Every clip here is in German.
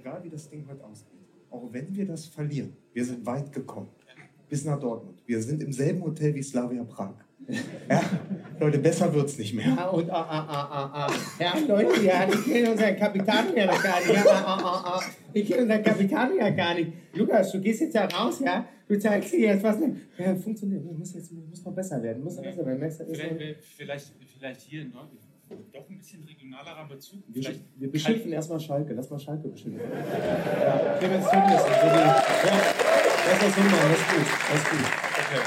egal wie das Ding heute ausgeht, auch wenn wir das verlieren, wir sind weit gekommen. Bis nach Dortmund. Wir sind im selben Hotel wie Slavia Prag. Ja, Leute, besser wird's nicht mehr. Ah, und, ah, ah, ah, ah, ah. Ja, Leute, ja, ich kenne unseren Kapitän ja noch gar nicht. Ja, ah, ah, ah, ah. Ich kenne unseren Kapitän ja gar nicht. Lukas, du gehst jetzt ja raus, ja? Du zeigst dir jetzt was. Ja, funktioniert. Muss jetzt muss noch besser werden. Muss noch besser werden. Vielleicht, vielleicht, vielleicht hier in Nord doch ein bisschen regionalerer Bezug. wir, wir beschimpfen erstmal Schalke. Lass mal Schalke beschimpfen. Ja, Clemens Tönnies. Also die, ja, lass das so machen. Das ist gut. Das ist gut. okay.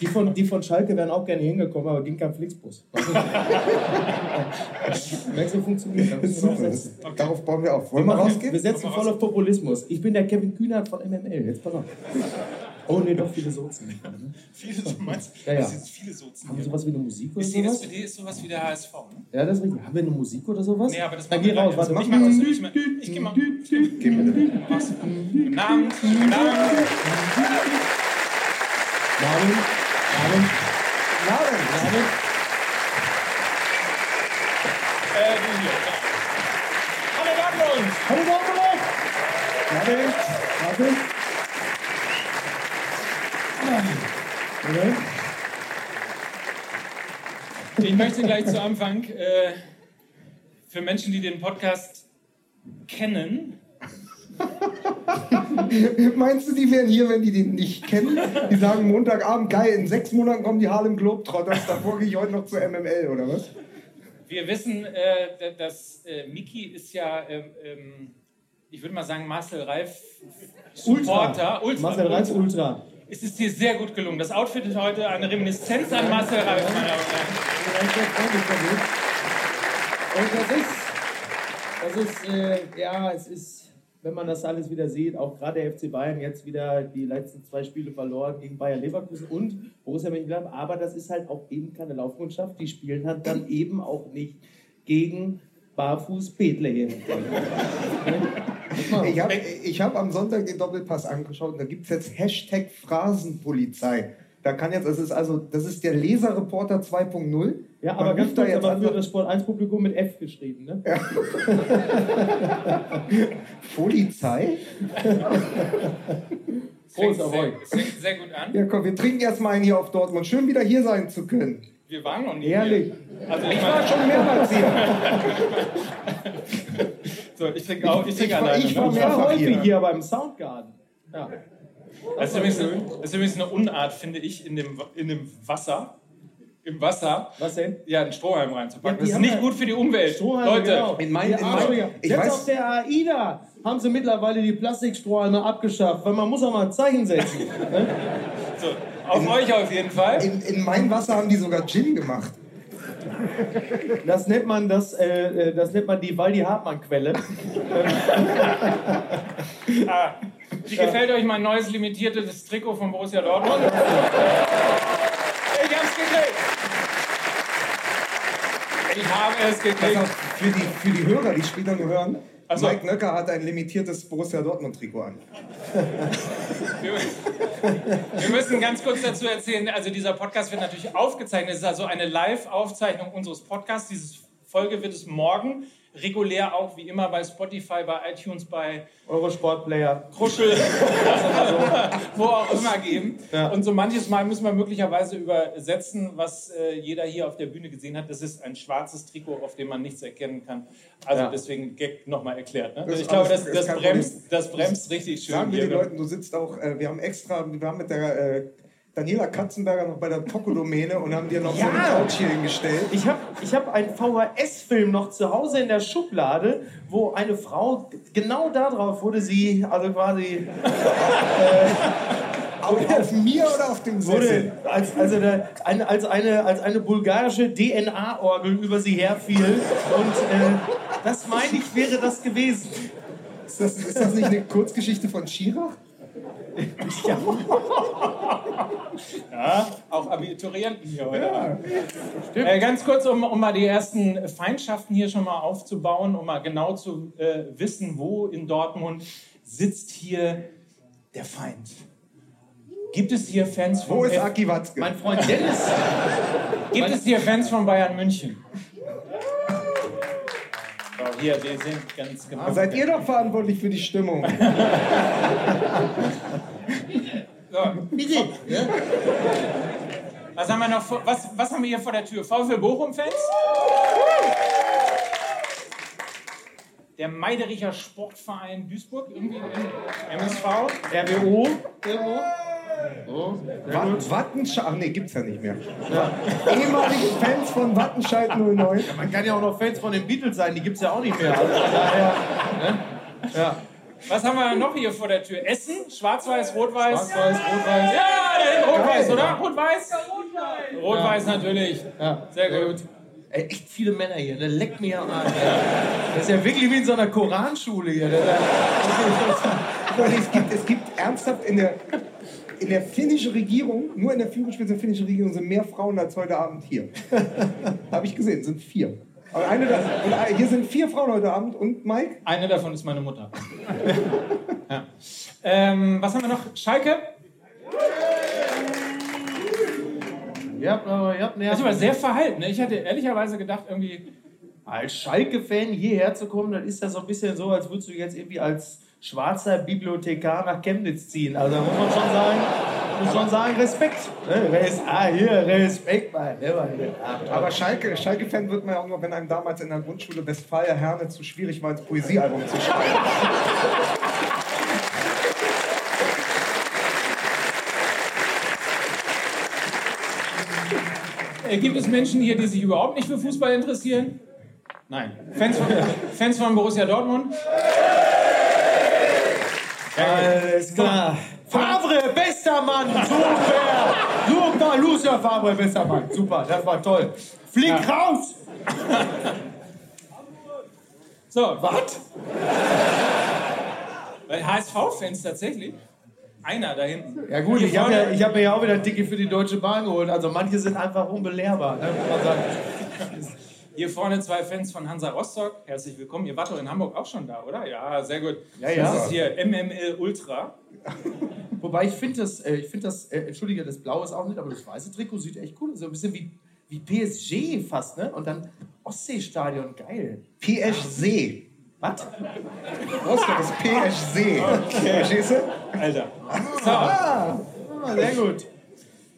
Die von, die von Schalke wären auch gerne hingekommen, aber ging kein Flixbus. Merkst du, funktioniert. Setzen. darauf bauen wir auf. Wollen Wir, wir rausgehen? wir setzen voll auf Populismus. Ich bin der Kevin Kühnert von MML. Jetzt pass auf. Oh nee, doch viele Sozen. Ne? Viele, du meinst, Ja, ja. das sind viele Sozen. Haben wir sowas wie eine Musik oder Ist die sowas? SPD ist sowas wie der HSV, ne? Ja, das ist richtig. Haben wir eine Musik oder sowas? Nee, aber das Dann machen geh wir raus. Warte, Ich mach mal. Ich, mach- ich geh mal. Geh. Mach's. Guten Abend. Guten Abend. Namen, Namen, Namen. Namen. Äh, du hier. Hallo Dortmund! Hallo Dortmund! Warte, warte. Ich möchte gleich zu Anfang äh, für Menschen, die den Podcast kennen, Meinst du, die wären hier, wenn die den nicht kennen? Die sagen Montagabend, geil, in sechs Monaten kommen die Harlem Globetrotters, davor gehe ich heute noch zur MML, oder was? wir wissen, äh, dass äh, Miki ist ja, ähm, ähm, ich würde mal sagen, Marcel Reif Supporter. Ultra. Marcel Reitz Ultra. Es ist dir sehr gut gelungen. Das Outfit ist heute eine Reminiszenz an Marcel Reif, meine Damen und Herren. Und das ist, das ist, äh, ja, es ist, wenn man das alles wieder sieht, auch gerade der FC Bayern jetzt wieder die letzten zwei Spiele verloren gegen Bayer Leverkusen und Borussia Mönchengladbach, aber das ist halt auch eben keine Laufkundschaft. Die spielen halt dann eben auch nicht gegen Barfuß Bethlehem. Ich habe ich hab am Sonntag den Doppelpass angeschaut und da gibt es jetzt Hashtag Phrasenpolizei. Da kann jetzt, das ist also, das ist der Leserreporter 2.0. Ja, Man aber ganz ruft da kurz, jetzt aber für das Sport 1 Publikum mit F geschrieben, ne? Polizei? Prost sehr, es fängt sehr gut an. Ja, komm, wir trinken erstmal einen hier auf Dortmund. Schön wieder hier sein zu können. Wir waren noch nie Ehrlich. hier. Also ich Ich war schon mehrmals hier. so, ich trinke auch, ich trinke Ich war- alleine. ich ne? war Ich war mehrfach häufig hier. hier beim Soundgarden. Ja. Das ist, übrigens eine, das ist übrigens eine Unart, finde ich, in dem, in dem Wasser. Im Wasser. Was denn? Ja, einen Strohhalm reinzupacken. Ja, das ist nicht gut für die Umwelt. Strohhalme, Leute, genau. in mein- in mein- Arschlöcher. ich Selbst weiß- auf der AIDA haben sie mittlerweile die Plastikstrohhalme abgeschafft, weil man muss auch mal ein Zeichen setzen. ne? so, auf euch auf jeden Fall. In, in mein Wasser haben die sogar Gin gemacht. Das nennt man das, äh, äh, das nennt man die Waldi Hartmann Quelle. Ah, wie gefällt euch mein neues limitiertes Trikot von Borussia Dortmund? Ich hab's gekriegt. Ich habe es Also gekriegt. für, die, für die Hörer, die später nur hören, Ach so. Mike Nöcker hat ein limitiertes Borussia Dortmund-Trikot an. Wir müssen ganz kurz dazu erzählen, also dieser Podcast wird natürlich aufgezeichnet. Es ist also eine Live-Aufzeichnung unseres Podcasts. Diese Folge wird es morgen regulär auch wie immer bei Spotify, bei iTunes, bei Eure Sportplayer. Kruschel, wo auch immer geben. Ja. Und so manches Mal müssen wir möglicherweise übersetzen, was äh, jeder hier auf der Bühne gesehen hat. Das ist ein schwarzes Trikot, auf dem man nichts erkennen kann. Also Ja. deswegen Gag nochmal erklärt. Ne? Ich glaube, das, das, bremst, das bremst richtig schön. Sagen wir hier. den Leuten, du sitzt auch, äh, wir haben extra, wir waren mit der äh, Daniela Katzenberger noch bei der Tokodomäne und haben dir noch so eine Ja. Couch hier hingestellt. Ich habe ich hab einen VHS-Film noch zu Hause in der Schublade, wo eine Frau, genau darauf wurde sie, also quasi, Auf, auf mir oder auf dem wurde Sessel? als, also der, eine, als, eine, als eine bulgarische DNA-Orgel über sie herfiel. Und äh, das meine ich, wäre das gewesen. Ist das, ist das nicht eine Kurzgeschichte von Schirach? Ja, auch Abiturienten hier heute. Äh, ganz kurz, um, um mal die ersten Feindschaften hier schon mal aufzubauen, um mal genau zu äh, wissen, wo in Dortmund sitzt hier der Feind. Gibt es hier Fans von Wo ist Aki Watzke? Mein Freund Dennis, Gibt es hier Fans von Bayern München? So, hier, wir sind ganz genau. Seid ihr doch verantwortlich für die Stimmung. So. Was haben wir noch vor, was, was haben wir hier vor der Tür? VfL Bochum-Fans? Der Meidericher Sportverein Duisburg, irgendwie MSV. RWO Wat Wattenscheid, ach nee, gibt's ja nicht mehr. Ehemalige Fans von Wattenscheid 09. Man kann ja auch noch Fans von den Beatles sein, die gibt es ja auch nicht mehr. Also daher, ne? ja. Was haben wir noch hier vor der Tür? Essen? Schwarz-Weiß, Rot-Weiß? Schwarz-Weiß, Rot-Weiß. Ja, Rot-Weiß, oder? Rot-Weiß? Rot-Weiß natürlich. Ja. Sehr gut. Ey, echt viele Männer hier, der leckt mir am Arsch. Das ist ja wirklich wie in so einer Koranschule hier. Leute, es gibt, es gibt ernsthaft in der, in der finnischen Regierung, nur in der Führungsspitze der finnischen Regierung sind mehr Frauen als heute Abend hier. Habe ich gesehen, sind vier. Aber eine da, und hier sind vier Frauen heute Abend und Mike? Eine davon ist meine Mutter. ja. ähm, was haben wir noch? Schalke? Ihr habt, aber, ihr habt Das ist aber sehr verhalten. Ne? Ich hatte ehrlicherweise gedacht, irgendwie. Als Schalke-Fan hierher zu kommen, das ist ja so ein bisschen so, als würdest du jetzt irgendwie als schwarzer Bibliothekar nach Chemnitz ziehen. Also da muss man schon sagen, muss schon sagen, Respekt. Ne? Res ah, hier, Respekt, Mann. Ne. Ah, Aber Schalke, Schalke-Fan wird man ja auch nur, wenn einem damals in der Grundschule Westfalia Herne zu schwierig war, ins Poesiealbum zu schreiben. Äh, gibt es Menschen hier, die sich überhaupt nicht für Fußball interessieren? Nein. Fans von, Fans von Borussia Dortmund? Alles klar. Favre, bester Mann, super. Super, Lucia Favre, bester Mann. Super, das war toll. Flieg raus. So, was? HSV-Fans tatsächlich? Einer da hinten. Ja gut, Hier ich habe ja, ich hab mir ja auch wieder ein Ticket für die Deutsche Bahn geholt. Also manche sind einfach unbelehrbar, ne. Hier vorne zwei Fans von Hansa Rostock. Herzlich willkommen. Ihr wart doch in Hamburg auch schon da, oder? Ja, sehr gut. Ja, ja. Das ist hier MML Ultra. Wobei ich finde das, äh, ich finde das, äh, entschuldige, das Blaue ist auch nicht, aber das weiße Trikot sieht echt cool aus. So ein bisschen wie, wie PSG fast, ne? Und dann Ostseestadion, geil. PSG. Was? Rostock ist PSG. Verstehst du? Alter. So, Ah, sehr gut.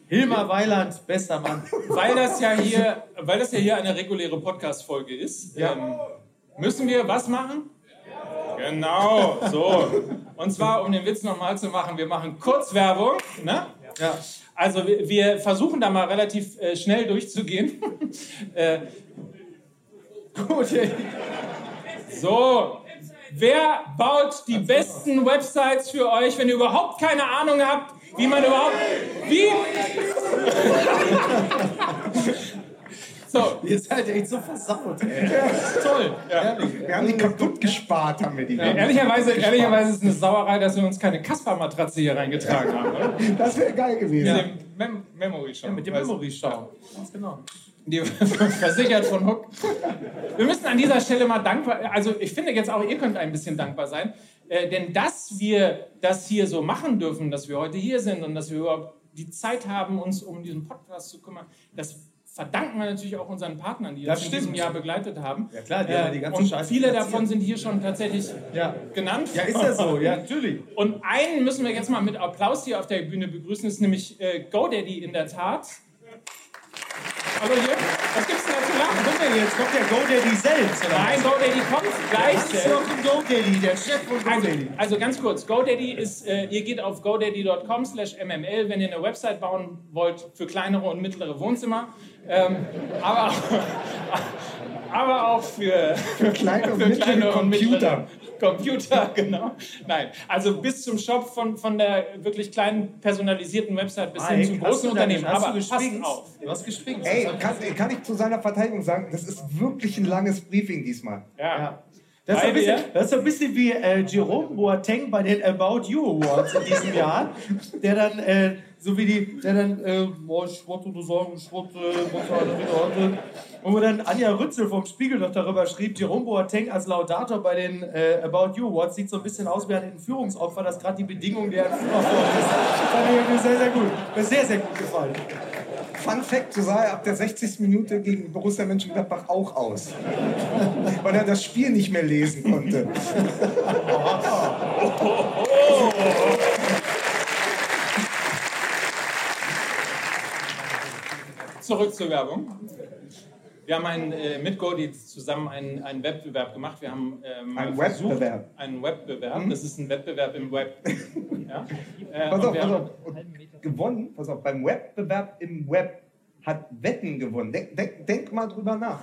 Hilmar Weiland, bester Mann. weil das ja hier, weil das ja hier eine reguläre Podcast-Folge ist, ähm, müssen wir was machen? Genau, so. Und zwar, um den Witz nochmal zu machen, wir machen Kurzwerbung. Ne? Ja. Also wir, versuchen da mal relativ äh, schnell durchzugehen. äh, Gut, so, wer baut die besten Websites für euch, wenn ihr überhaupt keine Ahnung habt, wie man überhaupt... Wie? so, Ihr seid echt so versaut, ey. Toll, ehrlich. Wir haben die kaputt gespart, haben wir die. ehrlicherweise, ehrlicherweise ist es eine Sauerei, dass wir uns keine Kasper-Matratze hier reingetragen haben. Oder? Das wäre geil gewesen. Mit dem Mem Memory Show. Mit dem Memory-Schau. Ganz genau. Die versichert von Hook. Wir müssen an dieser Stelle mal dankbar, also ich finde jetzt auch, ihr könnt ein bisschen dankbar sein, äh, denn dass wir das hier so machen dürfen, dass wir heute hier sind und dass wir überhaupt die Zeit haben, uns um diesen Podcast zu kümmern, das verdanken wir natürlich auch unseren Partnern, die Das uns in stimmt. diesem Jahr begleitet haben. Ja klar, die haben ja die ganze und Scheiße viele davon sind hier schon tatsächlich Ja. genannt. Ja, ist ja so, ja, natürlich. Und einen müssen wir jetzt mal mit Applaus hier auf der Bühne begrüßen, das ist nämlich äh, GoDaddy in der Tat. Hallo hier, was gibt's denn da zu lachen? Guck mal, jetzt kommt der GoDaddy selbst. Oder? Nein, GoDaddy kommt gleich. Das ist doch ein GoDaddy, der Chef von Also, GoDaddy. also ganz kurz, GoDaddy ist, äh, ihr geht auf godaddy.com slash mml, wenn ihr eine Website bauen wollt für kleinere und mittlere Wohnzimmer. Ähm, aber, aber auch für, Für kleine und mittlere und Computer. mittlere Computer, genau. Nein, also bis zum Shop von, von der wirklich kleinen personalisierten Website bis hin zu großen Unternehmen. Aber passt auf. Du hast geschwingt. Ey, kann, kann ich zu seiner Verteidigung sagen, das ist wirklich ein langes Briefing diesmal. Ja. Ja. Das ist, so ein bisschen, das ist ein bisschen wie äh, Jerome Boateng bei den About You Awards in diesem Jahr, der dann, äh, so wie die, der dann, äh, boah, ich wollte nur sagen, ich wollte, äh, heute. Und wo dann Anja Rützel vom Spiegel noch darüber schrieb, Jerome Boateng als Laudator bei den äh, About You Awards sieht so ein bisschen aus wie ein Entführungsopfer, das gerade die Bedingungen der Entführer vorliest. Fand ich irgendwie sehr, sehr gut. Mir sehr, sehr gut gefallen. Fun Fact, so sah er ab der 60. Minute gegen Borussia Mönchengladbach auch aus. Weil er das Spiel nicht mehr lesen konnte. Zurück zur Werbung. Wir haben einen, äh, mit Gordy zusammen einen, einen Wettbewerb gemacht. Wir haben ähm, Ein versucht- Wettbewerb? Einen Wettbewerb. Mhm. Das ist ein Wettbewerb im Web. ja? äh, Pass auf, pass auf. Gewonnen, pass auf, beim Wettbewerb im Web hat Wetten gewonnen. Denk, denk, denk mal drüber nach.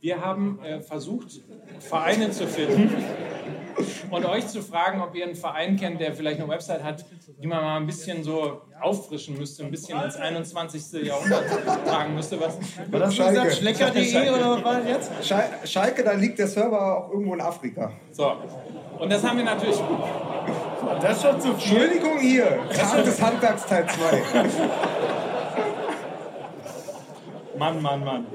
Wir haben äh, versucht, Vereine zu finden und euch zu fragen, ob ihr einen Verein kennt, der vielleicht eine Website hat, die man mal ein bisschen so auffrischen müsste, ein bisschen ins 21. Jahrhundert tragen müsste. Was, hast du Schalke. gesagt? Schlecker.de oder was war das jetzt? Schal Schalke, da liegt der Server auch irgendwo in Afrika. so. Und das haben wir natürlich. Das ist schon zu viel. Entschuldigung hier, Tag des Handwerks Teil 2. Mann, Mann, Mann.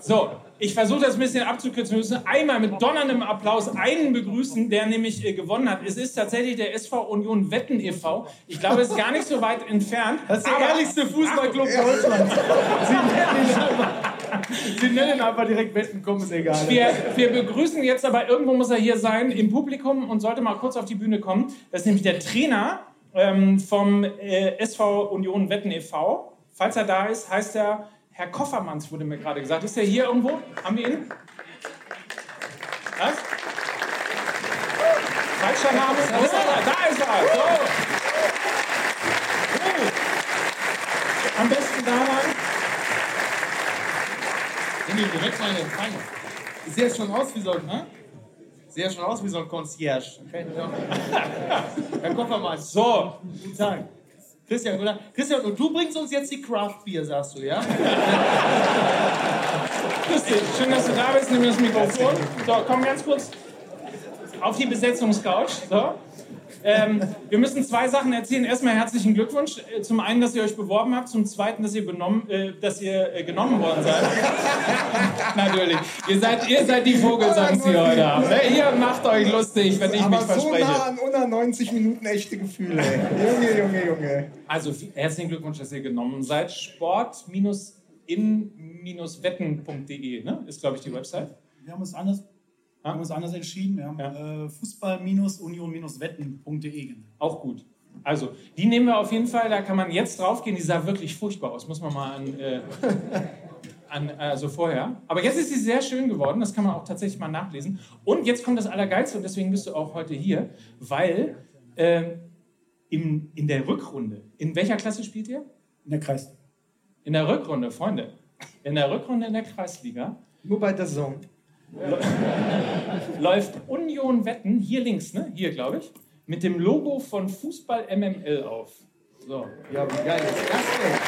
So, ich versuche das ein bisschen abzukürzen. Wir müssen einmal mit donnerndem Applaus einen begrüßen, der nämlich äh, gewonnen hat. Es ist tatsächlich der SV Union Wetten e.V. Ich glaube, es ist gar nicht so weit entfernt. Das ist der ehrlichste Fußballclub Deutschlands. Sie nennen ihn einfach, Sie nennen einfach direkt Wetten, komm, ist egal. Wir, wir begrüßen jetzt aber, irgendwo muss er hier sein, im Publikum und sollte mal kurz auf die Bühne kommen. Das ist nämlich der Trainer ähm, vom äh, SV Union Wetten e.V. Falls er da ist, heißt er Herr Koffermanns, wurde mir gerade gesagt. Ist er hier irgendwo? Haben wir ihn? Was? Falscher Name? Wo ist er? Da ist er! So. Am besten da lang. Sind die direkt mal in den Feind? Sieht ja schon aus wie so ein, ne? Sieht ja schon aus wie so ein Concierge. Herr Koffermann. So, Guten Tag. Christian, oder? Christian, und du bringst uns jetzt die Craft Beer, sagst du, ja? Dich. Schön, dass du da bist. Nimm das Mikrofon. So, komm ganz kurz auf die Besetzungscouch. So. Ähm, wir müssen zwei Sachen erzählen. Erstmal herzlichen Glückwunsch. Äh, Zum einen, dass ihr euch beworben habt. Zum zweiten, dass ihr, benommen, äh, dass ihr äh, genommen worden seid. Natürlich. Ihr seid, ihr seid die Vogelsongs, die heute haben. Ne? Ihr macht euch lustig, wenn ich mich Aber so verspreche. nah an unter 90 Minuten echte Gefühle. Junge, Junge, Junge. Also herzlichen Glückwunsch, dass ihr genommen seid. Sport-in-wetten.de ne? ist, glaube ich, die Website. Wir haben uns anders, wir haben uns anders entschieden. Wir haben Ja. äh, Fußball-Union-Wetten.de genannt. Auch gut. Also, die nehmen wir auf jeden Fall, da kann man jetzt draufgehen. Die sah wirklich furchtbar aus, muss man mal an, äh, an also vorher. Aber jetzt ist sie sehr schön geworden, das kann man auch tatsächlich mal nachlesen. Und jetzt kommt das Allergeilste und deswegen bist du auch heute hier, weil ähm, im, in der Rückrunde, in welcher Klasse spielt ihr? In der Kreis. In der Rückrunde, Freunde. In der Rückrunde in der Kreisliga Nur bei der Zone. läuft Union Wetten, hier links, ne? Hier, glaube ich, mit dem Logo von Fußball MML auf. So. Ja, wie geil ist das denn?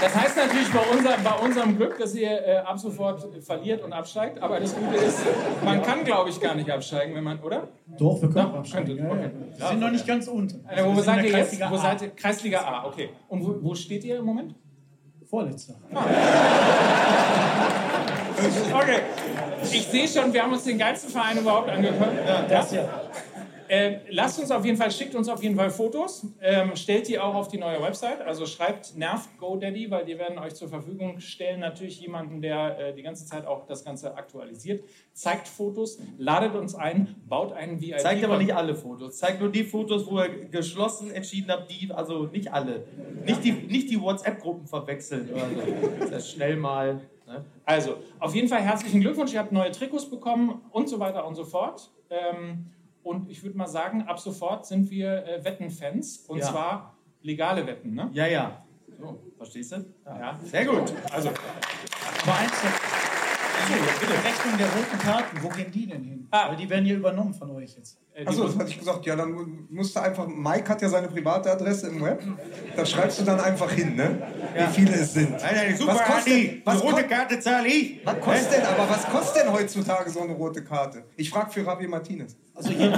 Das heißt natürlich bei, unser, bei unserem Glück, dass ihr äh, ab sofort verliert und absteigt. Aber das Gute ist, man kann, glaube ich, gar nicht absteigen, wenn man, oder? Doch, wir können Doch, absteigen. könntet, Ja, okay. ja. Wir sind noch nicht ganz unten. Also, wo wir seid ihr jetzt? Kreisliga Wo A. seid ihr? Kreisliga A, okay. Und wo, wo steht ihr im Moment? Vorletzter. Okay. Ich sehe schon, wir haben uns den geilsten Verein überhaupt angeguckt. Ja, Das ja. Äh, lasst uns auf jeden Fall, schickt uns auf jeden Fall Fotos, ähm, stellt die auch auf die neue Website. Also schreibt nervt GoDaddy, weil die werden euch zur Verfügung stellen. Natürlich jemanden, der äh, die ganze Zeit auch das Ganze aktualisiert. Zeigt Fotos, ladet uns ein, baut einen VIP. Zeigt aber nicht alle Fotos. Zeigt nur die Fotos, wo ihr geschlossen entschieden habt, die, also nicht alle. Nicht die, nicht die WhatsApp-Gruppen verwechseln oder so. Das schnell mal. Ne? Also, auf jeden Fall herzlichen Glückwunsch. Ihr habt neue Trikots bekommen und so weiter und so fort. Ähm, und ich würde mal sagen, ab sofort sind wir äh, Wettenfans. Und Ja. zwar legale Wetten, ne? Ja, ja. So, verstehst du? Ja. Sehr gut. Also, Aber eins noch. Die Rechnung der roten Karten, wo gehen die denn hin? Ah. Weil die werden ja übernommen von euch jetzt. Äh, Achso, das hatte ich gesagt. Ja, dann musst du einfach. Mike hat ja seine private Adresse im Web. Da schreibst du dann einfach hin, ne? Wie viele es sind. super, was kostet, was, Die rote Karte zahle ich. was kostet denn, aber was kostet denn heutzutage so eine rote Karte? Ich frage für Javier Martinez. Also je,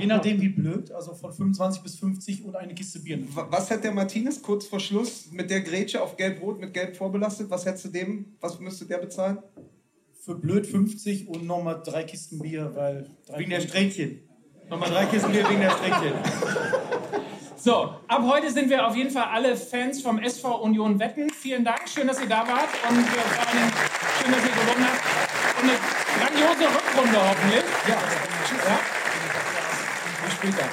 je nachdem wie blöd, also von 25 bis 50 und eine Kiste Bier. Wa- Was hätte der Martinez kurz vor Schluss mit der Grätsche auf Gelb-Rot mit Gelb vorbelastet? Was hättest du dem, was müsste der bezahlen? Für blöd 50 und nochmal drei Kisten Bier, weil... Wegen der Strähnchen. Nochmal drei Kisten Bier wegen der Strähnchen. So, ab heute sind wir auf jeden Fall alle Fans vom SV Union Wetten. Vielen Dank, schön, dass ihr da wart und äh, vor schön, dass ihr gewonnen habt. Und eine grandiose Rückrunde hoffentlich. Ja, ja. Bis später.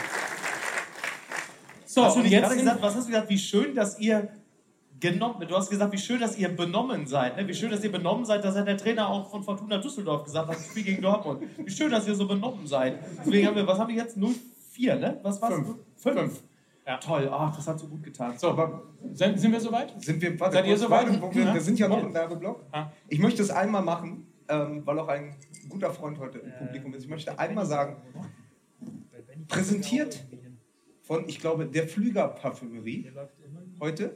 So, hast du und jetzt gesagt, was hast du gesagt, wie schön, dass ihr genommen, du hast gesagt, wie schön, dass ihr benommen seid. Ne? Wie schön, dass ihr benommen seid, das hat der Trainer auch von Fortuna Düsseldorf gesagt, das Spiel gegen Dortmund. Wie schön, dass ihr so benommen seid. Deswegen haben wir, was haben wir jetzt? 0-4, ne? Was war's? Fünf. Fünf. Fünf. Ja. Toll, ach, das hat so gut getan. So, aber sind, sind wir soweit? Sind wir, warte, Seid ihr soweit? Wir, wir, sind ja noch im Werbeblock. Ich möchte es einmal machen, ähm, weil auch ein guter Freund heute im Publikum ist. Ich möchte einmal sagen, präsentiert von, ich glaube, der Flüger Parfümerie heute.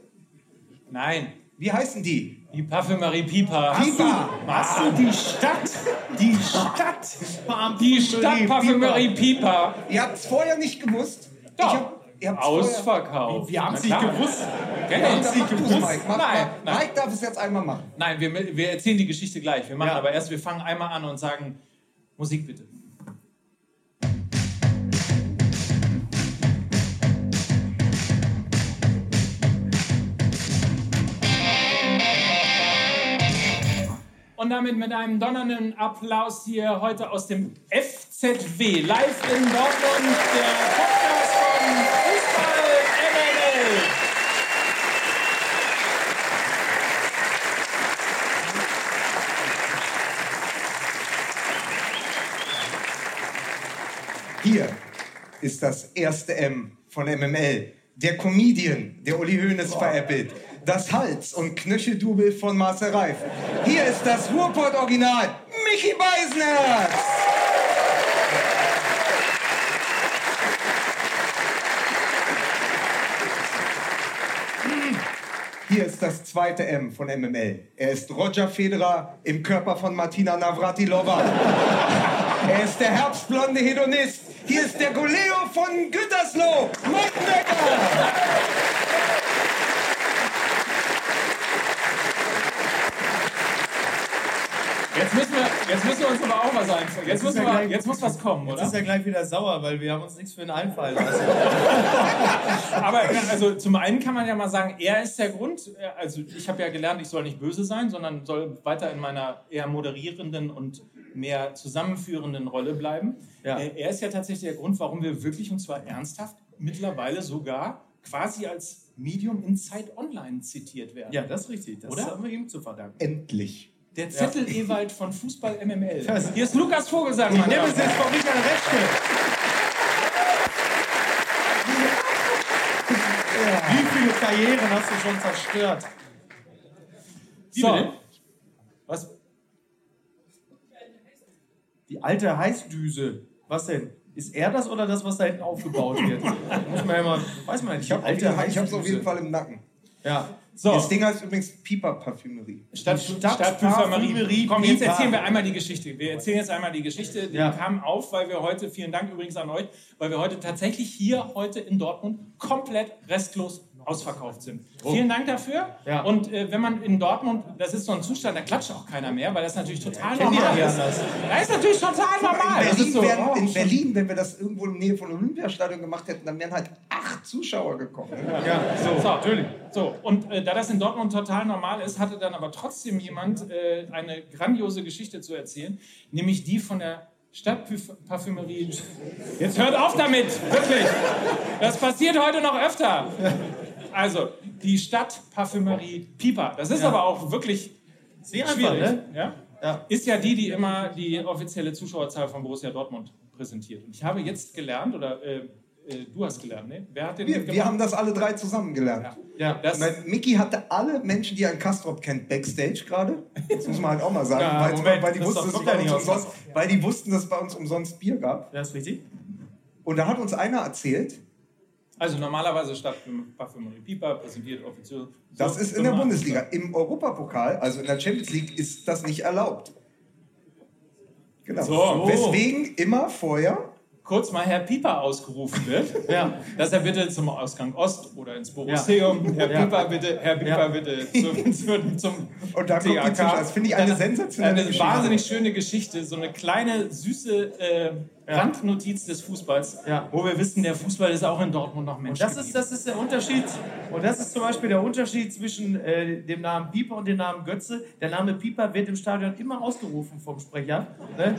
Nein. Wie heißen die? Die Parfümerie Pipa. Pipa! Hast du die Stadt? Die Stadt! Die Stadt Parfümerie Pipa. Ihr habt es vorher nicht gewusst. Doch. Ausverkauft. Wir haben es nicht gewusst. Wir haben es nicht gewusst. Mike. Mach, nein, nein. Mike darf es jetzt einmal machen. Nein, wir, wir erzählen die Geschichte gleich. Wir machen ja. aber erst, wir fangen einmal an und sagen, Musik bitte. Und damit mit einem donnernden Applaus hier heute aus dem FZW, live in Dortmund, der Podcast von Fußball MML. Hier ist das erste M von MML. Der Comedian, der Uli Hoeneß veräppelt das Hals- und Knöcheldubel von Marcel Reif. Hier ist das Ruhrpott-Original, Michi Beisenherz. Hier ist das zweite M von MML. Er ist Roger Federer im Körper von Martina Navratilova. er ist der herbstblonde Hedonist. Hier ist der Goleo von Gütersloh, Mike Jetzt müssen, wir, jetzt müssen wir uns aber auch was einfallen. Jetzt, muss, ja jetzt muss was kommen, oder? Jetzt ist er gleich wieder sauer, weil wir haben uns nichts für ihn einfallen lassen. aber also zum einen kann man ja mal sagen, er ist der Grund. Also ich habe ja gelernt, ich soll nicht böse sein, sondern soll weiter in meiner eher moderierenden und mehr zusammenführenden Rolle bleiben. Ja. Äh, er ist ja tatsächlich der Grund, warum wir wirklich, und zwar ernsthaft, mittlerweile sogar quasi als Medium in Zeit Online zitiert werden. Ja, das ist richtig. Das Oder? haben wir ihm zu verdanken. Endlich. Der Zettel ja. Ewald von Fußball MML. Hier ist Lukas Vogelsang. Ich nehme es jetzt von Michael Reschke. Wie viele Karrieren hast du schon zerstört? Wie so. Was? Die alte Heißdüse. Was denn? Ist er das oder das, was da hinten aufgebaut wird? Muss man ja mal, weiß man nicht. Ich habe es auf jeden Fall im Nacken. Ja. So. Das Ding heißt übrigens Piper Parfümerie. Stadt, Stadt, Stadt Parfümerie. Komm, jetzt erzählen wir einmal die Geschichte. Wir erzählen jetzt einmal die Geschichte. Die ja. kam auf, weil wir heute, vielen Dank übrigens an euch, weil wir heute tatsächlich hier heute in Dortmund komplett restlos ausverkauft sind. Oh. Vielen Dank dafür. Ja. Und äh, wenn man in Dortmund, das ist so ein Zustand, da klatscht auch keiner mehr, weil das natürlich total ja, normal ist. Das. das ist natürlich total normal. In Berlin, so, wären, oh, in Berlin, wenn wir das irgendwo in der Nähe von Olympiastadion gemacht hätten, dann wären halt acht Zuschauer gekommen. Ja, so, so, natürlich. So, und äh, da das in Dortmund total normal ist, hatte dann aber trotzdem jemand äh, eine grandiose Geschichte zu erzählen, nämlich die von der Stadtparfümerie. Jetzt hört auf damit, wirklich. Das passiert heute noch öfter. Also, die Stadtparfümerie Pipa. Das ist ja. aber auch wirklich Sehr schwierig. Einfach, ne? ja? Ja. Ist ja die, die immer die offizielle Zuschauerzahl von Borussia Dortmund präsentiert. Und ich habe jetzt gelernt, oder äh, äh, du hast gelernt, ne? Wer hat den wir, wir haben das alle drei zusammen gelernt. Ja. ja Mickey hatte alle Menschen, die ein Kastrop kennt, Backstage gerade. Das muss man halt auch mal sagen. Ja, weil, Moment, weil, die wussten, dass bei uns umsonst, weil die wussten, dass es bei uns umsonst Bier gab. Das ist richtig. Und da hat uns einer erzählt, also normalerweise statt Parfümerie Pipa präsentiert offiziell. Das ist in der Bundesliga. Im Europapokal, also in der Champions League, ist das nicht erlaubt. Genau. So. Weswegen immer vorher kurz mal Herr Pieper ausgerufen wird, ja. dass er bitte zum Ausgang Ost oder ins Borusseum, ja. Herr Pieper bitte, Herr Pieper bitte zum, zum, zum Und da TAK. Das finde ich eine sensationelle Eine wahnsinnig schöne Geschichte, so eine kleine, süße äh, Randnotiz des Fußballs, Ja. wo wir wissen, der Fußball ist auch in Dortmund noch Mensch. Und das ist, das ist der Unterschied. Und das ist zum Beispiel der Unterschied zwischen äh, dem Namen Pieper und dem Namen Götze. Der Name Pieper wird im Stadion immer ausgerufen vom Sprecher. Ne?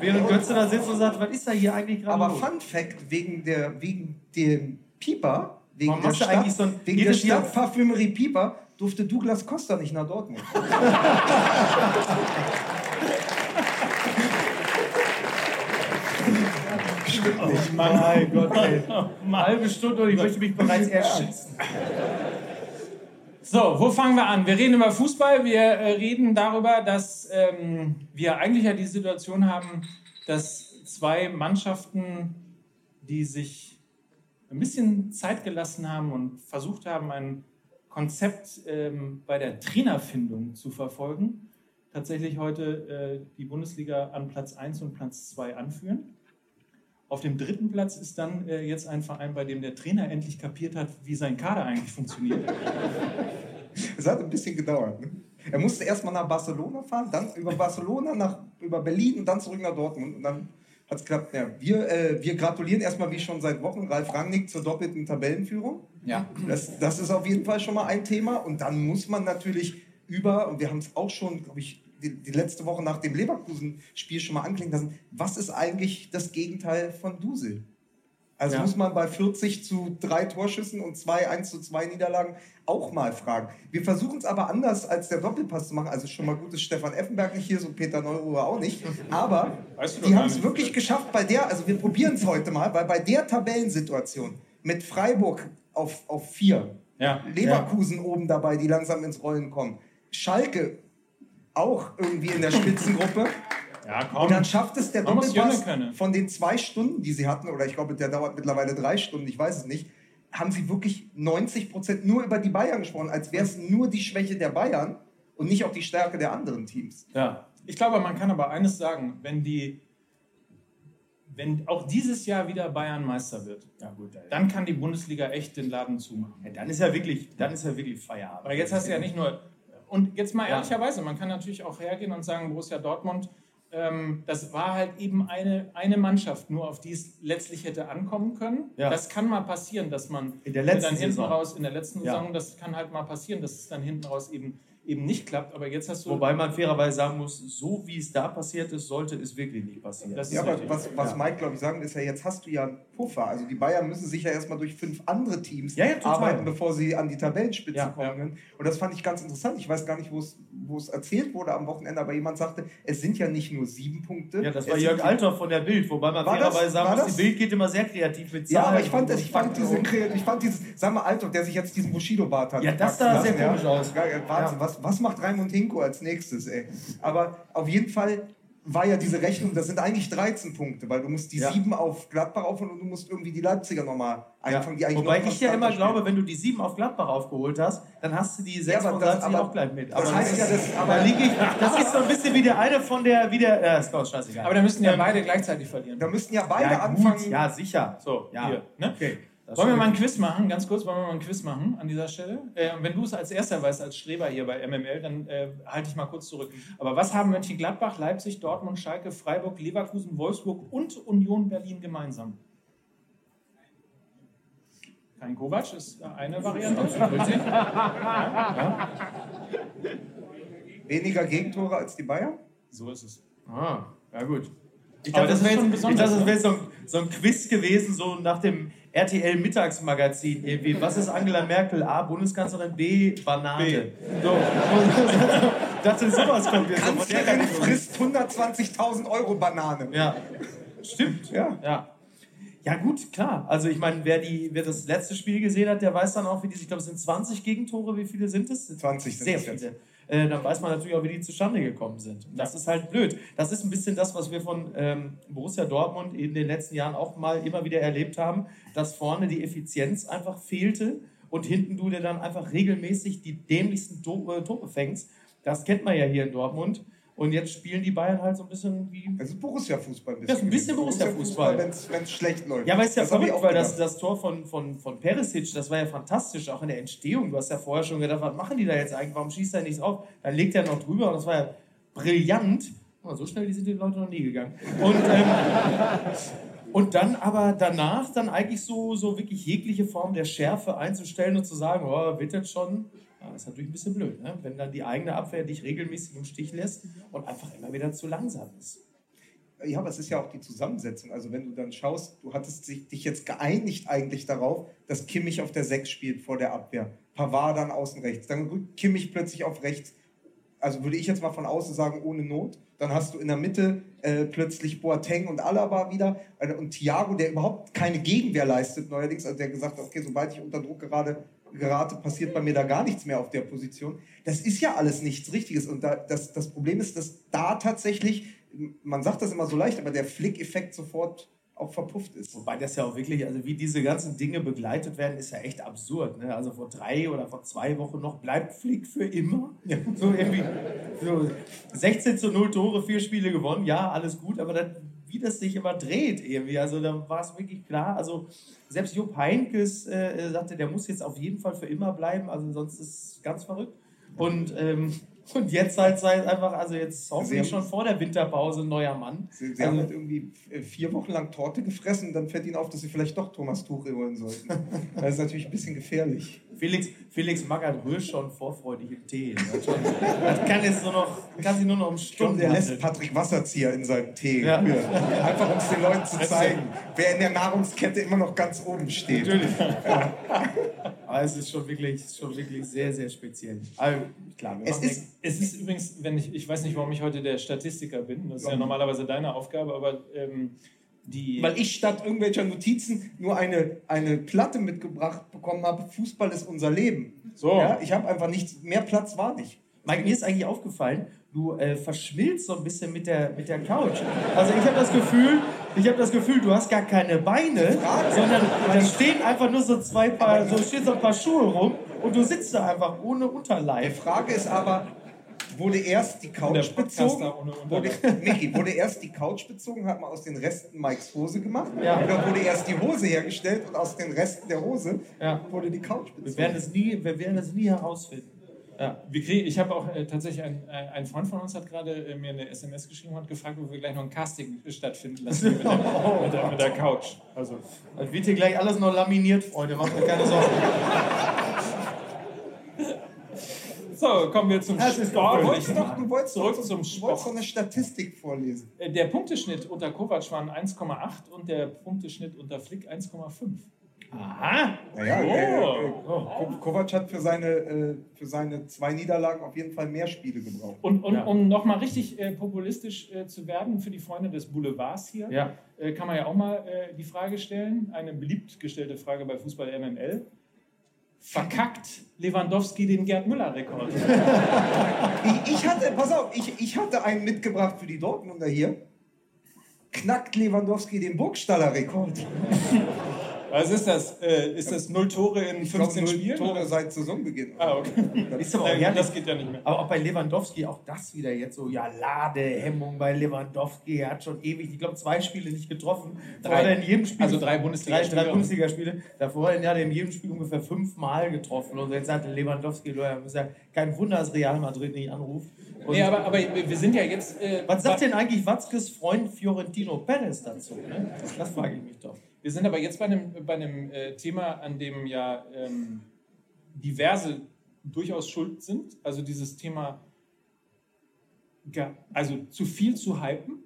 Während Götze da sitzt und sagt, was ist da hier eigentlich gerade Aber los? Fun Fact, wegen, der, wegen dem Pieper, wegen Warum der Stadt, so ein- wegen der Stadtparfümerie Pieper, durfte Douglas Costa nicht nach Dortmund. Oh mein Gott, ey. Eine halbe Stunde und ich möchte mich bereits erschießen. So, wo fangen wir an? Wir reden über Fußball. Wir äh, reden darüber, dass ähm, wir eigentlich ja die Situation haben, dass zwei Mannschaften, die sich ein bisschen Zeit gelassen haben und versucht haben, ein Konzept ähm, bei der Trainerfindung zu verfolgen, tatsächlich heute äh, die Bundesliga an Platz 1 und Platz 2 anführen. Auf dem dritten Platz ist dann äh, jetzt ein Verein, bei dem der Trainer endlich kapiert hat, wie sein Kader eigentlich funktioniert. Es hat ein bisschen gedauert. Ne? Er musste erstmal nach Barcelona fahren, dann über Barcelona nach über Berlin und dann zurück nach Dortmund. Und dann hat es geklappt. Ja, wir, äh, wir gratulieren erstmal wie schon seit Wochen Ralf Rangnick zur doppelten Tabellenführung. Ja. Das, das ist auf jeden Fall schon mal ein Thema. Und dann muss man natürlich über, und wir haben es auch schon, glaube ich, die, die letzte Woche nach dem Leverkusen-Spiel schon mal anklingen lassen, was ist eigentlich das Gegenteil von Dusel? Also Ja. muss man bei 40 zu 3 Torschüssen und 2 1 zu 2 Niederlagen auch mal fragen. Wir versuchen es aber anders als der Doppelpass zu machen. Also schon mal gut, dass Stefan Effenberg nicht hier ist und Peter Neuruhr auch nicht. Aber Weißt du die haben es wirklich geschafft bei der, also wir probieren es heute mal, weil bei der Tabellensituation mit Freiburg auf, auf 4, Ja. Leverkusen oben dabei, die langsam ins Rollen kommen, Schalke auch irgendwie in der Spitzengruppe. Ja, komm. Und dann schafft es der Doppelpass von den zwei Stunden, die sie hatten, oder ich glaube, der dauert mittlerweile drei Stunden, ich weiß es nicht, haben sie wirklich 90 Prozent nur über die Bayern gesprochen, als wäre es nur die Schwäche der Bayern und nicht auch die Stärke der anderen Teams. Ja. Ich glaube, man kann aber eines sagen, wenn die, wenn auch dieses Jahr wieder Bayern Meister wird, Ja, gut, dann kann die Bundesliga echt den Laden zumachen. Ja, dann ist ja wirklich, dann ist ja wirklich Feierabend. Aber jetzt hast du ja nicht nur, und jetzt mal ehrlicherweise, man kann natürlich auch hergehen und sagen, Borussia Dortmund, ähm, das war halt eben eine, eine Mannschaft, nur auf die es letztlich hätte ankommen können. Ja. Das kann mal passieren, dass man In der letzten dann hinten Saison. raus, in der letzten. Saison, das kann halt mal passieren, dass es dann hinten raus eben, eben nicht klappt. Aber jetzt hast du. Wobei man fairerweise sagen muss, so wie es da passiert ist, sollte es wirklich nicht passieren. Das Ja, aber richtig. was, was Ja. Mike, glaube ich, sagen ist ja, jetzt hast du ja einen Puffer. Also die Bayern müssen sich ja erstmal durch fünf andere Teams Ja, ja, arbeiten, bevor sie an die Tabellenspitze Ja, kommen ja. können. Und das fand ich ganz interessant. Ich weiß gar nicht, wo es erzählt wurde am Wochenende, aber jemand sagte, es sind ja nicht nur sieben Punkte. Ja, das war Jörg Althoff von der Bild, wobei man War das- fairerweise sagen war muss, das- die Bild geht immer sehr kreativ mit Ja, Zahlen. aber ich fand, das, ich fand, Fakten diese, und- Kre- ich fand dieses, sag mal, Althoff, der sich jetzt diesen Bushido-Bart hat. Ja, das sah sehr lassen, komisch aus. Ja, ja, Wahnsinn. Was, was macht Raimund Hinko als nächstes, ey? Aber auf jeden Fall war ja diese Rechnung, das sind eigentlich 13 Punkte, weil du musst die Ja. sieben auf Gladbach aufholen und du musst irgendwie die Leipziger nochmal einfangen, die eigentlich Wobei noch ich ja immer konstanter glaube, wenn du die sieben auf Gladbach aufgeholt hast, dann hast du die sechs aber von aber auch gleich mit. das heißt ja, das- aber- da lieg ich, das ist so ein bisschen wie der eine von der, wie der, ja, ist doch scheißegal. aber da müssten ja Ähm, beide gleichzeitig verlieren. Da müssten ja beide ja, anfangen. ja, sicher. So, ja. hier. Ne? Okay. Das Wollen wir mal ein Quiz machen? Ganz kurz, wollen wir mal ein Quiz machen an dieser Stelle? Äh, wenn du es als erster weißt, als Streber hier bei MML, dann äh, halte ich mal kurz zurück. Aber was haben Mönchengladbach, Leipzig, Dortmund, Schalke, Freiburg, Leverkusen, Wolfsburg und Union Berlin gemeinsam? Kein Kovac ist eine Variante. Richtig? Weniger Gegentore als die Bayern? So ist es. Ah, ja gut. Ich dachte, das das wäre schon jetzt, ich besonders, dachte, das ne? wäre jetzt so, ein, so ein Quiz gewesen, so nach dem RTL-Mittagsmagazin. Irgendwie, was ist Angela Merkel? A, Bundeskanzlerin, B, Banane. B. So. ich dachte, sowas kommt jetzt. Kanzlerin frisst 120.000 Euro Banane. Ja, stimmt. Ja. Ja. Ja, gut, klar. Also, ich meine, wer, die, wer das letzte Spiel gesehen hat, der weiß dann auch, wie die, ich glaube, es sind 20 Gegentore. Wie viele sind es? 20 sind Sehr es jetzt. Äh, dann weiß man natürlich auch, wie die zustande gekommen sind. Und das ist halt blöd. Das ist ein bisschen das, was wir von ähm, Borussia Dortmund in den letzten Jahren auch mal immer wieder erlebt haben, dass vorne die Effizienz einfach fehlte und hinten du dir dann einfach regelmäßig die dämlichsten äh, Tore fängst. Das kennt man ja hier in Dortmund. Und jetzt spielen die Bayern halt so ein bisschen wie Also Borussia-Fußball. Ja, ist ein bisschen Borussia-Fußball. Wenn es schlecht läuft. ja, aber ist ja Das verrückt, weil das, das Tor von, von, von Perisic, das war ja fantastisch, auch in der Entstehung. Du hast ja vorher schon gedacht, was machen die da jetzt eigentlich? Warum schießt er nichts auf? Dann legt er noch drüber und das war ja brillant. so schnell sind die Leute noch nie gegangen. Und, ähm, und dann aber danach dann eigentlich so, so wirklich jegliche Form der Schärfe einzustellen und zu sagen, oh, wird das schon. Das ist natürlich ein bisschen blöd, ne? wenn dann die eigene Abwehr dich regelmäßig im Stich lässt und einfach immer wieder zu langsam ist. Ja, aber es ist ja auch die Zusammensetzung. Also wenn du dann schaust, du hattest dich jetzt geeinigt eigentlich darauf, dass Kimmich auf der 6 spielt vor der Abwehr. Pavard dann außen rechts. Dann rückt Kimmich plötzlich auf rechts. Also würde ich jetzt mal von außen sagen, ohne Not. Dann hast du in der Mitte äh, plötzlich Boateng und Alaba wieder. Äh, und Thiago, der überhaupt keine Gegenwehr leistet neuerdings. Also der gesagt hat, okay, sobald ich unter Druck gerade gerate, passiert bei mir da gar nichts mehr auf der Position. Das ist ja alles nichts Richtiges. Und da, das, das Problem ist, dass da tatsächlich man sagt das immer so leicht, aber der Flick-Effekt sofort auch verpufft ist. Wobei das ja auch wirklich, also wie diese ganzen Dinge begleitet werden, ist ja echt absurd. Ne? Also vor drei oder vor zwei Wochen noch bleibt Flick für immer. Ja. So irgendwie so 16 zu 0 Tore, vier Spiele gewonnen, ja, alles gut, aber dann, wie das sich immer dreht irgendwie, also da war es wirklich klar, also selbst Jupp Heinkes äh, sagte, der muss jetzt auf jeden Fall für immer bleiben, also sonst ist es ganz verrückt. Und ähm, und jetzt halt sei einfach, also jetzt hoffentlich schon vor der Winterpause ein neuer Mann. Sie, sie also, haben halt irgendwie vier Wochen lang Torte gefressen und dann fällt ihnen auf, dass sie vielleicht doch Thomas Tuchel holen sollten. das ist natürlich ein bisschen gefährlich. Felix, Felix Magath rührt schon vorfreudig im Tee. Das, kann jetzt nur noch, kann sich nur noch um Stunden. Der lässt Patrick Wasserzieher in seinem Tee. Ja. Einfach um es den Leuten zu zeigen, wer in der Nahrungskette immer noch ganz oben steht. Natürlich. Ja. Aber es ist schon wirklich, schon wirklich sehr, sehr speziell. Also, klar, es ist, es ist übrigens, wenn ich, ich weiß nicht, warum ich heute der Statistiker bin, das ist ja normalerweise deine Aufgabe, aber ähm, die. Weil ich statt irgendwelcher Notizen nur eine, eine Platte mitgebracht bekommen habe, Fußball ist unser Leben. So. Ja, ich habe einfach nichts, mehr Platz war nicht. Mike, mir ist eigentlich aufgefallen, du äh, verschmilzt so ein bisschen mit der, mit der Couch. Also ich habe das Gefühl, ich habe das Gefühl, du hast gar keine Beine, sondern da stehen einfach nur so zwei Paar, so stehen so ein paar Schuhe rum und du sitzt da einfach ohne Unterleib. Die Frage ist aber, wurde erst die Couch bezogen? Wurde, Michi, wurde erst die Couch bezogen, hat man aus den Resten Mikes Hose gemacht? Ja. Oder wurde erst die Hose hergestellt und aus den Resten der Hose ja. wurde die Couch bezogen? Wir werden es nie, wir werden es nie herausfinden. Ja, wir kriegen, ich habe auch äh, tatsächlich, ein, äh, ein Freund von uns hat gerade äh, mir eine SMS geschrieben und gefragt, ob wir gleich noch ein Casting stattfinden lassen mit der, mit der, mit der Couch. Also, das wird hier gleich alles noch laminiert, Freunde, macht euch keine Sorgen. So, kommen wir zum das Sport. Du wolltest doch, du wolltest zurück zum Sport. Du wolltest eine Statistik vorlesen. Äh, der Punkteschnitt unter Kovac waren 1,8 und der Punkteschnitt unter Flick 1,5. Aha! Naja, oh. äh, äh. Kovac hat für seine, äh, für seine zwei Niederlagen auf jeden Fall mehr Spiele gebraucht. Und, und ja. um nochmal richtig äh, populistisch äh, zu werden für die Freunde des Boulevards hier, ja. Äh, kann man ja auch mal die Frage stellen, eine beliebt gestellte Frage bei Fußball MML. Verkackt Lewandowski den Gerd Müller-Rekord? ich, ich, hatte, pass auf, ich, ich hatte einen mitgebracht für die Dortmunder hier. Knackt Lewandowski den Burgstaller-Rekord? Was ist das? Äh, ist das null Tore in 15 glaub, Spielen? Tore oder? seit Saisonbeginn. Ah, okay. Das, ist aber ja, das geht ja nicht mehr. Aber auch bei Lewandowski, auch das wieder jetzt so, ja, Ladehemmung bei Lewandowski. Er hat schon ewig, ich glaube, zwei Spiele nicht getroffen. Drei, in jedem Spiel, also drei Bundesligaspiele. Drei, drei Bundesligaspiele. Davor hat er in jedem Spiel ungefähr fünfmal getroffen. Und jetzt hat Lewandowski, ist ja kein Wunder, dass Real Madrid nicht anruft. Und nee, aber, aber wir sind ja jetzt. Äh, was sagt denn eigentlich Watzkes Freund Fiorentino Perez dazu? Ne? Das frage ich mich doch. Wir sind aber jetzt bei einem, bei einem äh, Thema, an dem ja ähm, diverse durchaus schuld sind. Also dieses Thema, also zu viel zu hypen.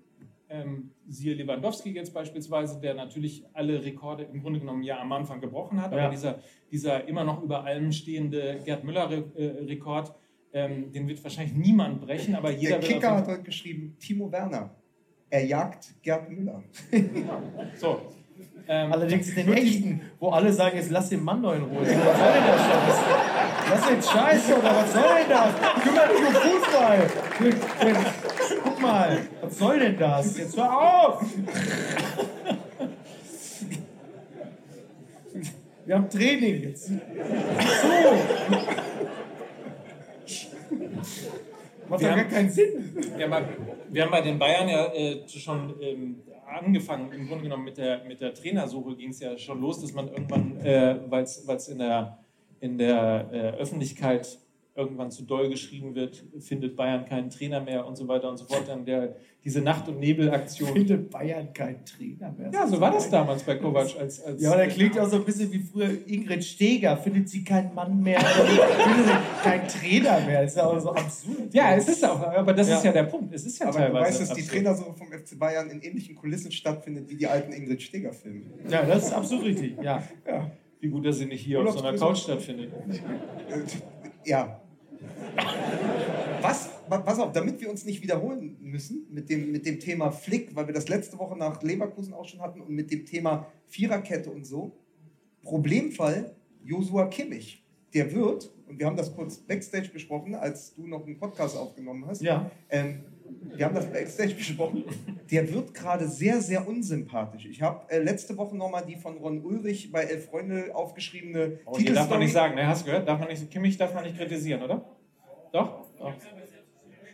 Ähm, siehe Lewandowski jetzt beispielsweise, der natürlich alle Rekorde im Grunde genommen ja am Anfang gebrochen hat, ja. aber dieser, dieser immer noch über allem stehende Gerd Müller-Rekord, äh, ähm, den wird wahrscheinlich niemand brechen, aber jeder Der Kicker hat heute geschrieben, Timo Werner, er jagt Gerd Müller. so, ähm, Allerdings den echten, wo alle sagen, jetzt lass den Mann doch in Ruhe. Was soll denn das Scheiß? Was ist denn Scheiße oder was soll denn das? Kümmere dich um Fußball. Guck mal, was soll denn das? Jetzt hör auf! Wir haben Training jetzt. So. Macht doch gar keinen Sinn. Wir haben, wir haben bei den Bayern ja äh, schon ähm, angefangen, im Grunde genommen mit der, mit der Trainersuche ging es ja schon los, dass man irgendwann, äh, weil es in der, in der äh, Öffentlichkeit irgendwann zu doll geschrieben wird, findet Bayern keinen Trainer mehr und so weiter und so fort. Dann der, diese Nacht- und Nebel-Aktion. Findet Bayern keinen Trainer mehr. Ja, so war das damals bei Kovac. Als, als ja, der klingt auch so ein bisschen wie früher Ingrid Steger. Findet sie keinen Mann mehr, findet sie keinen Trainer mehr. Das ist ja auch so absurd. Ja, es ist auch, aber das Ja. ist ja der Punkt. Es ist ja Aber teilweise. du weißt, dass die. Trainersuche vom FC Bayern in ähnlichen Kulissen stattfindet wie die alten Ingrid Steger-Filme. Ja, das ist absolut richtig. Ja. Ja. Wie gut, dass sie nicht hier auf so einer. Couch stattfindet. Ja. Was, wa- pass auf, damit wir uns nicht wiederholen müssen mit dem, mit dem Thema Flick, weil wir das letzte Woche nach Leverkusen auch schon hatten und mit dem Thema Viererkette und so. Problemfall Josua Kimmich. Der wird, und wir haben das kurz backstage besprochen, als du noch einen Podcast aufgenommen hast. Ja. Ähm, wir haben das backstage besprochen. Der wird gerade sehr, sehr unsympathisch. Ich habe äh, letzte Woche nochmal die von Ron Ulrich bei Elf Freunde aufgeschriebene Oh, hier darf man Titelstory- nicht sagen, ne? Hast du gehört? Darf man nicht, Kimmich darf man nicht kritisieren, oder? Doch? Doch.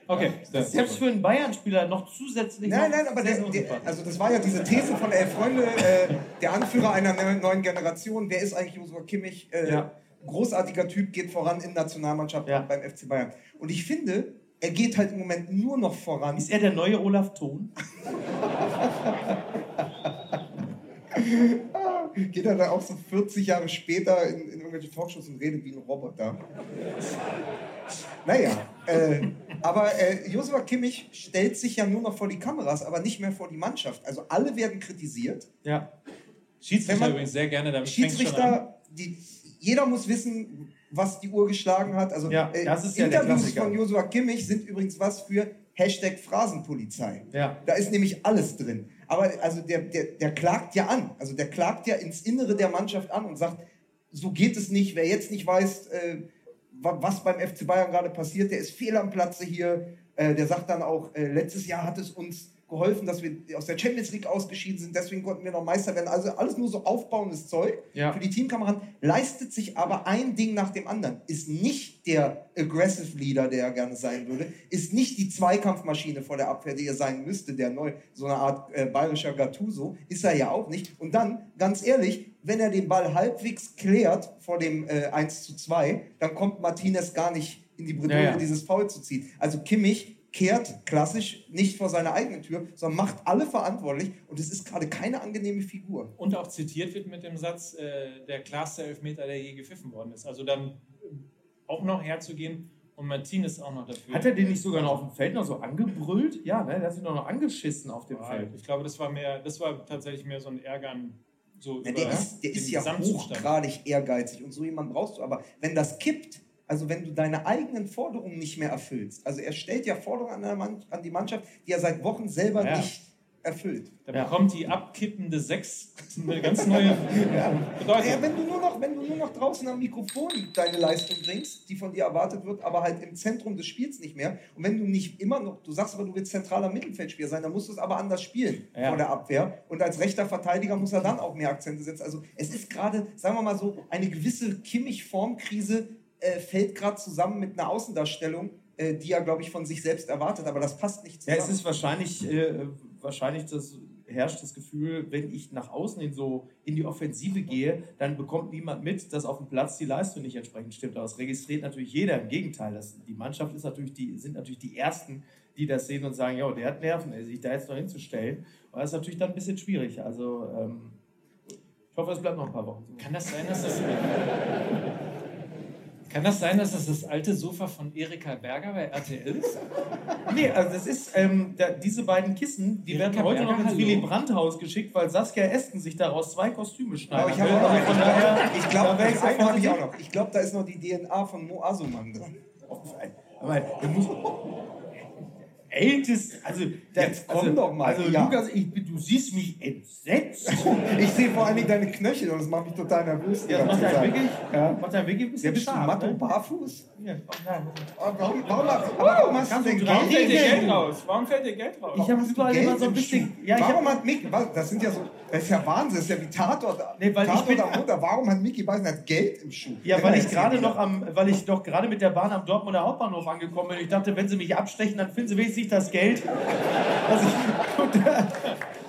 Okay. das- Selbst für einen Bayern-Spieler noch zusätzlich. Nein, nein, aber der, der, also das war ja diese These von Elf Freunde, äh, der Anführer einer neu- neuen Generation. Wer ist eigentlich Josua Kimmich? Äh, Ja. Großartiger Typ, geht voran in Nationalmannschaft Ja. beim FC Bayern. Und ich finde, er geht halt im Moment nur noch voran. Ist er der neue Olaf Thon? Geht er dann auch so 40 Jahre später in, in irgendwelche Talkshows und redet wie ein Roboter. Naja, äh, aber äh, Joshua Kimmich stellt sich ja nur noch vor die Kameras, aber nicht mehr vor die Mannschaft. Also alle werden kritisiert. Ja. Schiedsrichter man- übrigens sehr gerne, damit fängt's schon an. Schiedsrichter, die, jeder muss wissen, was die Uhr geschlagen hat. Also Ja, äh, ja Interviews Klassiker. von Joshua Kimmich sind übrigens was für Hashtag Phrasenpolizei. Ja. Da ist nämlich alles drin. Aber also der, der, der klagt ja an. Also der klagt ja ins Innere der Mannschaft an und sagt, so geht es nicht. Wer jetzt nicht weiß, äh, wa- was beim FC Bayern gerade passiert, der ist fehl am Platze hier. Äh, der sagt dann auch, äh, letztes Jahr hat es uns geholfen, dass wir aus der Champions League ausgeschieden sind, deswegen konnten wir noch Meister werden. Also alles nur so aufbauendes Zeug Ja. für die Teamkameraden, leistet sich aber ein Ding nach dem anderen. Ist nicht der Aggressive Leader, der er gerne sein würde, ist nicht die Zweikampfmaschine vor der Abwehr, die er sein müsste, der neu, so eine Art äh, bayerischer Gattuso, ist er ja auch nicht. Und dann, ganz ehrlich, wenn er den Ball halbwegs klärt vor dem äh, 1 zu 2, dann kommt Martinez gar nicht in die Bredouille, Ja, ja. dieses Foul zu ziehen. Also Kimmich kehrt klassisch nicht vor seine eigene Tür, sondern macht alle verantwortlich und es ist gerade keine angenehme Figur. Und auch zitiert wird mit dem Satz, äh, der klarste Elfmeter, der je gepfiffen worden ist. Also dann äh, auch noch herzugehen und Martinez auch noch dafür. Hat er den nicht sogar noch auf dem Feld noch so angebrüllt? Ja, ne? Der hat sich noch, noch angeschissen auf dem Ja, Feld. Ich glaube, das war mehr, das war tatsächlich mehr so ein Ärgern so Ja, der ist, der ist ja hochgradig ehrgeizig und so jemand brauchst du. Aber wenn das kippt, also wenn du deine eigenen Forderungen nicht mehr erfüllst, also er stellt ja Forderungen an, die Mannschaft, die er seit Wochen selber Ja. nicht erfüllt. Da bekommt die abkippende Sechs eine ganz neue Bedeutung. Ja, wenn, du nur noch, wenn du nur noch draußen am Mikrofon deine Leistung bringst, die von dir erwartet wird, aber halt im Zentrum des Spiels nicht mehr. Und wenn du nicht immer noch, du sagst aber, du willst zentraler Mittelfeldspieler sein, dann musst du es aber anders spielen Ja. vor der Abwehr. Und als rechter Verteidiger muss er dann auch mehr Akzente setzen. Also es ist gerade, sagen wir mal so, eine gewisse Kimmich-Formkrise äh, fällt gerade zusammen mit einer Außendarstellung, äh, die er, glaube ich, von sich selbst erwartet. Aber das passt nicht Ja, zusammen. es ist wahrscheinlich, äh, wahrscheinlich das herrscht das Gefühl, wenn ich nach außen in so in die Offensive gehe, dann bekommt niemand mit, dass auf dem Platz die Leistung nicht entsprechend stimmt. Aber das registriert natürlich jeder. Im Gegenteil, das, die Mannschaft ist natürlich die, sind natürlich die Ersten, die das sehen und sagen, ja, der hat Nerven, ey, sich da jetzt noch hinzustellen. Und das ist natürlich dann ein bisschen schwierig. Also ähm, ich hoffe, es bleibt noch ein paar Wochen. Kann das sein, dass das. Kann das sein, dass das das alte Sofa von Erika Berger bei RTL ist? Nee, also das ist, ähm, da, diese beiden Kissen, die Erika werden heute noch Berger, ins hallo. Willy Brandt-Haus geschickt, weil Saskia Esken sich daraus zwei Kostüme schneidet. Aber ich habe noch, Also ich glaube, da das eine sofort habe ich auch noch. Ich glaube, da ist noch die DNA von Mo Asuman dran. Aber der muss. Ältest, also, Jetzt komm also, doch mal, Also, ja. Lukas, ich, du siehst mich entsetzt. Ich sehe vor allen Dingen deine Knöchel und das macht mich total nervös. Ja, das macht Zeit. wirklich, Ja. macht einen wirklich ein Ja, bisschen bist du scharf. Matto ne? barfuß? Ja. Oh, nein. Aber warum, warum, aber warum hast du Kannst denn du dir Geld. Geld raus? Warum fällt dir Geld raus? Ich habe überall immer so ein bisschen. Ja, ich warum hat was, das sind ja so, das ist ja Wahnsinn, das ist ja wie Tatort, Nee, weil ich Tatort bin- am Montag. Warum hat Mickey Beisenherz Geld im Schuh? ja, weil ich gerade noch am, weil ich doch gerade mit der Bahn am Dortmunder Hauptbahnhof angekommen bin. Ich dachte, wenn sie mich abstechen, dann finden sie wenigstens das Geld, was ich unter,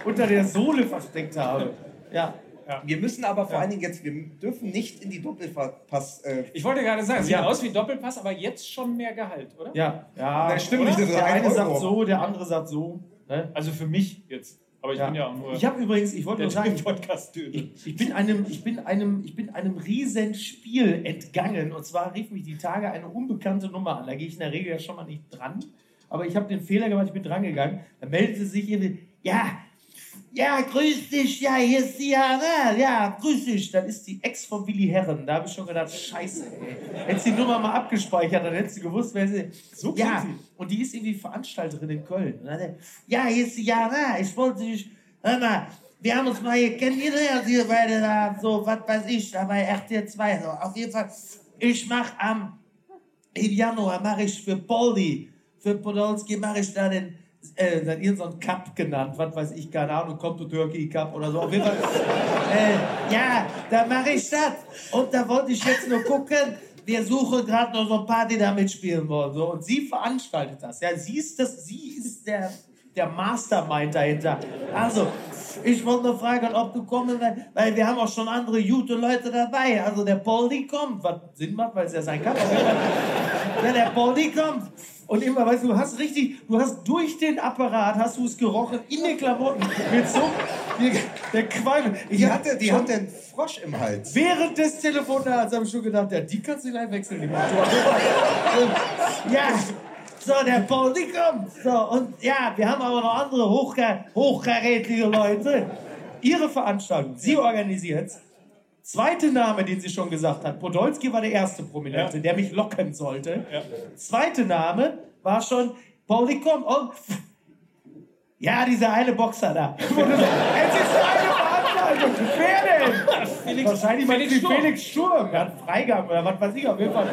unter der Sohle versteckt habe. Ja. Ja. Wir müssen aber vor allen Dingen jetzt, wir dürfen nicht in die Doppelpass. Äh, Ich wollte gerade sagen, sieht Ja. aus wie Doppelpass, aber jetzt schon mehr Gehalt, oder? Ja, ja. Das stimmt Oder? nicht, der ein eine sagt Euro. so, der andere sagt so. Ne? Also für mich jetzt. Aber ich Ja. bin ja auch nur Ich habe übrigens, ich wollte nur sagen, Podcast-Typ. ich, ich bin einem, ich bin einem, ich bin einem riesen Spiel entgangen. Und zwar rief mich die Tage eine unbekannte Nummer an. Da gehe ich in der Regel ja schon mal nicht dran. Aber ich habe den Fehler gemacht, ich bin dran gegangen. Da meldete sich irgendwie, ja, ja, grüß dich, ja, hier ist die Jana, ja, grüß dich. Das ist die Ex von Willi Herren. Da habe ich schon gedacht, scheiße, ey. Hättest die Nummer mal abgespeichert, dann hättest du gewusst, wer sie ist. So ja, sie. und die ist irgendwie Veranstalterin in Köln. Dann, ja, hier ist die Jana, ich wollte dich, hör mal, wir haben uns mal hier kennengelernt, hier beide da, so, was weiß ich, da bei RTL 2. So. Auf jeden Fall, ich mache am, im Januar mache ich für Poldi, für Podolski mache ich da den, äh, dann irgendeinen Cup genannt, was weiß ich, keine Ahnung, kommt to Turkey Cup oder so. Auf jeden Fall, äh, ja, da mache ich das. Und da wollte ich jetzt nur gucken, wir suchen gerade noch so ein paar, die da mitspielen wollen. So. Und sie veranstaltet das. Ja, sie ist, das, sie ist der, der Mastermind dahinter. Also, ich wollte nur fragen, ob du kommen willst, weil wir haben auch schon andere gute Leute dabei. Also der Poldi kommt, was Sinn macht, weil es ja sein kann. Ja, der Poldi kommt. Und immer, weißt du, du hast richtig, du hast durch den Apparat, hast du es gerochen, in den Klamotten, mit so, der Qualm. Ich die hatte, die hatte einen Frosch im Hals. Während des Telefonats habe ich schon gedacht, ja, die kannst du gleich wechseln, die Motor. ja, so, der Paul, die kommt. So, und ja, wir haben aber noch andere hochka hochkarätige Leute. Ihre Veranstaltung, sie organisiert Zweite Name, den sie schon gesagt hat. Podolski war der erste Prominente, Ja. der mich locken sollte. Ja. Zweite Name war schon Pauli komm und ja, dieser eine Boxer da. es ist eine Veranstaltung. Wer denn? Felix- Wahrscheinlich Felix Felix Sturm. Felix Sturm. Der hat Freigang oder was weiß ich auf jeden Fall.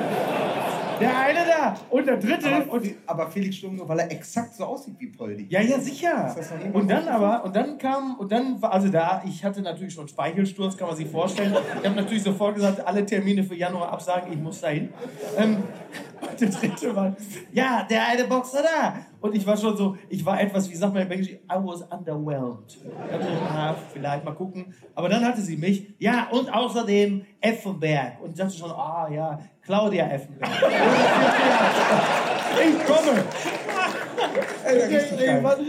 Der eine da und der dritte. Aber, und aber Felix Sturm nur, weil er exakt so aussieht wie Poldi. ja, ja, sicher. Und dann aber, und dann kam, und dann war, also da, ich hatte natürlich schon Speichelsturz, kann man sich vorstellen. Ich habe natürlich sofort gesagt, alle Termine für Januar absagen, ich muss dahin. Ähm, und der dritte war, ja, der eine Boxer da. Und ich war schon so, ich war etwas, wie sagt man im Englischen, I was underwhelmed. Ich hab so, ah, vielleicht mal gucken. Aber dann hatte sie mich, ja, und außerdem Effenberg. Und ich dachte schon, ah, ja, Claudia Effenberg. ich komme.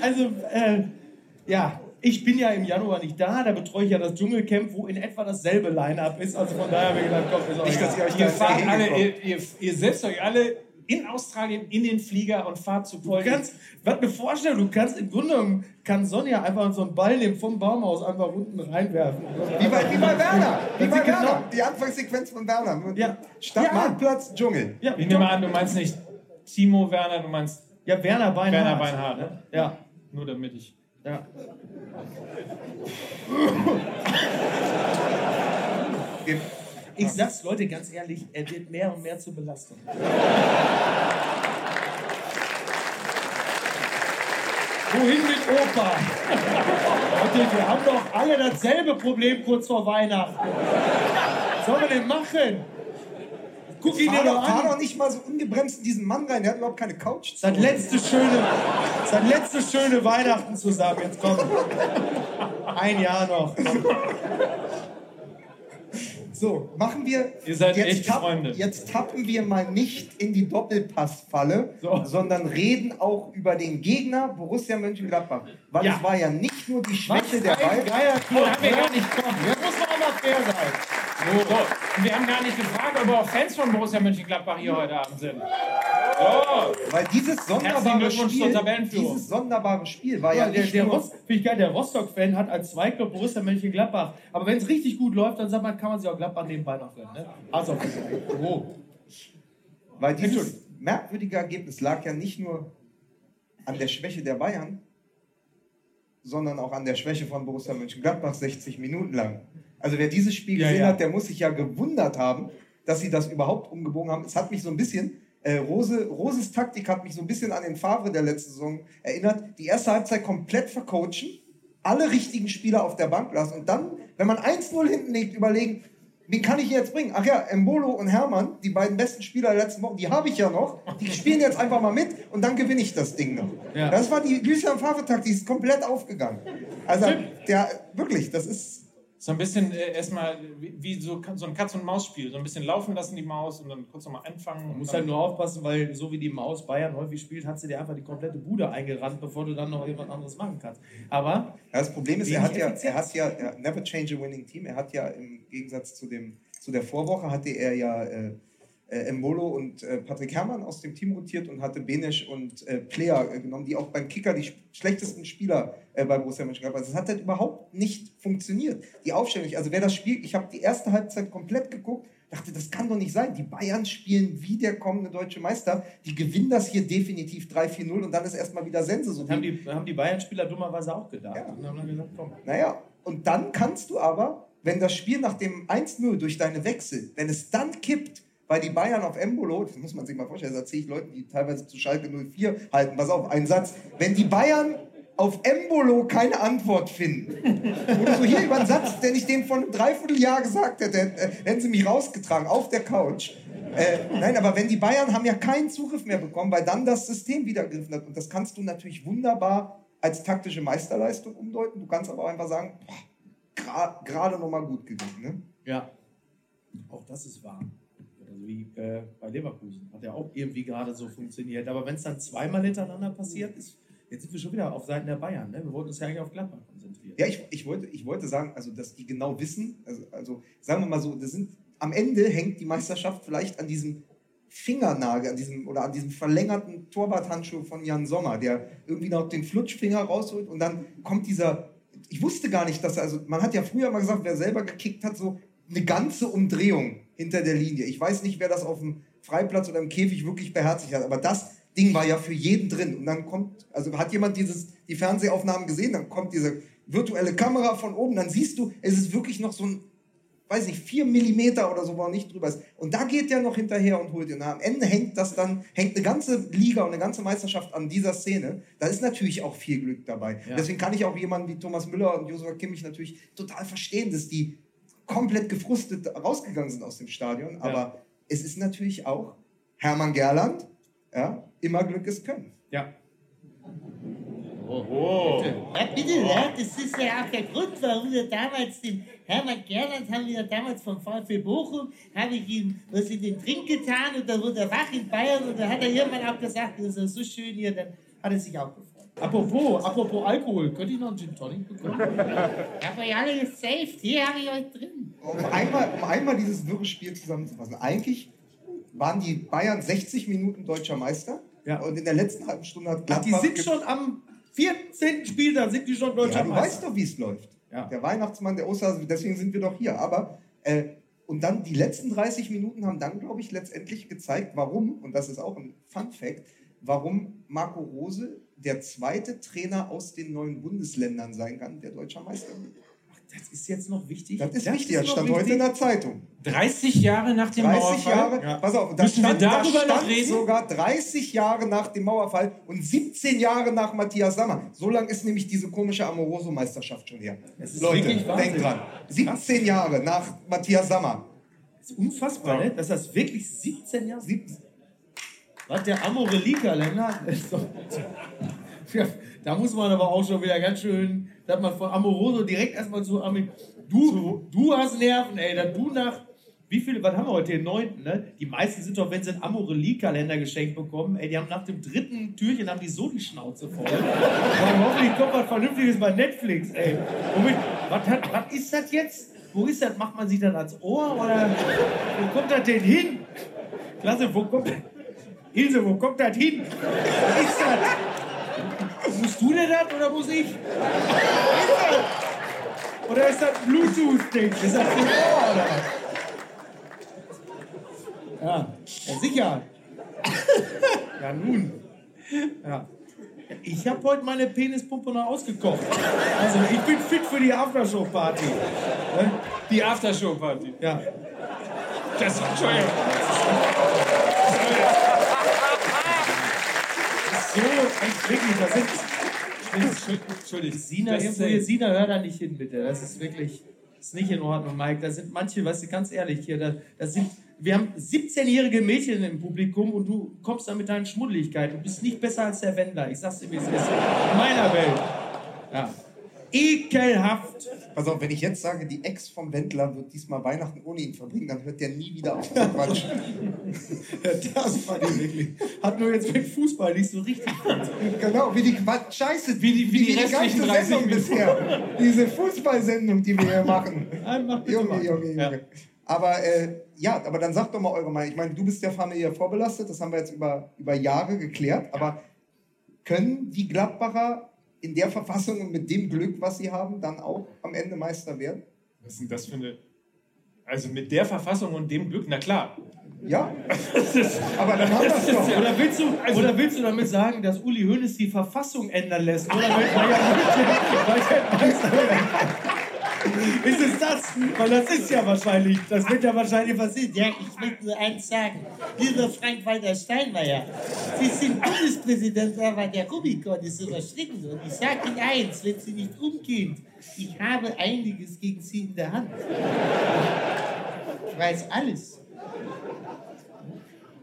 Also, äh, ja, ich bin ja im Januar nicht da, da betreue ich ja das Dschungelcamp, wo in etwa dasselbe Line-Up ist. Also von daher habe ich gedacht, komm, ist auch Nicht, dass ihr euch Ihr fahrt alle, ihr, ihr, ihr setzt euch alle in Australien in den Flieger und fahrt zu Du Poldi. kannst, was mir vorstellen, du kannst im Grunde genommen, kann Sonja einfach so einen Ball nehmen vom Baumhaus einfach unten reinwerfen. Wie bei, wie bei Werner. Wie bei sieht genau- Werner. Die Anfangssequenz von Werner. Ja. Stadt, Ja. Marktplatz, Dschungel. Ja, Ich nehme an, du meinst nicht Timo Werner, du meinst ja Werner Beinhardt. Werner Beinhardt. Ne? Ja, Nur damit ich. ja. Ich sag's Leute ganz ehrlich, er wird mehr und mehr zur Belastung. Wohin mit Opa? Leute, wir haben doch alle dasselbe Problem kurz vor Weihnachten. Was sollen wir denn machen? Guck ihn dir doch doch, fahr an. doch nicht mal so ungebremst in diesen Mann rein. Der hat überhaupt keine Couch. Sein letzte schöne, sein letzte schöne Weihnachten zusammen. Jetzt komm. Ein Jahr noch. So, machen wir. Ihr seid echt Freunde. Jetzt tappen wir mal nicht in die Doppelpassfalle, So. sondern reden auch über den Gegner Borussia Mönchengladbach. Weil Ja. es war ja nicht nur die Schwäche der geiler Oh, haben wir gar nicht kommen. Jetzt muss man auch mal fair sein. So, so. Wir haben gar nicht gefragt, ob auch Fans von Borussia Mönchengladbach hier heute Abend sind. So. Weil dieses sonderbare Spiel, dieses sonderbare Spiel war ja, Ja, der, der, Rost, finde ich geil, der Rostock-Fan hat als Zweitclub Borussia Mönchengladbach. Aber wenn es richtig gut läuft, dann sagt man, kann man sich auch Gladbach nebenbei noch gönnen. Ne? Also, oh. weil dieses merkwürdige Ergebnis lag ja nicht nur an der Schwäche der Bayern, sondern auch an der Schwäche von Borussia Mönchengladbach 60 Minuten lang. Also wer dieses Spiel Ja, gesehen ja. hat, der muss sich ja gewundert haben, dass sie das überhaupt umgebogen haben. Es hat mich so ein bisschen, äh, Rose, Roses Taktik hat mich so ein bisschen an den Favre der letzten Saison erinnert. Die erste Halbzeit komplett vercoachen, alle richtigen Spieler auf der Bank lassen und dann, wenn man 1-0 hinten liegt, überlegen, wen kann ich jetzt bringen? Ach ja, Embolo und Hermann, die beiden besten Spieler der letzten Wochen, die habe ich ja noch. Die spielen jetzt einfach mal mit und dann gewinne ich das Ding noch. Ja. Das war die Lucien Favre-Taktik, die ist komplett aufgegangen. Also, der, wirklich, das ist So ein bisschen äh, erstmal wie, wie so, so ein Katz-und-Maus-Spiel. So ein bisschen laufen lassen, die Maus, und dann kurz nochmal anfangen. Man muss halt nur aufpassen, weil so wie die Maus Bayern häufig spielt, hat sie dir einfach die komplette Bude eingerannt, bevor du dann noch irgendwas anderes machen kannst. Aber. Ja, das Problem ist, er hat, ja, er hat ja, er never change a winning team. Er hat ja im Gegensatz zu, dem, zu der Vorwoche, hatte er ja. Äh, äh, Mbolo und äh, Patrick Herrmann aus dem Team rotiert und hatte Benesch und äh, Player äh, genommen, die auch beim Kicker die schlechtesten Spieler äh, bei Borussia Mönchengladbach. Also es hat halt überhaupt nicht funktioniert. Die Aufstellung. Also wer das spielt, ich habe die erste Halbzeit komplett geguckt, dachte, das kann doch nicht sein. Die Bayern spielen wie der kommende deutsche Meister. Die gewinnen das hier definitiv 3-4-0 und dann ist erstmal wieder Sense. So haben, die, haben die Bayern-Spieler dummerweise auch gedacht. Ja. Und haben dann gesagt, komm. Naja, und dann kannst du aber, wenn das Spiel nach dem 1-0 durch deine Wechsel, wenn es dann kippt, weil die Bayern auf Embolo, das muss man sich mal vorstellen, das erzähle ich Leuten, die teilweise zu Schalke 04 halten, pass auf, einen Satz, wenn die Bayern auf Embolo keine Antwort finden. Oder so hier über einen Satz, den ich dem vor einem Dreivierteljahr gesagt hätte, äh, hätten sie mich rausgetragen auf der Couch. Äh, nein, aber wenn die Bayern haben ja keinen Zugriff mehr bekommen, weil dann das System wieder gegriffen hat. Und das kannst du natürlich wunderbar als taktische Meisterleistung umdeuten. Du kannst aber auch einfach sagen, gerade gra nochmal gut gegangen. Ne? Ja, auch das ist wahr wie äh, bei Leverkusen. Hat ja auch irgendwie gerade so funktioniert. Aber wenn es dann zweimal hintereinander passiert, ist, jetzt sind wir schon wieder auf Seiten der Bayern. Ne? Wir wollten uns ja eigentlich auf Gladbach konzentrieren. Ja, ich, ich, wollte, ich wollte sagen, also dass die genau wissen, also, also sagen wir mal so, das sind, am Ende hängt die Meisterschaft vielleicht an diesem Fingernagel, an diesem oder an diesem verlängerten Torwarthandschuh von Jan Sommer, der irgendwie noch den Flutschfinger rausholt und dann kommt dieser. Ich wusste gar nicht, dass er, also man hat ja früher mal gesagt, wer selber gekickt hat, so eine ganze Umdrehung hinter der Linie. Ich weiß nicht, wer das auf dem Freiplatz oder im Käfig wirklich beherzigt hat, aber das Ding war ja für jeden drin. Und dann kommt, also hat jemand dieses, die Fernsehaufnahmen gesehen, dann kommt diese virtuelle Kamera von oben, dann siehst du, es ist wirklich noch so ein, weiß ich, vier Millimeter oder so, wo nicht drüber ist. Und da geht der noch hinterher und holt ihn. am Ende hängt das dann, hängt eine ganze Liga und eine ganze Meisterschaft an dieser Szene. Da ist natürlich auch viel Glück dabei. Ja. Deswegen kann ich auch jemanden wie Thomas Müller und Josua Kimmich natürlich total verstehen, dass die komplett gefrustet rausgegangen sind aus dem Stadion. Aber ja. es ist natürlich auch Hermann Gerland, ja, immer Glück ist Können. Ja. Oh. oh. Ja, bitte, ja, das ist ja auch der Grund, warum wir damals den Hermann Gerland haben wir damals vom VfB Bochum, habe ich ihm was in den Trink getan und da wurde er wach in Bayern und da hat er irgendwann auch gesagt, das ist so schön hier, dann hat er sich auch gefreut. Apropos, apropos Alkohol, könnt ihr noch einen Gin Tonic bekommen? Ich habe euch alle gesaved, hier habe ich euch drin. Um einmal, um einmal dieses wirre Spiel zusammenzufassen. Eigentlich waren die Bayern 60 Minuten deutscher Meister ja. und in der letzten halben Stunde hat Gladbach... Ach, die sind schon am 14. Spiel, da sind die schon deutscher ja, du Meister. Du weißt doch, wie es läuft. Ja. Der Weihnachtsmann, der Osterhase, deswegen sind wir doch hier. Aber... Äh, und dann die letzten 30 Minuten haben dann, glaube ich, letztendlich gezeigt, warum, und das ist auch ein Fun Fact, warum Marco Rose der zweite Trainer aus den neuen Bundesländern sein kann, der deutscher Meister wird. Das ist jetzt noch wichtig. Das ist das wichtig, das stand heute in der Zeitung. 30 Jahre nach dem 30 Mauerfall. Jahre, ja. pass auf, Müssen stand, wir darüber noch reden? sogar 30 Jahre nach dem Mauerfall und 17 Jahre nach Matthias Sammer. So lang ist nämlich diese komische Amoroso-Meisterschaft schon her. Leute, denkt dran. 17 Jahre nach Matthias Sammer. Das ist unfassbar, ja. ne? dass das wirklich 17 Jahre... 17, was, der Amorelie-Kalender? Ja, da muss man aber auch schon wieder ganz schön, dass man von Amoroso direkt erstmal zu Ami. Du, du hast Nerven, ey, dass du nach. Wie viele, was haben wir heute, den neunten, ne? Die meisten sind doch, wenn sie einen Amorelie-Kalender geschenkt bekommen, ey, die haben nach dem dritten Türchen haben die so die Schnauze voll. Dann hoffentlich kommt was Vernünftiges bei Netflix, ey. Womit, was, hat, was ist das jetzt? Wo ist das? Macht man sich das ans Ohr oder wo kommt das denn hin? Klasse, wo kommt das? Ilse, wo kommt das hin? Was ist das? Du denn das oder muss ich? Oder ist das ein Bluetooth-Ding? Ist das für Ohr oder Ja, ja sicher. Ja, nun. Ja. Ich habe heute meine Penispumpe noch ausgekocht. Also ich bin fit für die Aftershow-Party. Die Aftershow-Party? Ja. Das, Entschuldigung so, echt wirklich, das sind. Entschuldigung, Sina, irgendwo Sina, hör da nicht hin, bitte. Das ist wirklich, das ist nicht in Ordnung, Mike. Da sind manche, weißt du, ganz ehrlich hier, da, da sind, wir haben 17-jährige Mädchen im Publikum und du kommst da mit deinen Schmuddeligkeiten. Du bist nicht besser als der Wender. Ich sag's dir, wie es ist. In meiner Welt. Ja. Ekelhaft. Pass auf, wenn ich jetzt sage, die Ex vom Wendler wird diesmal Weihnachten ohne ihn verbringen, dann hört der nie wieder auf zu quatschen. Das fand ich wirklich. Hat nur jetzt mit Fußball nicht so richtig. genau, wie die Quatsch, Scheiße, Wie die- wie die restlichen ganze 30 Sendung bisher. Diese Fußballsendung, die wir hier machen. Bitte Junge. Junge, Junge. Aber äh, ja, aber dann sagt doch mal eure Meinung. Ich meine, du bist ja familiär vorbelastet, das haben wir jetzt über, über Jahre geklärt. Aber können die Gladbacher in der Verfassung und mit dem Glück, was sie haben, dann auch am Ende Meister werden? Was ist denn das für eine. Also mit der Verfassung und dem Glück, na klar. Ja. aber dann haben wir es doch. Oder willst, du, oder willst du damit sagen, dass Uli Hoeneß die Verfassung ändern lässt? Oder Meister wird? Ist es das? Weil das ist ja wahrscheinlich, das wird ja wahrscheinlich passieren. Ja, ich möchte nur eins sagen. Lieber Frank-Walter Steinmeier, Sie sind Bundespräsident, aber der Rubikon ist überschritten. Und ich sage Ihnen eins, wenn Sie nicht umgehen, ich habe einiges gegen Sie in der Hand. Ich weiß alles.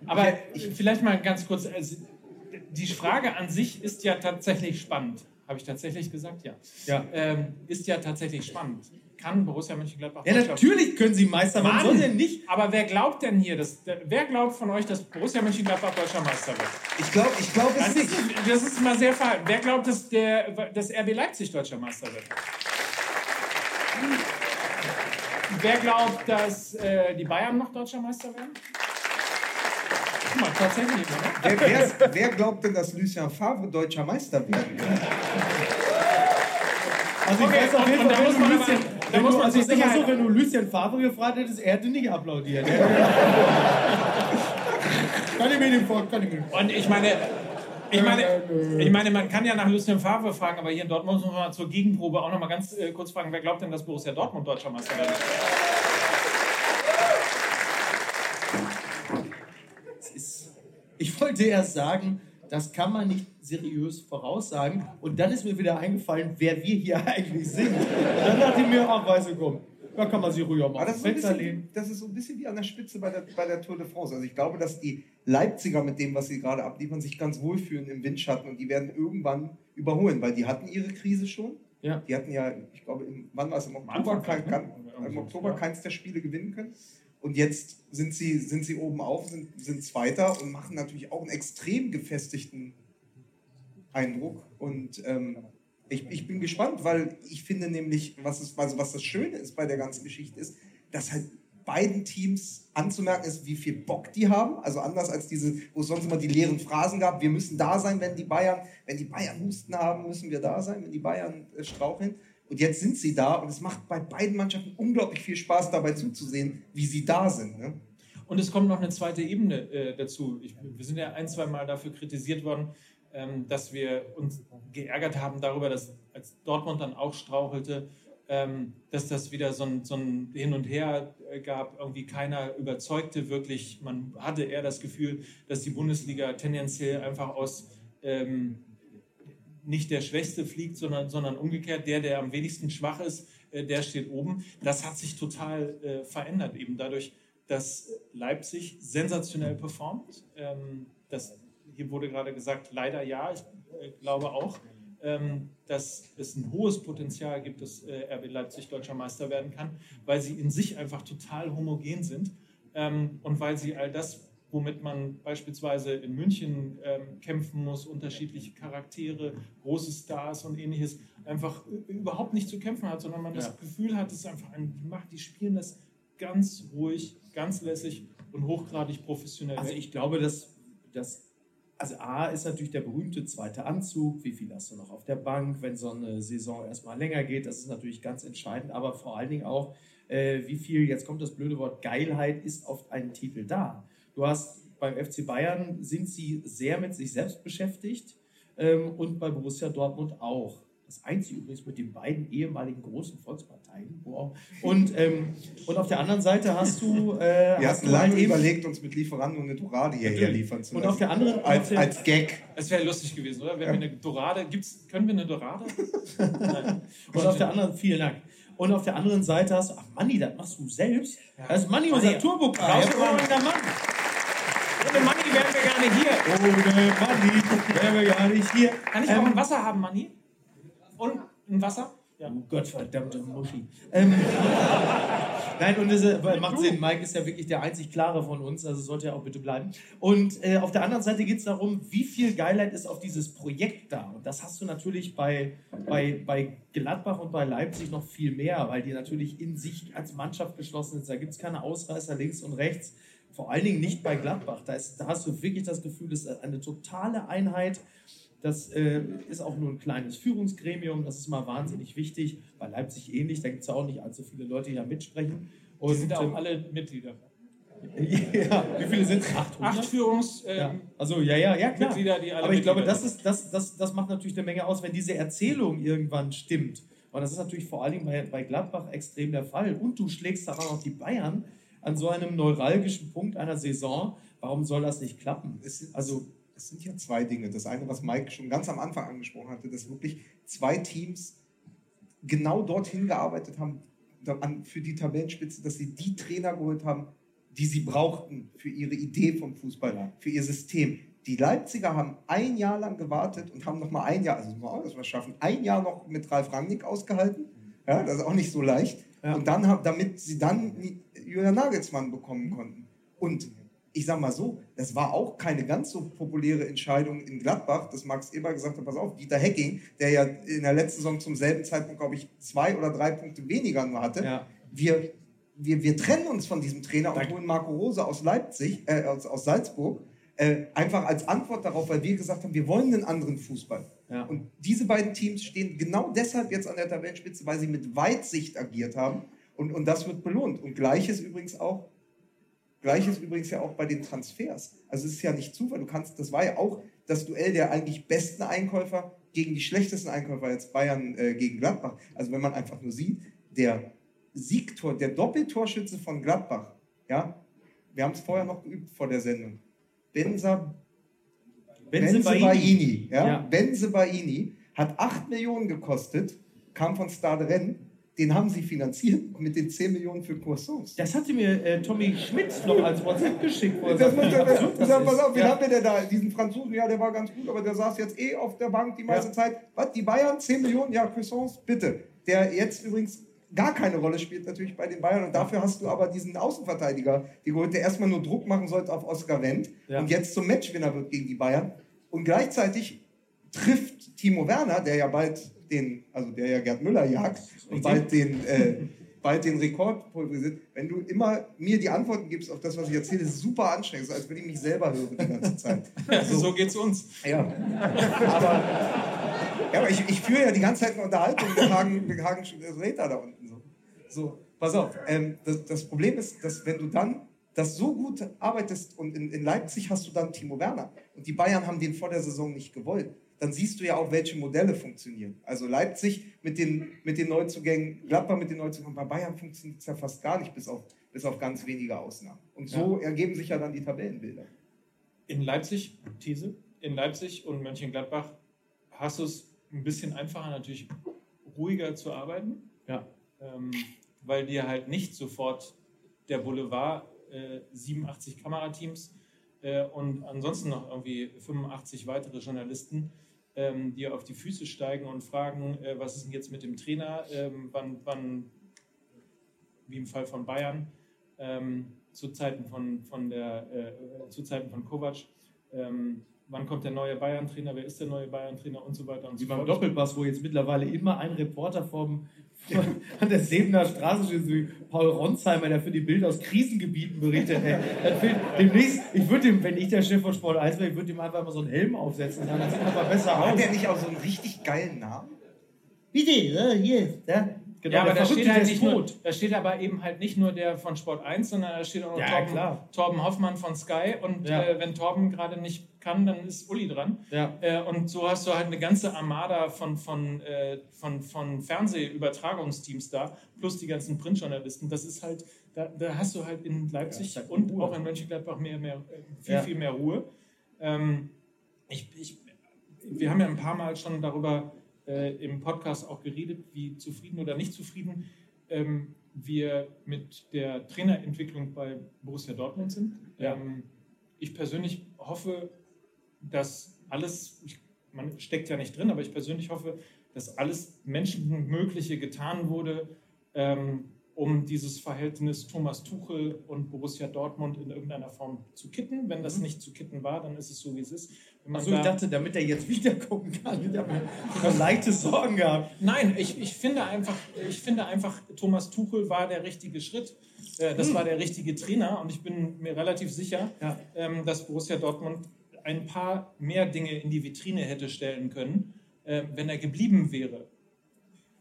Aber vielleicht mal ganz kurz. Also, die Frage an sich ist ja tatsächlich spannend. Habe ich tatsächlich gesagt? Ja. Ja. Ähm, ist ja tatsächlich spannend. Kann Borussia Mönchengladbach Ja, natürlich können sie Meister werden. Mann, Warum denn nicht? Aber wer glaubt denn hier, dass, wer glaubt von euch, dass Borussia Mönchengladbach deutscher Meister wird? Ich glaube ich glaub es Das nicht. ist, das ist mal sehr verhalten. Wer glaubt, dass, der, dass RB Leipzig deutscher Meister wird? Wer glaubt, dass äh, die Bayern noch deutscher Meister werden? Guck mal, tatsächlich, oder? Wer, wer, wer glaubt denn, dass Lucien Favre deutscher Meister werden wird? Also ich Okay, weiß auf jeden Fall, da muss wenn du man Lucien, aber- da wenn muss du, man also ich sag mal so, wenn du Lucien Favre gefragt hättest, er hätte nicht applaudiert. Er kann ich mir den vor, kann ich mir Und ich meine, ich meine, ich meine, man kann ja nach Lucien Favre fragen, aber hier in Dortmund muss man mal zur Gegenprobe auch noch mal ganz äh, kurz fragen, wer glaubt denn, dass Borussia Dortmund deutscher Meister wird? Ich wollte erst sagen, das kann man nicht seriös voraussagen. Und dann ist mir wieder eingefallen, wer wir hier eigentlich sind. Und dann dachte ich mir, ach, weißt du, komm, da kann man sich ruhig auch mal Aber auf das ist, so ein Fenster bisschen, lehnen. das ist so ein bisschen wie an der Spitze bei der, bei der Tour de France. Also ich glaube, dass die Leipziger mit dem, was sie gerade abliefern, sich ganz wohlfühlen im Windschatten und die werden irgendwann überholen, weil die hatten ihre Krise schon. Ja. Die hatten ja, ich glaube, im, wann war es im Oktober, Anfang, kein, ne? kein, Oder im Oktober ja. keins der Spiele gewinnen können. Und jetzt sind sie, sind sie oben auf, sind, sind Zweiter und machen natürlich auch einen extrem gefestigten Eindruck. Und ähm, ich, ich bin gespannt, weil ich finde nämlich, was, ist, also was das Schöne ist bei der ganzen Geschichte ist, dass halt beiden Teams anzumerken ist, wie viel Bock die haben. Also anders als diese, wo es sonst immer die leeren Phrasen gab, wir müssen da sein, wenn die Bayern, wenn die Bayern Husten haben, müssen wir da sein, wenn die Bayern äh, straucheln. Und jetzt sind sie da und es macht bei beiden Mannschaften unglaublich viel Spaß, dabei zuzusehen, wie sie da sind. Ne? Und es kommt noch eine zweite Ebene äh, dazu. Ich, wir sind ja ein, zwei Mal dafür kritisiert worden, ähm, dass wir uns geärgert haben darüber, dass als Dortmund dann auch strauchelte, ähm, dass das wieder so ein, so ein Hin und Her äh, gab. Irgendwie keiner überzeugte wirklich. Man hatte eher das Gefühl, dass die Bundesliga tendenziell einfach aus ähm, nicht der Schwächste fliegt, sondern, sondern umgekehrt, der, der am wenigsten schwach ist, äh, der steht oben. Das hat sich total äh, verändert, eben dadurch, dass Leipzig sensationell performt. Ähm, das, hier wurde gerade gesagt, leider ja, ich äh, glaube auch, ähm, dass es ein hohes Potenzial gibt, dass RB Leipzig deutscher Meister werden kann, weil sie in sich einfach total homogen sind ähm, und weil sie all das, womit man beispielsweise in München ähm, kämpfen muss, unterschiedliche Charaktere, große Stars und ähnliches, einfach ü- überhaupt nicht zu kämpfen hat, sondern man das Gefühl hat, es ist einfach ein, die macht, die spielen das ganz ruhig, ganz lässig und hochgradig professionell. Also ich glaube, dass das also A ist natürlich der berühmte zweite Anzug. Wie viel hast du noch auf der Bank, wenn so eine Saison erstmal länger geht? Das ist natürlich ganz entscheidend. Aber vor allen Dingen auch, äh, wie viel, jetzt kommt das blöde Wort Geilheit, ist auf einen Titel da. Du hast beim FC Bayern sind sie sehr mit sich selbst beschäftigt ähm, und bei Borussia Dortmund auch. Das Einzige übrigens mit den beiden ehemaligen großen Volksparteien. Wow. Und, ähm, und auf der anderen Seite hast du. Äh, Wir hast hatten du halt lange eben, überlegt, uns mit Lieferando eine Dorade hierher liefern zu Und lassen. auf der anderen- als, auf der- als Gag. Es wäre lustig gewesen, oder? Wenn wir eine Dorade, gibt's, können wir eine Dorade? Nein. Und auf der anderen, vielen Dank. Und auf der anderen Seite hast du, ach Manni, das machst du selbst? Das ist Manni, unser Turbo-Car. rausgekommen. Hervorragender Mann. Ohne Money wären wir gar nicht hier. Ohne Manni wären wir gar nicht hier. Kann ich auch ein Wasser haben, Manni? Und ein Wasser? Ja. Oh Gott, verdammte Muschi. Ähm, Nein, und es äh, macht Sinn. Mike ist ja wirklich der einzig Klare von uns, also sollte er auch bitte bleiben. Und äh, auf der anderen Seite geht es darum, wie viel Geilheit ist auf dieses Projekt da. Und das hast du natürlich bei, bei, bei Gladbach und bei Leipzig noch viel mehr, weil die natürlich in sich als Mannschaft geschlossen sind. Da gibt es keine Ausreißer links und rechts. Vor allen Dingen nicht bei Gladbach. Da, ist, da hast du wirklich das Gefühl, es ist eine totale Einheit. Das äh, ist auch nur ein kleines Führungsgremium, das ist mal wahnsinnig wichtig. Bei Leipzig ähnlich, da gibt es ja auch nicht allzu viele Leute, die da mitsprechen. Und die sind auch ähm, alle Mitglieder. ja, wie viele sind es? Acht Führungs. Ähm, ja. Also ja, ja, ja, klar. Mitglieder, die alle Aber ich glaube, das, ist, das, das, das macht natürlich eine Menge aus, wenn diese Erzählung irgendwann stimmt. Und das ist natürlich vor allem bei, bei Gladbach extrem der Fall. Und du schlägst daran auch die Bayern an so einem neuralgischen Punkt einer Saison. Warum soll das nicht klappen? also es sind ja zwei Dinge. Das eine, was Mike schon ganz am Anfang angesprochen hatte, dass wirklich zwei Teams genau dorthin gearbeitet haben, für die Tabellenspitze, dass sie die Trainer geholt haben, die sie brauchten für ihre Idee vom Fußball, für ihr System. Die Leipziger haben ein Jahr lang gewartet und haben noch mal ein Jahr, also das wir das schaffen, ein Jahr noch mit Ralf Rangnick ausgehalten. Ja, das ist auch nicht so leicht. Ja. Und dann, damit sie dann Julian Nagelsmann bekommen konnten. Und ich sag mal so, das war auch keine ganz so populäre Entscheidung in Gladbach, dass Max Eber gesagt hat, pass auf, Dieter Hecking, der ja in der letzten Saison zum selben Zeitpunkt, glaube ich, zwei oder drei Punkte weniger nur hatte, ja. wir, wir, wir trennen uns von diesem Trainer und holen Marco Rose aus Leipzig, äh, aus, aus Salzburg, äh, einfach als Antwort darauf, weil wir gesagt haben, wir wollen einen anderen Fußball. Ja. Und diese beiden Teams stehen genau deshalb jetzt an der Tabellenspitze, weil sie mit Weitsicht agiert haben und, und das wird belohnt. Und gleiches übrigens auch Gleiches übrigens ja auch bei den Transfers. Also es ist ja nicht Zufall. Du kannst, das war ja auch das Duell der eigentlich besten Einkäufer gegen die schlechtesten Einkäufer, jetzt Bayern äh, gegen Gladbach. Also wenn man einfach nur sieht, der Siegtor, der Doppeltorschütze von Gladbach, ja, wir haben es vorher noch geübt vor der Sendung. Benza, Benzebaini, ja, ja. Benzebaini hat 8 Millionen gekostet, kam von Stade Rennes den haben sie finanziert mit den 10 Millionen für Croissants. Das hatte mir äh, Tommy Schmidt noch als WhatsApp geschickt. Das muss, das, das, das pass auf, wen ja. haben wir denn da? Diesen Franzosen, ja, der war ganz gut, aber der saß jetzt eh auf der Bank die meiste ja. Zeit. Was, die Bayern, 10 Millionen? Ja, Croissants, bitte. Der jetzt übrigens gar keine Rolle spielt natürlich bei den Bayern und dafür hast du aber diesen Außenverteidiger, der erstmal nur Druck machen sollte auf Oskar Wendt ja. und jetzt zum Matchwinner wird gegen die Bayern und gleichzeitig trifft Timo Werner, der ja bald den, also der ja Gerd Müller jagt und bald den, äh, bald den Rekord pulverisiert, wenn du immer mir die Antworten gibst auf das, was ich erzähle, ist super anstrengend, so als würde ich mich selber hören die ganze Zeit. So, so geht's uns. Ja. Aber, ja, aber ich, ich führe ja die ganze Zeit eine Unterhaltung mit Hagen, mit Hagen Räter da unten. So, pass auf. Ähm, das, das Problem ist, dass wenn du dann das so gut arbeitest und in, in Leipzig hast du dann Timo Werner und die Bayern haben den vor der Saison nicht gewollt dann siehst du ja auch, welche Modelle funktionieren. Also Leipzig mit den, mit den Neuzugängen, Gladbach mit den Neuzugängen, bei Bayern funktioniert es ja fast gar nicht, bis auf, bis auf ganz wenige Ausnahmen. Und so ja. ergeben sich ja dann die Tabellenbilder. In Leipzig, These, in Leipzig und Mönchengladbach hast du es ein bisschen einfacher, natürlich ruhiger zu arbeiten. Ja. Ähm, weil dir halt nicht sofort der Boulevard äh, 87 Kamerateams äh, und ansonsten noch irgendwie 85 weitere Journalisten ähm, die auf die Füße steigen und fragen, äh, was ist denn jetzt mit dem Trainer, ähm, wann, wann, wie im Fall von Bayern, ähm, zu Zeiten von, von, der, äh, zu Zeiten von Kovac, ähm, wann kommt der neue Bayern-Trainer, wer ist der neue Bayern-Trainer? Und so weiter und Wie so fort. beim Doppelpass, wo jetzt mittlerweile immer ein Reporter vom, an der Sebener Straße steht, so wie Paul Ronsheimer, der für die Bild aus Krisengebieten berichtet. Ey, demnächst, ich würde dem, wenn ich der Chef von Sport 1 wäre, ich würde ihm einfach mal so einen Helm aufsetzen. Dann sieht man mal besser aus. Hat der nicht auch so einen richtig geilen Namen? Bitte, hier, da. Genau, ja, aber da steht, halt nicht nur, da steht aber eben halt nicht nur der von Sport 1, sondern da steht auch noch ja, Torben, Torben, Hoffmann von Sky. Und ja. äh, wenn Torben gerade nicht kann, dann ist Uli dran. Ja. Äh, und so hast du halt eine ganze Armada von, von, äh, von, von Fernsehübertragungsteams da, plus die ganzen Printjournalisten. Das ist halt, da, da hast du halt in Leipzig halt und Ruhe. auch in Mönchengladbach mehr, mehr, äh, viel, viel mehr Ruhe. Ähm, ich, ich, wir haben ja ein paar Mal schon darüber äh, im Podcast auch geredet, wie zufrieden oder nicht zufrieden ähm, wir mit der Trainerentwicklung bei Borussia Dortmund sind. Ja. Ähm, ich persönlich hoffe, dass alles, ich, man steckt ja nicht drin, aber ich persönlich hoffe, dass alles Menschenmögliche getan wurde, ähm, um dieses Verhältnis Thomas Tuchel und Borussia Dortmund in irgendeiner Form zu kitten. Wenn das nicht zu kitten war, dann ist es so, wie es ist. Also ich da- dachte, damit er jetzt wiederkommen kann. Ich habe mir leichte Sorgen gehabt. Nein, ich, ich, finde einfach, ich finde einfach, Thomas Tuchel war der richtige Schritt. Äh, Das war der richtige Trainer und ich bin mir relativ sicher, Ja. ähm, dass Borussia Dortmund ein paar mehr Dinge in die Vitrine hätte stellen können, äh, wenn er geblieben wäre.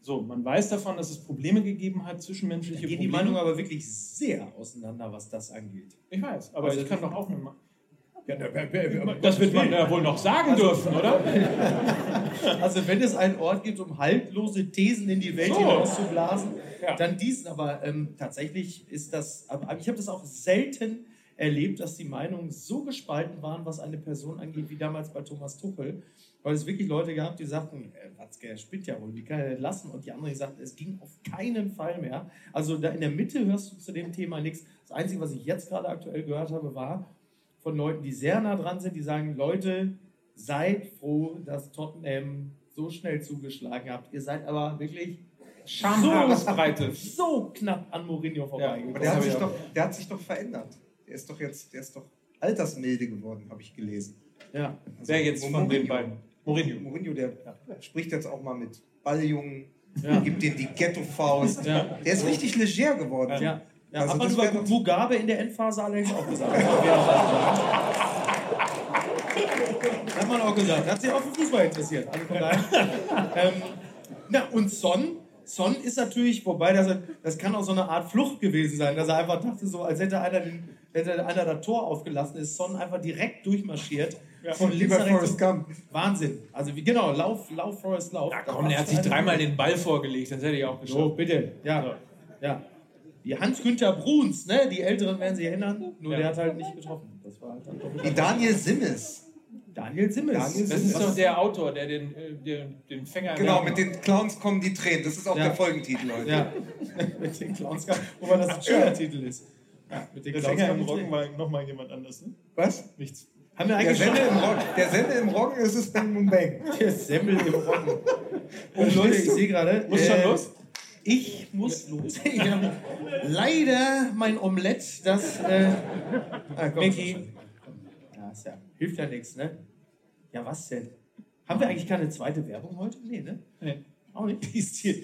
So, man weiß davon, dass es Probleme gegeben hat, zwischenmenschliche Da gehen die Probleme. Meinungen aber wirklich sehr auseinander, was das angeht. ich weiß, aber Also ich kann doch auch eine Das wird man ja wohl noch sagen dürfen, oder? Also wenn es einen Ort gibt, um haltlose Thesen in die Welt So. hinauszublasen, Ja. dann diesen. Aber ähm, tatsächlich ist das, aber ich habe das auch selten erlebt, dass die Meinungen so gespalten waren, was eine Person angeht, wie damals bei Thomas Tuchel. Weil es wirklich Leute gab, die sagten, äh, Watzke, er spinnt ja wohl, wie kann er lassen? Und die anderen, die sagten, es ging auf keinen Fall mehr. Also da in der Mitte hörst du zu dem Thema nichts. Das Einzige, was ich jetzt gerade aktuell gehört habe, war von Leuten, die sehr nah dran sind, die sagen, Leute, seid froh, dass Tottenham so schnell zugeschlagen habt. Ihr seid aber wirklich Schamhaaresbreite. so knapp an Mourinho vorbeigekommen. Aber der hat, sich ich doch, der hat sich doch verändert. Der ist doch jetzt, der ist doch altersmilde geworden, habe ich gelesen. ja. Also Wer jetzt von den Mourinho. beiden? Mourinho. Mourinho, der spricht jetzt auch mal mit Balljungen, Ja. gibt denen die Ghetto-Faust. Ja. Der ist richtig leger geworden. Ja. Ja, Also hat man das über wär doch- Mugabe in der Endphase allerdings auch gesagt. Das hat man auch gesagt. Hat sich auch für Fußball interessiert. Also von daher. ähm, na, und Son, Son ist natürlich, wobei das, das kann auch so eine Art Flucht gewesen sein, dass er einfach dachte, so als hätte einer, den, hätte einer das Tor aufgelassen, ist Son einfach direkt durchmarschiert. Von Wie links nach rechts. Wahnsinn. Also wie, genau, Lauf, Lauf, Forrest, Lauf. Ja, komm, der hat sich dreimal den Ball vorgelegt, das hätte ich auch So, geschafft. bitte. Ja. ja. Die Hans-Günther Bruns, ne? Die Älteren werden sich erinnern, nur Ja. der hat halt nicht getroffen. Das war halt dann. Wie Daniel Simmes. Daniel Simmels. Daniel Das ist doch der Autor, der den, äh, den, den Fänger. Genau, mit den Clowns kommen die Tränen. Das ist auch Ja. der Folgentitel heute. Ja, mit den Clowns, wobei das ein schöner Titel ist. Ja, mit den Der Clowns im Roggen war nochmal jemand anders, ne? Was? Nichts. Haben wir Der eigentlich schon Sende im Roggen, der Sende im Roggen ist es Bang Bang. der Semmel im Roggen. Und Leute, ich sehe gerade. Muss schon los? Ich muss los. Ich habe leider mein Omelett, das. Äh, ah, komm, Micky. Ja, ist ja, hilft ja nichts, ne? Ja, was denn? Haben wir eigentlich keine zweite Werbung heute? Nee, ne? Nee. Auch nicht. Ist hier,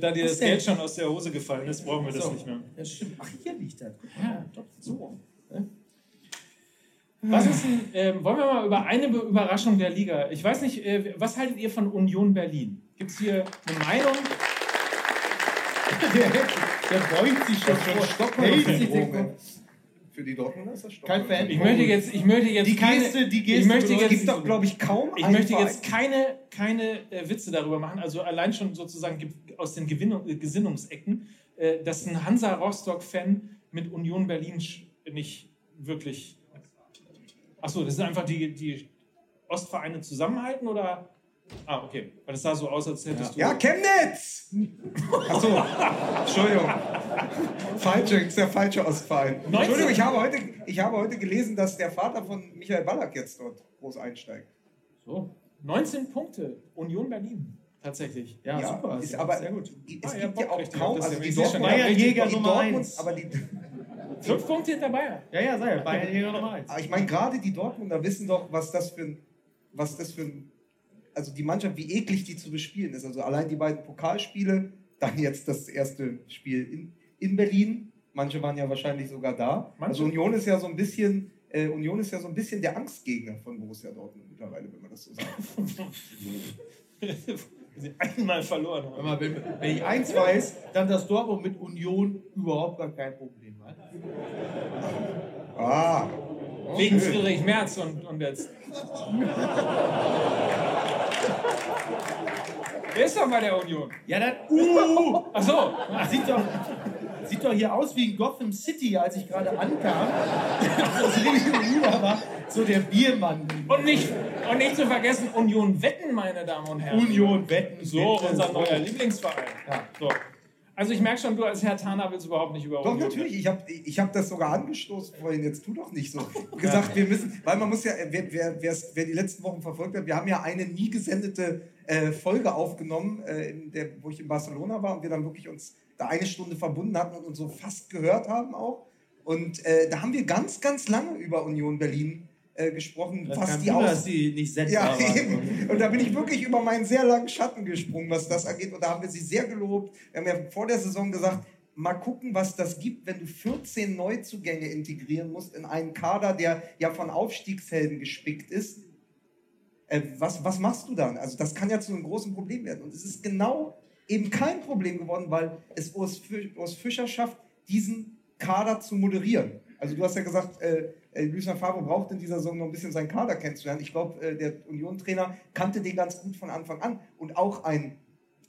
da dir Was das denn? Geld schon aus der Hose gefallen ist, brauchen wir das So. nicht mehr. Ja, stimmt. Ach, hier liegt das. Ja, doch, so. Was ist denn, ähm, wollen wir mal über eine Be- Überraschung der Liga? Ich weiß nicht, äh, was haltet ihr von Union Berlin? Gibt es hier eine Meinung? Der, beugt sich schon den Kopf. Für die Dortmunder ist das Stopp. Kein Fan. Ich möchte jetzt, ich möchte jetzt Die keine, Geste, die Geste ich möchte jetzt, gibt doch, glaube ich, kaum ich möchte Verein- jetzt keine, keine äh, Witze darüber machen. Also allein schon sozusagen ge- aus den Gewinnung, äh, Gesinnungsecken, äh, dass ein Hansa Rostock-Fan mit Union Berlin nicht wirklich. Achso, das sind einfach die, die Ostvereine zusammenhalten oder? Ah, okay. Weil es sah so aus, als hättest du. Ja, Chemnitz! Achso, Entschuldigung. Falsche, ist der falsche Ostverein. 19. Entschuldigung, ich habe, heute, ich habe heute gelesen, dass der Vater von Michael Ballack jetzt dort groß einsteigt. So. 19 Punkte, Union Berlin. Tatsächlich. Ja, super. Ist aber, sehr gut. Es Ah, ja, gibt ja Bock auch richtig kaum, das also die Dortmund, Bayern Jäger Nummer Dortmund, eins. aber die, Fünf Punkte hinter Bayern. Ja, ja, sei ja. Bayern Jäger Nummer eins. aber ich meine, gerade die Dortmunder wissen doch, was das für ein, was das für ein, also die Mannschaft, wie eklig die zu bespielen ist. Also allein die beiden Pokalspiele, dann jetzt das erste Spiel in, in Berlin. Manche waren ja wahrscheinlich sogar da. Manche. Also Union ist ja so ein bisschen, äh, Union ist ja so ein bisschen der Angstgegner von Borussia Dortmund mittlerweile, wenn man das so sagt. Sie einmal verloren Wenn, haben. wenn, wenn ich eins weiß, dann dass Dortmund mit Union überhaupt gar kein Problem hat. Ah, Wegen Friedrich Merz und, und jetzt. Wer ist doch bei der Union? Ja, dann. Uh! Achso, Sieht doch, sieht doch hier aus wie in Gotham City, als ich gerade ankam. Das gegenüber war so der Biermann. und nicht, und nicht zu vergessen, Union Wetten, meine Damen und Herren. Union, Wetten. So, Wetten, unser neuer Lieblingsverein. Ja. So. Also ich merke schon, du als Herr Tana willst überhaupt nicht über Doch, Union natürlich. Ich habe ich hab das sogar angestoßen vorhin. Jetzt tu doch nicht so. gesagt, wir müssen, weil man muss ja, wer, wer, wer die letzten Wochen verfolgt hat, wir haben ja eine nie gesendete äh, Folge aufgenommen, äh, der, wo ich in Barcelona war und wir dann wirklich uns da eine Stunde verbunden hatten und uns so fast gehört haben auch. Und äh, da haben wir ganz, ganz lange über Union Berlin äh, gesprochen, Das was die aus dass sie nicht ja, waren. eben. Und da bin ich wirklich über meinen sehr langen Schatten gesprungen, was das angeht. Und da haben wir sie sehr gelobt. Wir haben ja vor der Saison gesagt, mal gucken, was das gibt, wenn du 14 Neuzugänge integrieren musst in einen Kader, der ja von Aufstiegshelden gespickt ist. Äh, was, was machst du dann? Also das kann ja zu einem großen Problem werden. Und es ist genau eben kein Problem geworden, weil es Urs Fischer schafft, diesen Kader zu moderieren. Also du hast ja gesagt, äh, äh, Lucien Favre braucht in dieser Saison noch ein bisschen seinen Kader kennenzulernen. Ich glaube, äh, der Union-Trainer kannte den ganz gut von Anfang an. Und auch ein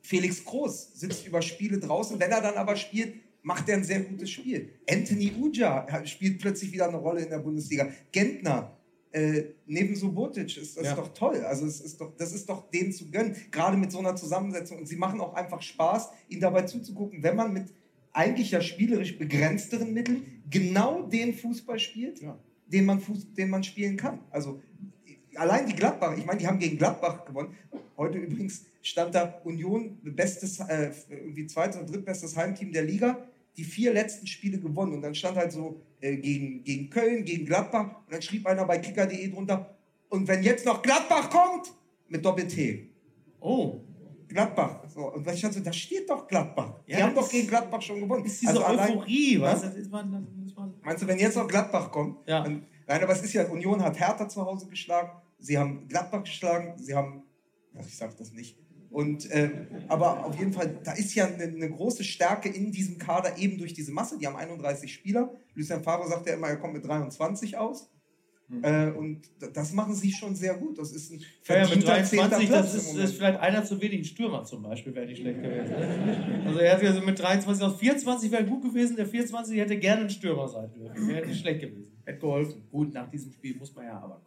Felix Groß sitzt über Spiele draußen. Wenn er dann aber spielt, macht er ein sehr gutes Spiel. Anthony Uja spielt plötzlich wieder eine Rolle in der Bundesliga. Gentner, äh, neben Subotic ist das Ja. doch toll. Also es ist doch, das ist doch denen zu gönnen, gerade mit so einer Zusammensetzung. Und sie machen auch einfach Spaß, ihnen dabei zuzugucken, wenn man mit eigentlich ja spielerisch begrenzteren Mitteln genau den Fußball spielt, Ja. den, man Fuß, den man spielen kann. Also allein die Gladbach, ich meine, die haben gegen Gladbach gewonnen. Heute übrigens stand da Union, bestes, äh, irgendwie zweites oder drittbestes Heimteam der Liga, die vier letzten Spiele gewonnen. Und dann stand halt so äh, gegen, gegen Köln, gegen Gladbach. Und dann schrieb einer bei kicker.de drunter, und wenn jetzt noch Gladbach kommt, mit Doppel-T. Oh, Gladbach. So, und ich dachte, da steht doch Gladbach. Die Ja, haben das doch gegen Gladbach schon gewonnen. ist diese Also allein- Euphorie, was? Das ist man, das ist man, Meinst du, wenn jetzt noch Gladbach kommt? Ja. Dann, nein, aber es ist ja, Union hat Hertha zu Hause geschlagen, sie haben Gladbach geschlagen, sie haben, ach, ich sag das nicht. Und, ähm, aber auf jeden Fall, da ist ja eine, eine große Stärke in diesem Kader eben durch diese Masse. Die haben 31 Spieler. Lucien Favre sagt ja immer, er kommt mit 23 aus. Hm. Äh, und das machen sie schon sehr gut. Das ist ein ja, ja, mit verdienter zehnter 23, Platz das ist, ist vielleicht einer zu wenig. Ein Stürmer zum Beispiel wäre nicht schlecht gewesen. Also er hat ja so mit 23 aus 24 wäre gut gewesen, der 24 hätte gerne ein Stürmer sein dürfen. Wäre nicht schlecht gewesen. Hätte geholfen. Gut, nach diesem Spiel muss man ja aber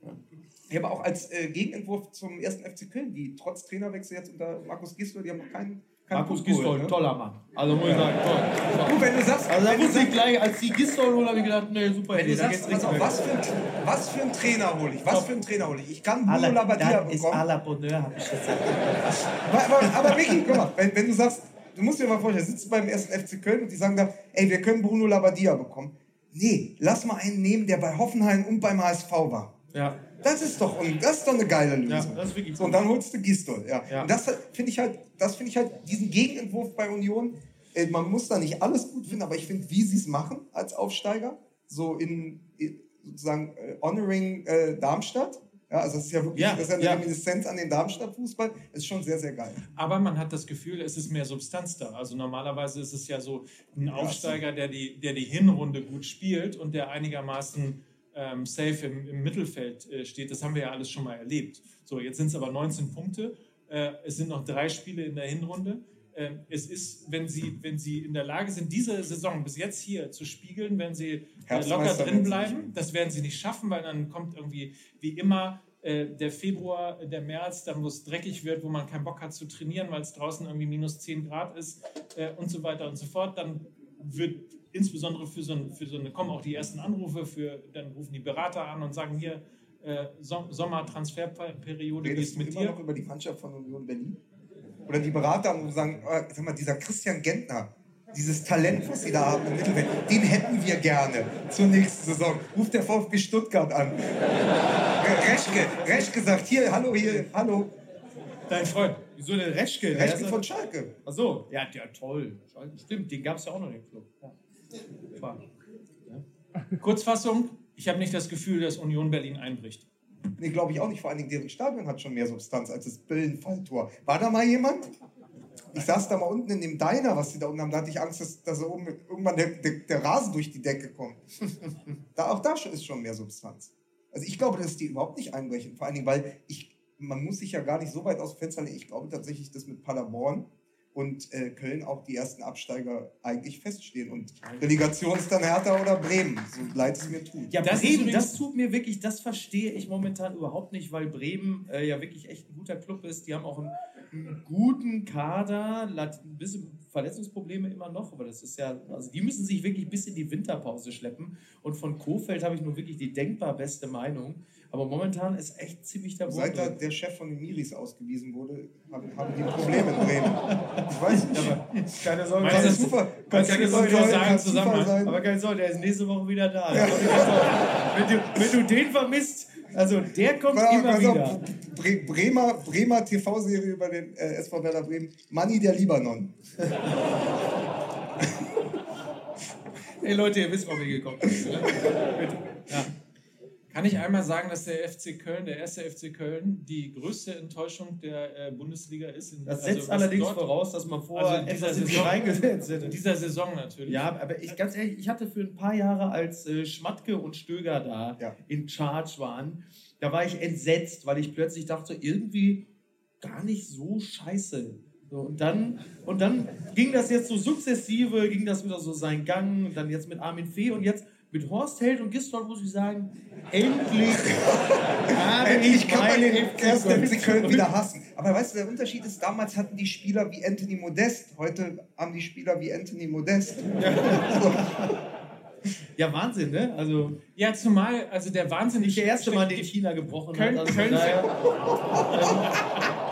kommen. Ja, aber auch als äh, Gegenentwurf zum ersten FC Köln, die trotz Trainerwechsel jetzt unter Markus Gisdol, die haben noch keinen. Markus Gisdol, ne? toller Mann. Also muss ich sagen, toll. Du, wenn du sagst, Also da wusste ich gleich, als die Gisdol holen, habe ich gedacht, nee, super wenn Idee, du sagst pass auf, was, für ein, was für einen Trainer hole ich? Was für einen Trainer hole ich? Ich kann Bruno À la- Labbadia das ist bekommen. à la Bonheur, habe ich gesagt. Aber, aber, aber Vicky, guck mal, wenn, wenn du sagst, du musst dir mal vorstellen, sitzt beim ersten FC Köln und die sagen da, ey, wir können Bruno Labbadia bekommen. Nee, lass mal einen nehmen, der bei Hoffenheim und beim HSV war. Ja, Das ist doch, das ist doch eine geile Lösung. Ja, das ist wirklich so, und dann holst du Gistol. Ja. Ja. Und das finde ich halt, das finde ich halt, diesen Gegenentwurf bei Union, äh, man muss da nicht alles gut finden, aber ich finde, wie sie es machen als Aufsteiger, so in, in sozusagen äh, honoring äh, Darmstadt. Ja, also das ist ja wirklich Ja, das ist ja eine ja. Reminiszenz an den Darmstadt-Fußball. Ist schon sehr, sehr geil. Aber man hat das Gefühl, es ist mehr Substanz da. Also normalerweise ist es ja so ein Aufsteiger, der die, der die Hinrunde gut spielt und der einigermaßen ähm, safe im, im Mittelfeld äh, steht. Das haben wir ja alles schon mal erlebt. So, jetzt sind es aber 19 Punkte. Äh, es sind noch drei Spiele in der Hinrunde. Ähm, es ist, wenn sie, wenn sie in der Lage sind, diese Saison bis jetzt hier zu spiegeln, wenn sie äh, locker drin bleiben, das werden sie nicht schaffen, weil dann kommt irgendwie wie immer äh, der Februar, der März, dann wo es dreckig wird, wo man keinen Bock hat zu trainieren, weil es draußen irgendwie minus 10 Grad ist äh, und so weiter und so fort. Dann wird insbesondere für so, ein, für so eine, kommen auch die ersten Anrufe, für, dann rufen die Berater an und sagen hier, äh, Som Sommertransferperiode, wie ist mit dir? noch über die Mannschaft von Union Berlin? Oder die Berater und sagen, äh, sag mal, dieser Christian Gentner, dieses Talent, was sie da haben im Mittelfeld, den hätten wir gerne zur nächsten Saison. Ruft der VfB Stuttgart an. Reschke, Reschke sagt, hier, hallo, hier, hallo. Dein Freund. Wieso der Reschke? Reschke von Schalke. Ach so, ja, ja toll. Stimmt, den gab es ja auch noch im Club. Ja. War. Kurzfassung, ich habe nicht das Gefühl, dass Union Berlin einbricht. Nee, glaube ich auch nicht. Vor allen Dingen, deren Stadion hat schon mehr Substanz als das Billenfalltor. War da mal jemand? Ich saß da mal unten in dem Diner, was die da unten haben. Da hatte ich Angst, dass, dass da oben irgendwann der, der, der Rasen durch die Decke kommt. da, auch da ist schon mehr Substanz. Also ich glaube, dass die überhaupt nicht einbrechen. Vor allen Dingen, weil ich, man muss sich ja gar nicht so weit aus dem Fenster legen. Ich glaube tatsächlich, dass mit Paderborn und äh, Köln auch die ersten Absteiger eigentlich feststehen. Und Relegation ist dann Hertha oder Bremen, so leid es mir tut. Ja, Das Bremen, das tut mir wirklich, das verstehe ich momentan überhaupt nicht, weil Bremen äh, ja wirklich echt ein guter Club ist. Die haben auch einen einen guten Kader, hat ein bisschen Verletzungsprobleme immer noch, aber das ist ja, also die müssen sich wirklich bis in die Winterpause schleppen. Und von Kofeld habe ich nur wirklich die denkbar beste Meinung. Aber momentan ist echt ziemlich der Seit Wurm da der Chef von den Miris ausgewiesen wurde, haben, haben die Probleme in Bremen. Ich weiß nicht, aber Keine Sorge, Meinst kann kannst kann du ein das Zufall so sein, sagen, Zufall Zusammenhang? sein. Aber keine Sorge, der ist nächste Woche wieder da. Also, wenn, du, wenn du den vermisst, also der kommt Ja, immer wieder. Bre Bremer, Bremer TV-Serie über den äh, SV Werder Bremen, Manni der Libanon. Ey Leute, ihr wisst, warum ihr gekommen seid. ne? Bitte. Ja. Kann ich einmal sagen, dass der FC Köln, der erste FC Köln, die größte Enttäuschung der äh, Bundesliga ist? In, Das also setzt was allerdings dort- voraus, dass man vorher Also in dieser etwas Saison- reingesetzt hätte. In dieser Saison natürlich. Ja, aber ich ganz ehrlich, ich hatte für ein paar Jahre, als äh, Schmatke und Stöger da Ja. in Charge waren, da war ich entsetzt, weil ich plötzlich dachte, irgendwie gar nicht so scheiße. So, und, dann, und dann ging das jetzt so sukzessive, ging das wieder so seinen Gang, und dann jetzt mit Armin Fee und jetzt mit Horst Held und Gistol muss ich sagen, endlich habe Endlich kann man meinen den FC ersten Köln FC Köln wieder hassen. Aber weißt du, der Unterschied ist, damals hatten die Spieler wie Anthony Modest, heute haben die Spieler wie Anthony Modest. Ja, Wahnsinn, ne? Also Ja, zumal, also der Wahnsinn nicht der erste Mann, den China gebrochen Köln- hat. Also Köln- ähm,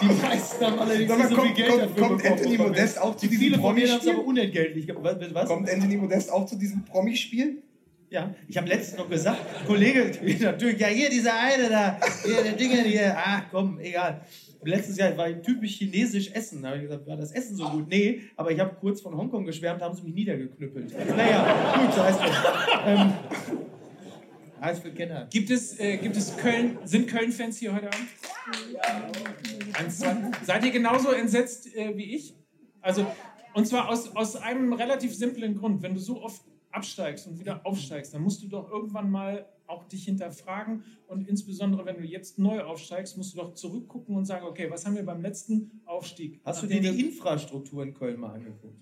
die meisten haben allerdings Sag mal, so viel kommt- Geld kommt- dafür kommt bekommen. Anthony Modest auch zu Die diesem Promi-Spiel? aber unentgeltlich. Was? Kommt Anthony Modest auch zu diesem Promispiel? Ja, ich habe letztens noch gesagt, Kollege, natürlich, ja hier dieser eine da, hier, der Dinger hier, ach komm, egal. Und letztes Jahr war ich typisch chinesisch essen. Da habe ich gesagt, war das Essen so gut? Nee, aber ich habe kurz von Hongkong geschwärmt, da haben sie mich niedergeknüppelt. Naja, gut, so heißt das. Ähm, alles für Kenner. Gibt es, äh, gibt es Köln, sind Köln-Fans hier heute Abend? Zwei. Seid ihr genauso entsetzt äh, wie ich? Also, und zwar aus, aus einem relativ simplen Grund. Wenn du so oft absteigst und wieder aufsteigst, dann musst du doch irgendwann mal auch dich hinterfragen und insbesondere, wenn du jetzt neu aufsteigst, musst du doch zurückgucken und sagen, okay, was haben wir beim letzten Aufstieg? Hast du dir die Infrastruktur in Köln mal angeguckt?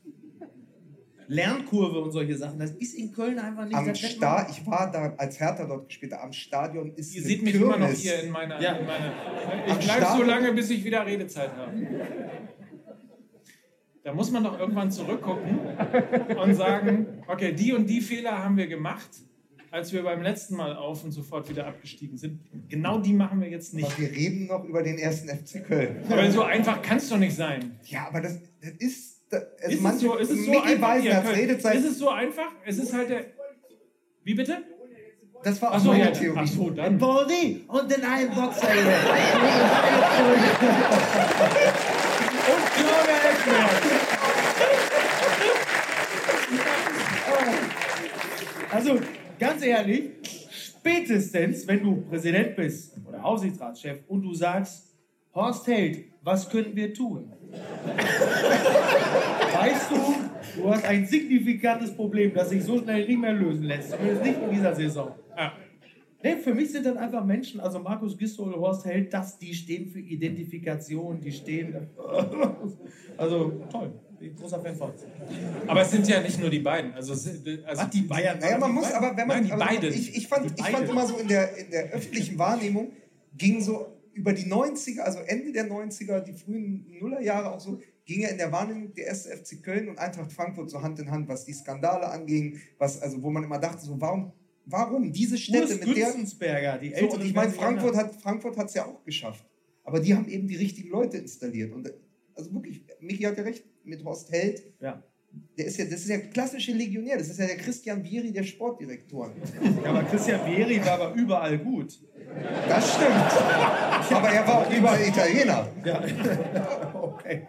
Lernkurve und solche Sachen, das ist in Köln einfach nicht Am Sta ich war da, als Hertha dort gespielt hat, am Stadion ist Ihr seht mich immer noch Kirmes. hier in meiner. Ja. In meiner ich bleibe so lange, bis ich wieder Redezeit habe. Da muss man doch irgendwann zurückgucken und sagen: Okay, die und die Fehler haben wir gemacht, als wir beim letzten Mal auf und sofort wieder abgestiegen sind. Genau die machen wir jetzt nicht. Aber wir reden noch über den ersten FC Köln. Aber so einfach kann es doch nicht sein. Ja, aber das, das ist. Also Ist es manche, so, ist es so einfach? Könnt- Redezeit. Ist es so einfach? Es ist halt der. Wie bitte? das war auch Achso, meine ja. Theorie. Ach so, dann. Baldi und den einen Boxer hier. Und Claudia Eckberg. Also, ganz ehrlich, spätestens, wenn du Präsident bist oder Aufsichtsratschef und du sagst, Horst Held, was können wir tun? weißt du, du hast ein signifikantes Problem, das sich so schnell nicht mehr lösen lässt. Zumindest nicht in dieser Saison. Ja. Nee, für mich sind dann einfach Menschen, also Markus Gistol, Horst Held, das, die stehen für Identifikation, die stehen. Also toll, bin großer Fan von. Aber es sind ja nicht nur die beiden. Also, also Was, die Bayern? Naja, man muss aber, wenn man. Nein, die aber beiden. Ich, ich, fand, Die ich fand beiden. immer so in der, in der öffentlichen Wahrnehmung, ging so über die 90er, also Ende der 90er, die frühen Nullerjahre auch so, ging ja in der Wahrnehmung der erste FC Köln und Eintracht Frankfurt so Hand in Hand, was die Skandale anging, was, also wo man immer dachte, so, warum, warum diese Städte mit der. Die So, und ich meine, Frankfurt hat Frankfurt hat's ja auch geschafft. Aber die haben eben die richtigen Leute installiert. Und also wirklich, Michi hat ja recht, mit Horst Held, Ja. Der ist ja, das ist ja klassische Legionär, das ist ja der Christian Vieri der Sportdirektoren. Ja, aber Christian Vieri war aber überall gut. Das stimmt. Aber er war auch überall Italiener. Ja. okay.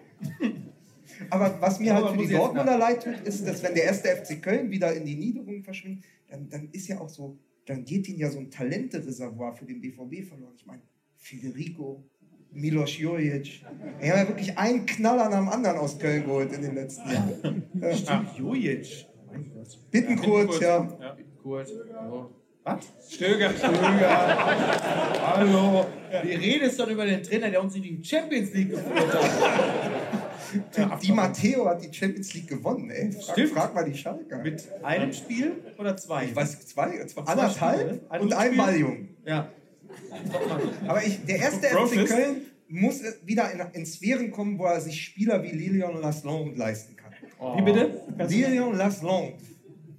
Aber was mir halt für die Dortmunder leid tut, ist, dass wenn der erste FC Köln wieder in die Niederung verschwindet, dann, dann ist ja auch so, dann geht ihnen ja so ein Talentereservoir für den BVB verloren. Ich meine, Federico, Milos Jojic. Er hat ja wirklich einen Knaller nach dem anderen aus Köln geholt in den letzten Jahren. Äh, Stimmt, Jojic. Mein Gott. Bittenkurt, ja. Ja. Kurt. So. Was? Stöger. Hallo. Die Rede ist doch über den Trainer, der uns in die Champions League geführt hat. Die Matteo hat die Champions League gewonnen, ey. Frag, Stimmt. frag mal die Schalker. Mit einem Spiel oder zwei? ich weiß, zwei, Zwei anderthalb Spiele? Ein und einmal jung. Ja. Aber ich, der erste FC. Köln muss wieder in, in Sphären kommen, wo er sich Spieler wie Lilian Lasland leisten kann. Wie bitte? Lilian Lasland.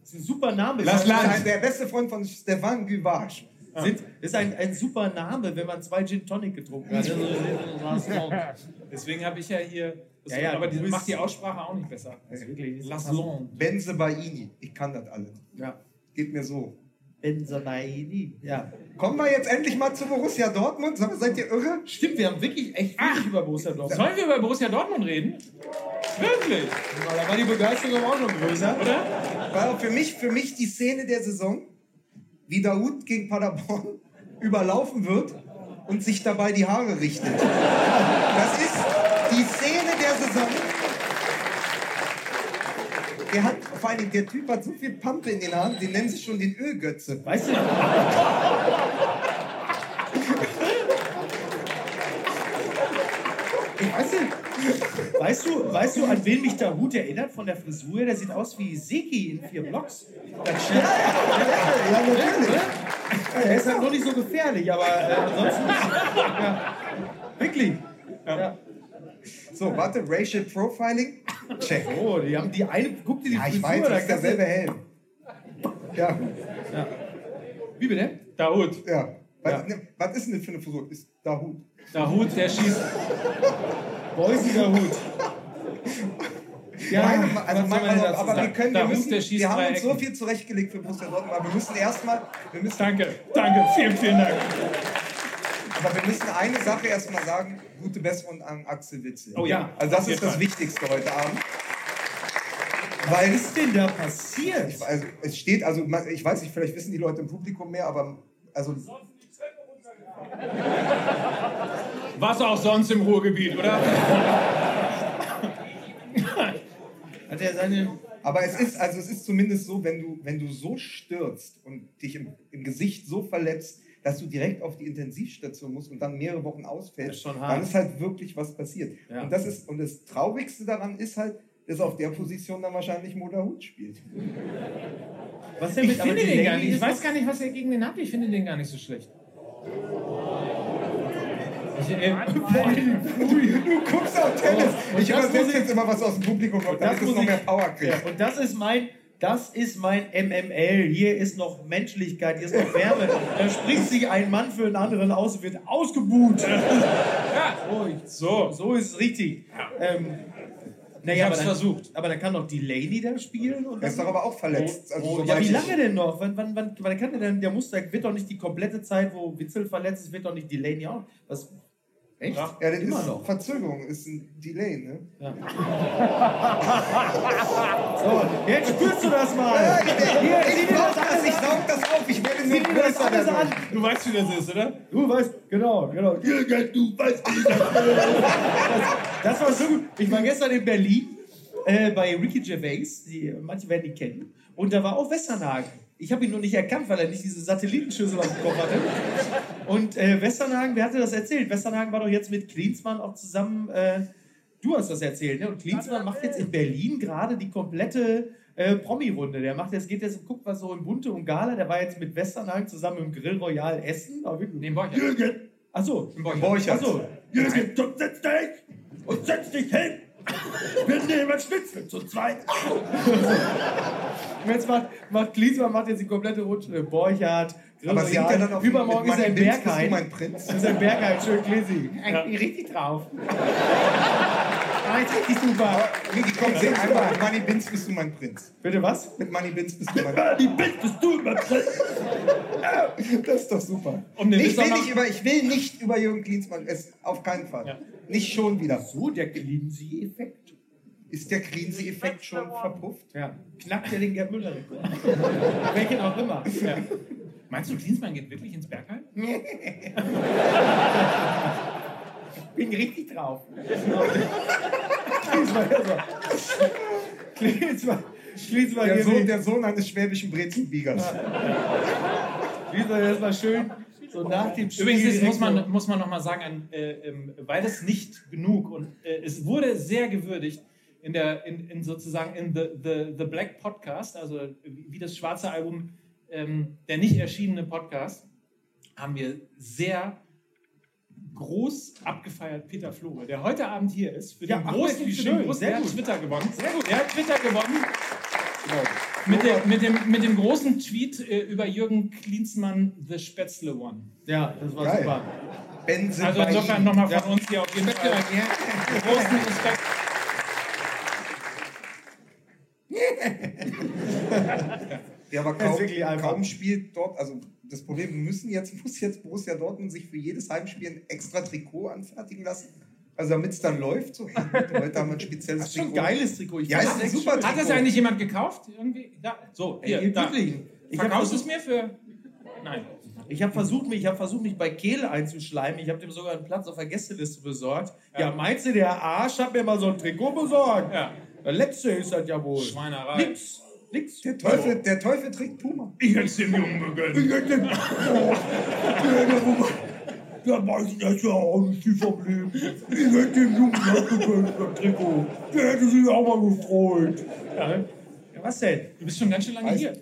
Das ist ein super Name. Das Das ist der beste Freund von Stefan Guvage. sind, ist ein, ein super Name, wenn man zwei Gin Tonic getrunken hat. Also, Deswegen habe ich ja hier. Ja, ja, aber die bist- macht die Aussprache auch nicht besser. Also wirklich, Lasson. Benze Baini. Ich kann das alle. ja. Geht mir so. Benzamaini. Ja. Kommen wir jetzt endlich mal zu Borussia Dortmund? Seid ihr irre? Stimmt, wir haben wirklich echt wenig über Borussia Dortmund. Sollen wir über Borussia Dortmund reden? Wirklich? Da war die Begeisterung auch noch größer. Oder? War für mich, für mich die Szene der Saison, wie Daoud gegen Paderborn überlaufen wird und sich dabei die Haare richtet. Das ist die Szene der Saison. Der hat, vor allem, der Typ hat so viel Pampe in den Haaren, den nennen sie schon den Ölgötze. Weißt du, ich weiß nicht. Weißt du, weißt du, an wen mich der Hut erinnert von der Frisur? her? Der sieht aus wie Seki in vier Blocks. Das stimmt. Ja, natürlich. Er ist halt nur nicht so gefährlich, aber äh, ansonsten. Ja. Wirklich. Ja. So, warte, Racial Profiling? Check. Oh, die haben die eine. Guck dir die Ja, ich Frisur weiß, da das ist derselbe Helm. Ja, Wie bitte? Dahut. ja. Was, Ja. ne, was ist denn das für eine Frisur? Ist Daoud. Dahut, der schießt. Beusiger Hut. Ja, was also man denn aber, aber wir können, Da wir, müssen, wir haben uns so viel zurechtgelegt für Borussia Dortmund, aber wir müssen erstmal, wir müssen, Danke, danke, vielen, vielen Dank. Aber wir müssen eine Sache erstmal sagen, gute Besserung an Axel Witzel. Oh ja, Also das ist das. Wichtigste heute Abend. Was Weil ist denn da passiert? also es steht, also ich weiß nicht, vielleicht wissen die Leute im Publikum mehr, aber also Was auch sonst im Ruhrgebiet, oder? Hat er seine. Aber es ist, also es ist zumindest so, wenn du, wenn du so stürzt und dich im, im Gesicht so verletzt, dass du direkt auf die Intensivstation musst und dann mehrere Wochen Das ausfällst, ist schon hart. dann ist halt wirklich was passiert. Ja. Und das ist, und das Traurigste daran ist halt, dass auf der Position dann wahrscheinlich Moderhut spielt. Was denn Ich mit aber finde den gar Lady nicht. Ich ist weiß gar nicht, was er gegen den hat. Ich finde den gar nicht so schlecht. Ich, äh, Du guckst auf Tennis. Und ich übersetze ich- jetzt immer, was aus dem Publikum kommt, das damit es noch ich- mehr Power kriegt. Ja, und das ist mein, das ist mein MML. Hier ist noch Menschlichkeit, hier ist noch Wärme. Da spricht sich ein Mann für einen anderen aus und wird ausgebuht. ja, Oh, ich- so. so ist es richtig. Ähm, Ich naja, hab's aber dann, versucht. aber dann kann doch Delaney da spielen. Und Er ist doch aber auch verletzt. Also, Oh, soweit ja, wie ich- lange denn noch? Wann, wann, wann, wann kann der denn, der muss, der wird doch nicht die komplette Zeit, wo Witzel verletzt ist, wird doch nicht Delaney auch. Was? Echt? Ja. Ja, das Immer ist noch. Verzögerung, ist ein Delay, ne? So, jetzt spürst du das mal. Ja, ich, Hier, ich, sieh dir das das, ich saug das auf, ich werde nur das größer alles an. Du weißt, wie das ist, oder? Du weißt, genau, genau. Du weißt, wie das ist. Das war so gut. Ich war gestern in Berlin äh, bei Ricky Gervais, die, manche werden ihn kennen, und da war auch Westernhagen. Ich habe ihn nur nicht erkannt, weil er nicht diese Satellitenschüssel auf dem Kopf hatte. Und äh, Westernhagen, wer hatte das erzählt? Westernhagen war doch jetzt mit Klinsmann auch zusammen. Äh, du hast das erzählt, ne? Und Klinsmann macht jetzt in Berlin gerade die komplette äh, Promi-Runde. Der macht jetzt, geht jetzt und guckt, was so im Bunte und Gala. Der war jetzt mit Westernhagen zusammen im Grill Royal essen. Wirklich- Nee, im Borchert. Jürgen! Achso, Im. Borchert. Achso, Jürgen, komm, setz dich und setz dich hin! Wir nehmen Schnitzel zu zweit! Und jetzt macht, macht Klinsmann macht jetzt die komplette Runde. Borchardt, Aber singt er dann auf Übermorgen mit ist er in Money Bins, bist du Bergheim. mein Prinz? Ist er in Bergheim, schön Klisi. Ich bin richtig drauf. Ah, jetzt richtig super. Niki, komm, sing einmal. Mit Money Bins bist du mein Prinz. Bitte was? Mit Money Bins bist du mein Prinz. Die Bild bist du mein Prinz. Das ist doch super. Um ich, will nicht über, ich will nicht über Jürgen Klinsmann, es, auf keinen Fall. Ja. Nicht schon wieder. So, der Klinsi-Effekt. Ist der Cleansey-Effekt schon verpufft? Ja, knackt er den Gerd Müller-Rekord. Welchen auch immer. Ja. Meinst du, Klinsmann geht wirklich ins Bergheim? bin richtig drauf. Klinsmann, also. Klinsmann, Klinsmann, Der Sohn, der Sohn eines schwäbischen Brezenbiegers. Klinsmann erstmal schön so nach dem Spiel. Übrigens muss man, muss man noch mal sagen, ein, äh, ähm, weil es nicht genug und äh, es wurde sehr gewürdigt in der in, in sozusagen in the, the, the Black Podcast, also wie, wie das schwarze Album, ähm, der nicht erschienene Podcast, haben wir sehr groß abgefeiert Peter Flore, der heute Abend hier ist, für Ja, den großen, der hat gut. Twitter gewonnen. Sehr gut. Der hat Twitter gewonnen. Mit, der, mit, dem, mit dem großen Tweet äh, über Jürgen Klinsmann, The Spätzle One. Ja, das war Geil. super. Benze Also insofern nochmal von uns hier auf jeden Fall großen Respekt. Ja, aber kaum, kaum spielt dort, also das Problem, wir müssen jetzt, muss jetzt Borussia Dortmund sich für jedes Heimspiel ein extra Trikot anfertigen lassen. Also damit es dann läuft, so, hey, heute haben wir ein spezielles Das ist schon ein Trikot. geiles Trikot. Ich Ja, ist ein super schön. Hat das eigentlich jemand gekauft? Irgendwie? Da. So, hier, Ey, da. wirklich. Ich habe Verkaufst du es versucht, mir für. Nein. ich hab versucht, mich, ich hab versucht, mich bei Kehl einzuschleimen. Ich habe dem sogar einen Platz auf der Gästeliste besorgt. Ja, Ja. meinst du, der Arsch hat mir mal so ein Trikot besorgt? Ja. Der letzte ist das ja wohl. Schweinerei. Nix. Nix. Der Teufel, der Teufel trägt Puma. Ich hätte es dem Jungen gegönnt. Der weiß das ja auch nicht viel vom Leben. Ich hätte dem Jungen das gegönnt, das Trikot. Der hätte sich auch mal gefreut. Ja, ja, was denn? Du bist schon ganz schön lange Weiß- hier,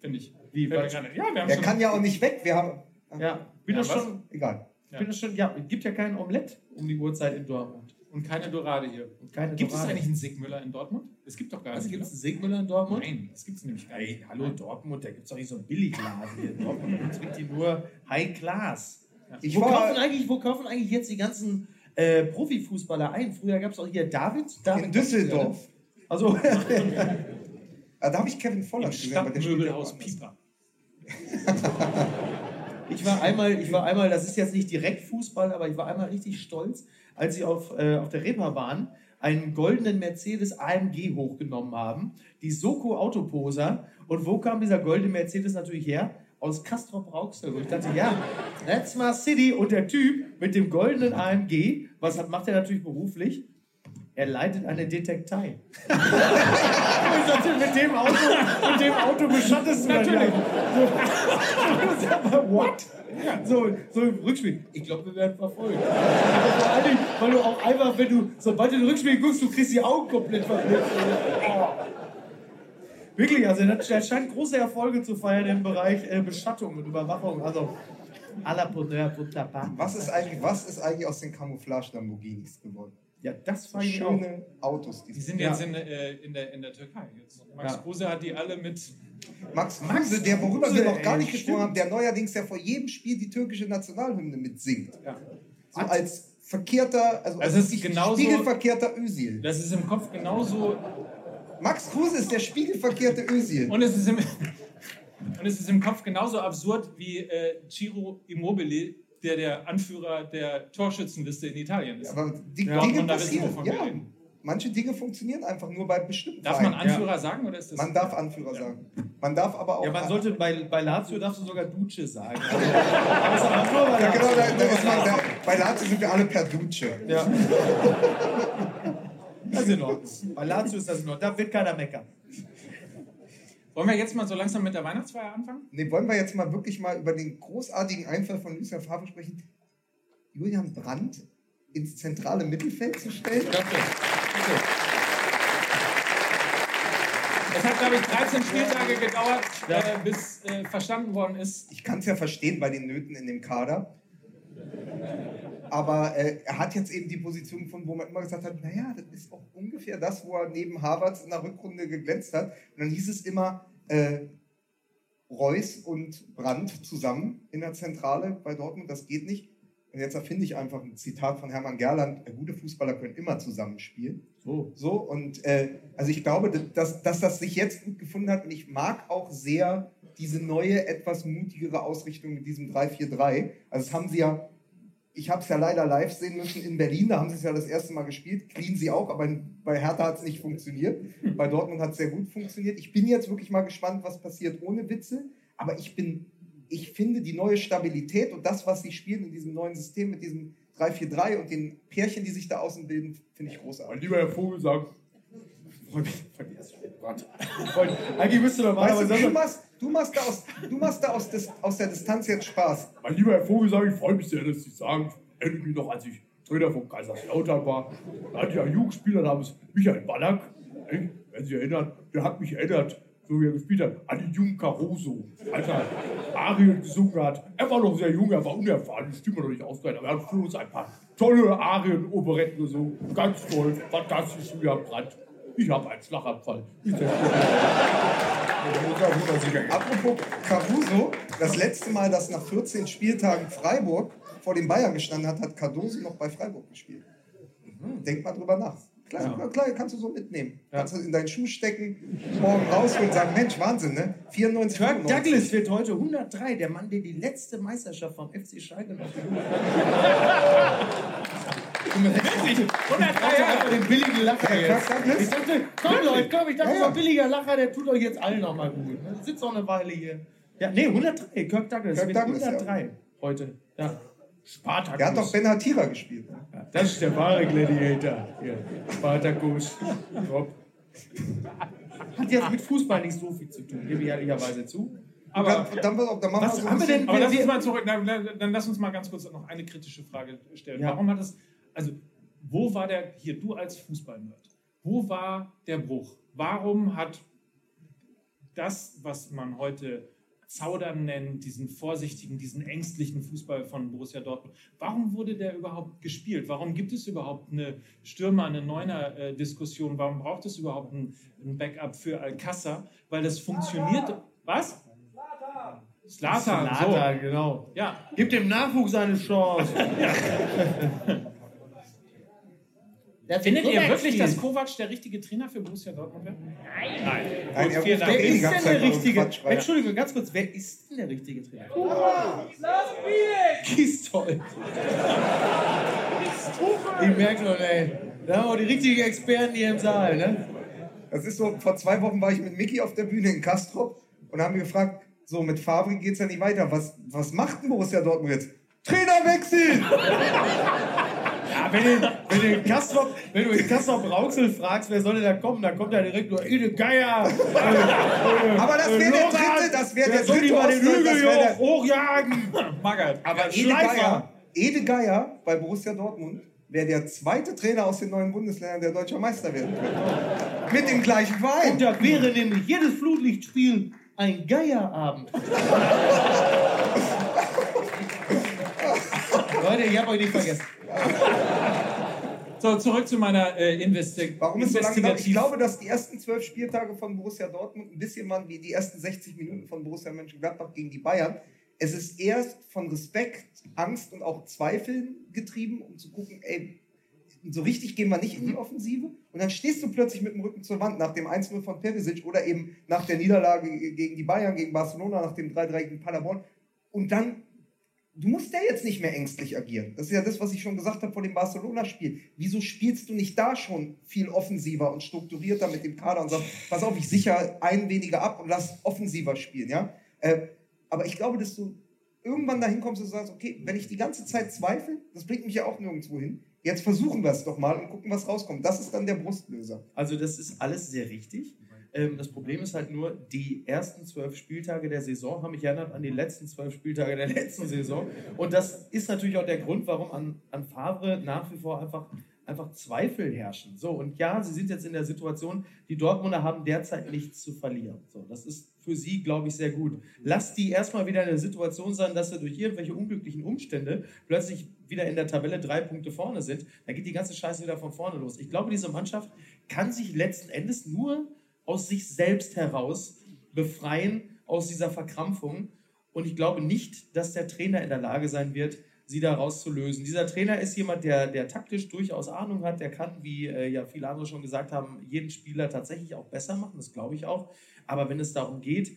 finde ich. Wie, Ja, wir haben Er schon. kann ja auch nicht weg. Wir haben. Ja, bin Ja, schon. Egal. Ich bin das schon. Ja, es gibt ja kein Omelett um die Uhrzeit in Dortmund. Und keine Dorade hier. Und keine Gibt es Dorade. eigentlich einen Sigmüller in Dortmund? Es gibt doch gar Also nicht. gibt es einen Sigmüller in Dortmund? Nein, das gibt es nämlich gar Hey, nicht. hallo Dortmund, da gibt es doch nicht so einen Billigladen hier in Dortmund. Da trinkt die nur High Class. Ich wo, war- kaufen eigentlich, wo kaufen eigentlich jetzt die ganzen äh, Profifußballer ein? Früher gab es auch hier David. David In Düsseldorf. Also, Ah, da habe ich Kevin Im gesehen, aber der spielt ja Stadtmöbelhaus. Pieper. ich war einmal, ich war einmal, das ist jetzt nicht direkt Fußball, aber ich war einmal richtig stolz, als sie auf, äh, auf der Reeperbahn einen goldenen Mercedes AMG hochgenommen haben. Die Soko Autoposer. Und wo kam dieser goldene Mercedes natürlich her? Aus Castrop Rauxel. Und ich dachte, ja, that's my city. Und der Typ mit dem goldenen AMG, was macht er natürlich beruflich? Er leitet eine Detektei. Ich dachte, mit dem Auto, mit dem Auto beschattest du natürlich. So, what? So, so im Rückspiel. Ich glaube, wir werden verfolgt. Vor Dingen, weil du auch einfach, wenn du, sobald du den Rückspiel guckst, du kriegst die Augen komplett verblitzt. Wirklich, also der, der scheint große Erfolge zu feiern im Bereich äh, Beschattung und Überwachung. Also, à la Bonheur, wunderbar. Was ist eigentlich, was ist eigentlich aus den Camouflage-Lamborghinis geworden? Ja, das fand ich auch. Schöne Autos. Die Die sind Ja. jetzt in, äh, in, der, in der Türkei. Jetzt. Max Ja. Kruse hat die alle mit. Max Kruse, der worüber Kruse, wir noch gar ey, nicht gesprochen stimmt. haben, der neuerdings ja vor jedem Spiel die türkische Nationalhymne mitsingt. Ja. So als verkehrter, also Also als ist genauso- spiegelverkehrter Özil. Das ist im Kopf genauso. Max Kruse ist der spiegelverkehrte Özil. Und es ist im, und es ist im Kopf genauso absurd wie äh, Ciro Immobile, der der Anführer der Torschützenliste in Italien ist. Aber die Ja, Dinge passieren. Ja, manche Dinge funktionieren einfach nur bei bestimmten Darf man Vereinen. Anführer sagen oder ist das? Man darf Anführer sagen. Man darf aber auch. Ja, man sollte bei, bei Lazio darfst du sogar Duce sagen. Also, bei Ja, genau, da, Lazio. da ist man, da, bei Lazio sind wir alle per Duce. Ja. Das ist in Ordnung. Bei Lazio ist das in Ordnung. Da wird keiner meckern. Wollen wir jetzt mal so langsam mit der Weihnachtsfeier anfangen? Nee, wollen wir jetzt mal wirklich mal über den großartigen Einfall von Lucien Favre sprechen, Julian Brandt ins zentrale Mittelfeld zu stellen? Bitte. Bitte. Es hat, glaube ich, 13 Spieltage gedauert, äh, bis äh, verstanden worden ist. Ich kann es ja verstehen bei den Nöten in dem Kader. Aber äh, er hat jetzt eben die Position gefunden, wo man immer gesagt hat, naja, das ist auch ungefähr das, wo er neben Havertz in der Rückrunde geglänzt hat. Und dann hieß es immer, äh, Reus und Brandt zusammen in der Zentrale bei Dortmund, das geht nicht. Und jetzt erfinde ich einfach ein Zitat von Hermann Gerland, äh, gute Fußballer können immer zusammenspielen. So. So, und äh, also ich glaube, dass, dass das sich jetzt gut gefunden hat und ich mag auch sehr diese neue, etwas mutigere Ausrichtung mit diesem 3-4-3. Also das haben sie ja, ich habe es ja leider live sehen müssen in Berlin, da haben sie es ja das erste Mal gespielt, clean sie auch, aber bei Hertha hat es nicht funktioniert. Bei Dortmund hat es sehr gut funktioniert. Ich bin jetzt wirklich mal gespannt, was passiert ohne Witze, aber ich bin, ich finde die neue Stabilität und das, was sie spielen in diesem neuen System mit diesem 3-4-3 und den Pärchen, die sich da außen bilden, finde ich großartig. Mein lieber Herr Vogelsang. Freut mich. Vergiss. Oh Gott. Eigentlich müsste doch Weißt du, du machst, du machst da, aus, du machst da aus, des, aus der Distanz jetzt Spaß. Mein lieber Herr Vogelsang, ich freue mich sehr, dass Sie sagen, mich noch, als ich Trainer von Kaiserslautern war. Da hatte ich einen Jugendspieler namens Michael Ballack. Wenn Sie erinnern, der hat mich erinnert so wie er gespielt hat, an den jungen Caruso. Alter, Arien gesungen hat. Er war noch sehr jung, er war unerfahren, die Stimme noch nicht ausgereicht, aber er hat für uns ein paar tolle Arien-Operetten gesungen. Ganz toll, fantastisch, Julian Brandt. Ich habe einen Schlaganfall. Apropos Caruso, das letzte Mal, dass nach 14 Spieltagen Freiburg vor den Bayern gestanden hat, hat Cardoso noch bei Freiburg gespielt. Denk mal drüber nach. Klar, ja. klar, kannst du so mitnehmen. Ja. Kannst du in deinen Schuh stecken, morgen rausholen und sagen, Mensch, Wahnsinn, ne? 94, Kirk 95. Douglas wird heute 103, der Mann, der die letzte Meisterschaft vom FC Schalke noch Wirklich? 103 Jahre den billigen Lacher jetzt. Ich dachte, komm Leute, komm, ich dachte, ja, ja. billiger Lacher, der tut euch jetzt allen noch mal gut. Ne? Sitzt auch eine Weile hier. Ja, nee, 103, Kirk Douglas Kirk Douglas, 103 ja. heute. Ja. Spartacus. Der hat doch Ben Hatira gespielt. Ne? Ja, das ist der wahre Gladiator. Hier. Spartacus. Top. Hat jetzt mit Fußball nicht so viel zu tun, gebe ich ehrlicherweise zu. Aber dann, dann, dann, dann was wir haben wir denn? Aber lass uns mal zurück. Dann, dann, lass uns mal ganz kurz noch eine kritische Frage stellen. Ja. Warum hat es? Also wo war der? Hier, du als Fußballnerd. Wo war der Bruch? Warum hat das, was man heute Zaudern nennen, diesen vorsichtigen, diesen ängstlichen Fußball von Borussia Dortmund. Warum wurde der überhaupt gespielt? Warum gibt es überhaupt eine Stürmer, eine Neuner-Diskussion? Warum braucht es überhaupt ein, Backup für Alcázar? Weil das funktioniert. Was? Slatan, Slatan, so. genau. Ja. Gibt dem Nachwuchs eine Chance. Findet ihr wirklich, dass Kovac der richtige Trainer für Borussia Dortmund wäre? Nein. Nein. Nein er wer ist denn der richtige? Entschuldigung, ganz kurz, wer ist denn der richtige Trainer? Giestold. ich merke schon, ey. Da haben wir die richtigen Experten hier im Saal, ne? Das ist so, vor zwei Wochen war ich mit Mickey auf der Bühne in Kastrop und haben gefragt, so mit geht es ja nicht weiter. Was, was macht denn Borussia Dortmund jetzt? Trainerwechsel! Wenn du, wenn du, in Kastrop, wenn du in Kastrop Rauxel fragst, wer soll denn da kommen, dann kommt da direkt nur Ede Geier. Äh, Aber das wäre der dritte, das wäre der dritte. Mal den Hügel hier hochjagen. Magert. Aber Ede Geier, Ede Geier bei Borussia Dortmund wäre der zweite Trainer aus den neuen Bundesländern, der deutscher Meister werden könnte. Mit dem gleichen Verein. Und da wäre nämlich jedes Flutlichtspiel ein Geierabend. Leute, ich habe euch nicht vergessen. So, zurück zu meiner äh, Investi Warum ist so lange Ich glaube, dass die ersten zwölf Spieltage von Borussia Dortmund ein bisschen waren wie die ersten 60 Minuten von Borussia Mönchengladbach gegen die Bayern. Es ist erst von Respekt, Angst und auch Zweifeln getrieben, um zu gucken, ey, so richtig gehen wir nicht in die mhm. Offensive. Und dann stehst du plötzlich mit dem Rücken zur Wand nach dem 1-0 von Perisic oder eben nach der Niederlage gegen die Bayern, gegen Barcelona, nach dem 3-3 gegen Paderborn. Und dann du musst ja jetzt nicht mehr ängstlich agieren. Das ist ja das, was ich schon gesagt habe vor dem Barcelona-Spiel. Wieso spielst du nicht da schon viel offensiver und strukturierter mit dem Kader und sagst, pass auf, ich sichere einen weniger ab und lass offensiver spielen, ja? Äh, aber ich glaube, dass du irgendwann dahin kommst und sagst, okay, wenn ich die ganze Zeit zweifle, das bringt mich ja auch nirgendwo hin. Jetzt versuchen wir es doch mal und gucken, was rauskommt. Das ist dann der Brustlöser. Also das ist alles sehr richtig. Ähm, das Problem ist halt nur, die ersten zwölf Spieltage der Saison haben mich erinnert an die letzten zwölf Spieltage der letzten Saison. Und das ist natürlich auch der Grund, warum an, an Favre nach wie vor einfach, einfach Zweifel herrschen. So, und ja, sie sind jetzt in der Situation, die Dortmunder haben derzeit nichts zu verlieren. So, das ist für sie, glaube ich, sehr gut. Lass die erstmal wieder in der Situation sein, dass sie durch irgendwelche unglücklichen Umstände plötzlich wieder in der Tabelle drei Punkte vorne sind. Dann geht die ganze Scheiße wieder von vorne los. Ich glaube, diese Mannschaft kann sich letzten Endes nur aus sich selbst heraus befreien, aus dieser Verkrampfung. Und ich glaube nicht, dass der Trainer in der Lage sein wird, sie daraus zu lösen. Dieser Trainer ist jemand, der, der taktisch durchaus Ahnung hat, der kann, wie äh, ja viele andere schon gesagt haben, jeden Spieler tatsächlich auch besser machen, das glaube ich auch. Aber wenn es darum geht,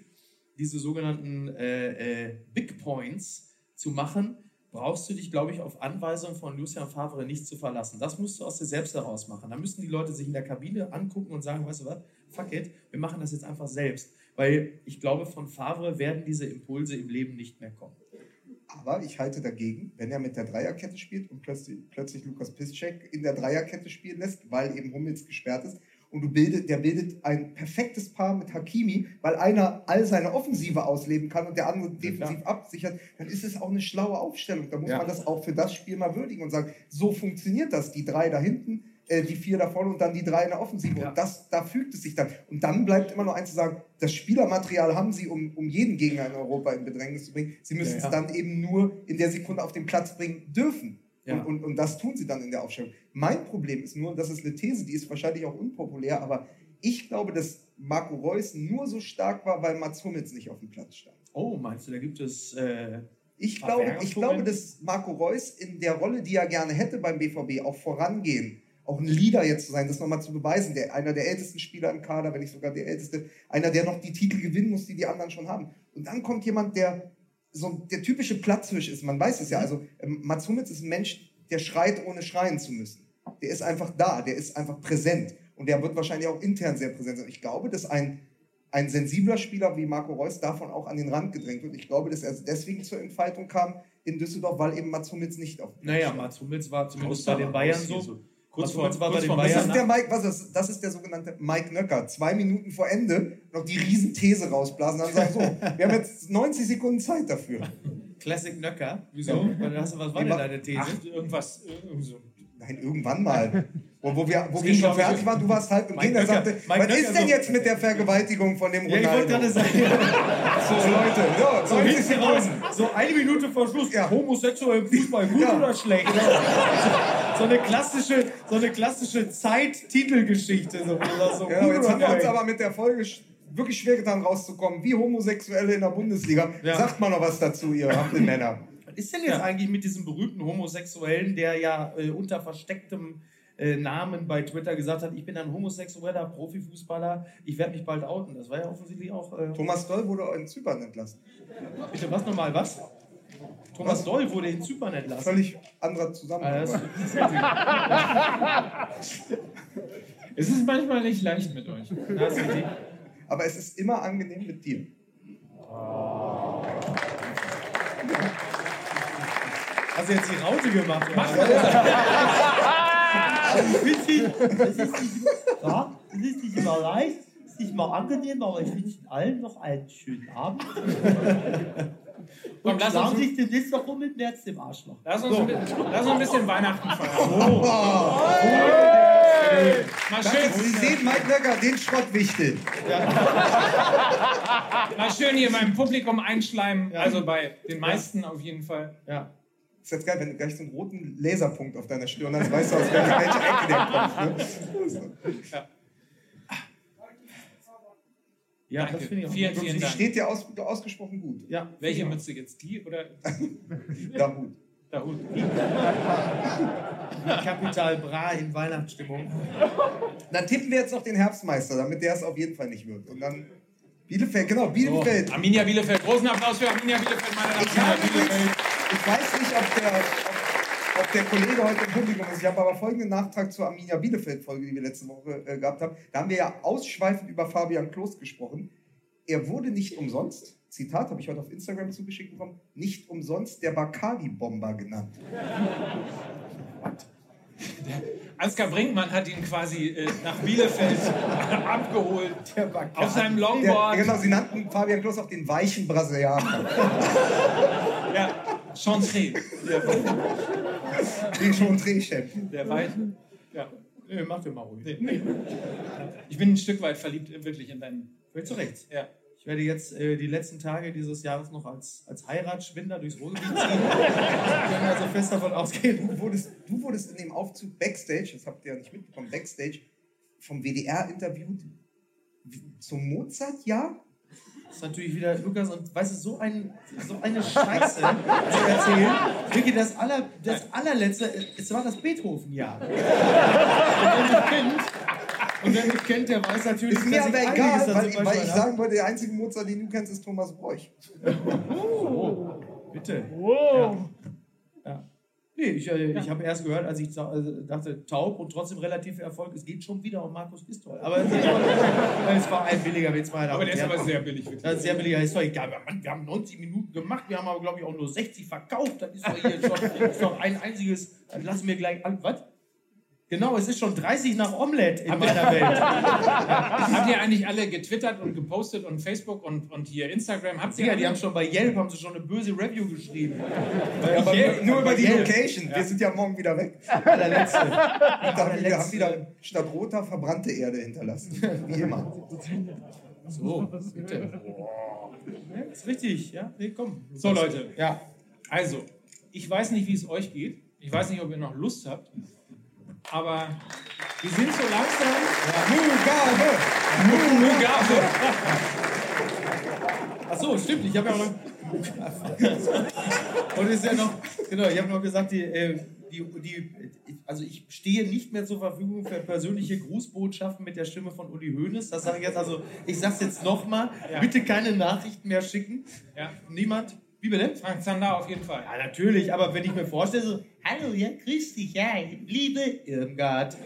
diese sogenannten äh, äh, Big Points zu machen, brauchst du dich, glaube ich, auf Anweisung von Lucien Favre nicht zu verlassen. Das musst du aus dir selbst heraus machen. Da müssen die Leute sich in der Kabine angucken und sagen, weißt du was, fuck it, wir machen das jetzt einfach selbst. Weil ich glaube, von Favre werden diese Impulse im Leben nicht mehr kommen. Aber ich halte dagegen, wenn er mit der Dreierkette spielt und plötzlich, plötzlich Lukas Piszczek in der Dreierkette spielen lässt, weil eben Hummels gesperrt ist, und du bildet, der bildet ein perfektes Paar mit Hakimi, weil einer all seine Offensive ausleben kann und der andere defensiv ja, absichert, dann ist es auch eine schlaue Aufstellung. Da muss ja. man das auch für das Spiel mal würdigen und sagen, so funktioniert das. Die drei da hinten äh, die vier da vorne und dann die drei in der Offensive. Ja. Und das, da fügt es sich dann. Und dann bleibt immer noch eins zu sagen, das Spielermaterial haben sie, um, um jeden Gegner in Europa in Bedrängnis zu bringen. Sie müssen Ja, es dann eben nur in der Sekunde auf den Platz bringen dürfen. Und, und, und das tun sie dann in der Aufstellung. Mein Problem ist nur, das ist eine These, die ist wahrscheinlich auch unpopulär, aber ich glaube, dass Marco Reus nur so stark war, weil Mats Hummels nicht auf dem Platz stand. Oh, meinst du, da gibt es. Äh, Ich glaube, ich glaube, dass Marco Reus in der Rolle, die er gerne hätte beim BVB, auch vorangehen, auch ein Leader jetzt zu sein, das nochmal zu beweisen, der, einer der ältesten Spieler im Kader, wenn nicht sogar der älteste, einer, der noch die Titel gewinnen muss, die die anderen schon haben. Und dann kommt jemand, der so der typische Platzhirsch ist, man weiß es ja, also ähm, Mats Hummels ist ein Mensch, der schreit, ohne schreien zu müssen. Der ist einfach da, der ist einfach präsent und der wird wahrscheinlich auch intern sehr präsent sein. Ich glaube, dass ein ein sensibler Spieler wie Marco Reus davon auch an den Rand gedrängt wird. Ich glaube, dass er deswegen zur Entfaltung kam in Düsseldorf, weil eben Mats Hummels nicht auf naja, stand. Mats Hummels war zumindest bei den Bayern so. Kurz Mats vor, war bei kurz den vor Das Bayern. ist, der Mike, was ist, das ist der sogenannte Mike Nöcker. Zwei Minuten vor Ende noch die Riesenthese rausblasen. Dann sagen so, wir haben jetzt 90 Sekunden Zeit dafür. Classic Nöcker. Wieso? Du- Was war denn deine These? Ach, irgendwas, irgendwie so. Nein, irgendwann mal. Wo, wo wir, wo wir schon fertig waren, du warst halb im Gehen, er sagte, was Nöcker ist denn so- jetzt mit der Vergewaltigung von dem Ja, ich wollte Ronaldo? gerade sagen, so, Leute, ja, so 90 hinten raus, so eine Minute vor Schluss, Ja. homosexuell im Fußball, gut Ja. oder schlecht? So eine klassische, so eine klassische Zeit-Titelgeschichte. So, so Ja, jetzt haben wir uns aber mit der Folge wirklich schwer getan, rauszukommen. Wie Homosexuelle in der Bundesliga. Ja. Sagt mal noch was dazu, ihr habt Männer. Was ist denn jetzt eigentlich mit diesem berühmten Homosexuellen, der ja äh, unter verstecktem äh, Namen bei Twitter gesagt hat, ich bin ein homosexueller Profifußballer, ich werde mich bald outen. Das war ja offensichtlich auch... Äh, Thomas Doll wurde in Zypern entlassen. bitte, was nochmal, was? Thomas Doll wurde in Zypern entlassen. Völlig anderer Ah, Zusammenhang. das, Es ist manchmal nicht leicht mit euch. Aber es ist immer angenehm mit dir. Hast du jetzt die Raute gemacht? Mach Witzig, das ist nicht, ja, das ist nicht immer leicht, das ist nicht mal angenehm, aber ich wünsche allen noch einen schönen Abend. Komm, Und lass uns, sich demnächst noch rum mit März dem Arschloch. lass, uns, ein bi- lass uns ein bisschen Weihnachten feiern. Mal Danke, schön, Sie sehen, Mike Nöcker, den Schrott wichtig. mal schön hier beim Publikum einschleimen. Also bei den meisten auf jeden Fall. Ja. Ist jetzt geil, wenn du gleich so einen roten Laserpunkt auf deiner Stirn hast, weißt du, aus welcher welche Ecke der kommt. Ne? Ja, Danke. das finde ich auch Vielen, gut. vielen Die Dank. steht dir aus, ausgesprochen gut. Ja, Welche ich Mütze jetzt? Die oder Da gut. der Hut? Kapital Bra in Weihnachtsstimmung. Dann tippen wir jetzt noch den Herbstmeister, damit der es auf jeden Fall nicht wird. Und dann Bielefeld, genau, Bielefeld. Arminia Bielefeld. Großen Applaus für Arminia Bielefeld, meine Damen und Herren. ich weiß nicht, ob der, ob, ob der Kollege heute im Publikum ist. Ich habe aber folgenden Nachtrag zur Arminia Bielefeld-Folge, die wir letzte Woche äh, gehabt haben. Da haben wir ja ausschweifend über Fabian Klos gesprochen. Er wurde nicht umsonst, Zitat habe ich heute auf Instagram zugeschickt bekommen, nicht umsonst der Bacardi-Bomber genannt. Ansgar Brinkmann hat ihn quasi äh, nach Bielefeld abgeholt. Auf seinem Der, Longboard. genau, sie nannten Fabian Klos auch den weichen Brasilianer. Ja, Chantré. Der, den schon Drehchef. der Weichen. Ja. Nee, mach dir mal ruhig. Ich bin ein Stück weit verliebt wirklich in deinen. Zu Recht. Ja. Ich werde jetzt äh, die letzten Tage dieses Jahres noch als, als Heiratsschwinder durchs Ruhrgebiet ziehen. Ich kann also fest davon ausgehen. Du wurdest, du wurdest in dem Aufzug Backstage, das habt ihr ja nicht mitbekommen, Backstage vom WDR interviewt zum Mozart-Jahr. Das ist natürlich wieder, Lukas, und weißt du, so, ein, so eine Scheiße zu erzählen. Wirklich, das, aller, das allerletzte, es war das Beethoven-Jahr. Und wer mich kennt, und wer mich kennt, der weiß natürlich, Ist mir dass ich aber egal, weil, weil ich beigetragen habe. sagen wollte, der einzige Mozart, den du kennst, ist Thomas Bräuch. Bitte. Ja. ja. Nee, ich, äh, ich habe erst gehört, als ich äh, dachte, taub und trotzdem relativ Erfolg, es geht schon wieder um Markus Gistol. Aber es war, ein billiger Witz, meine Aber der ist aber sehr billig. Wirklich. Das ist sehr billiger Historie. Ja, Mann, wir haben 90 Minuten gemacht, wir haben aber, glaube ich, auch nur 60 verkauft. Das ist doch hier schon ist doch ein einziges. Dann lassen wir gleich an. Was? Genau, es ist schon 30 nach Omelette in meiner Welt. Habt ihr eigentlich alle getwittert und gepostet und Facebook und, und hier Instagram? Habt ihr Ja, alle? die haben schon bei Yelp haben sie schon eine böse Review geschrieben. Aber nur, nur über die Yelp. Location. Wir sind ja morgen wieder weg. Der letzte. Und dann, wir haben wieder statt roter verbrannte Erde hinterlassen. Wie immer. So, bitte. Ja, ist richtig, ja? Nee, komm. So, Leute. Ja. Also, ich weiß nicht, wie es euch geht. Ich weiß nicht, ob ihr noch Lust habt. Aber wir sind so langsam. Mugabe! Mugabe. Ach so, stimmt. Ich habe ja noch. Und ist ja noch. Genau, ich habe noch gesagt, die, äh, die, die, also ich stehe nicht mehr zur Verfügung für persönliche Grußbotschaften mit der Stimme von Uli Hoeneß. Das sage ich jetzt. Also ich sage es jetzt nochmal. Ja. Bitte keine Nachrichten mehr schicken. Ja, Niemand. Wie bitte? Frank Zander auf jeden Fall. Ja, natürlich. Aber wenn ich mir vorstelle, so, Hallo, ja, grüß dich, ja, liebe Irmgard.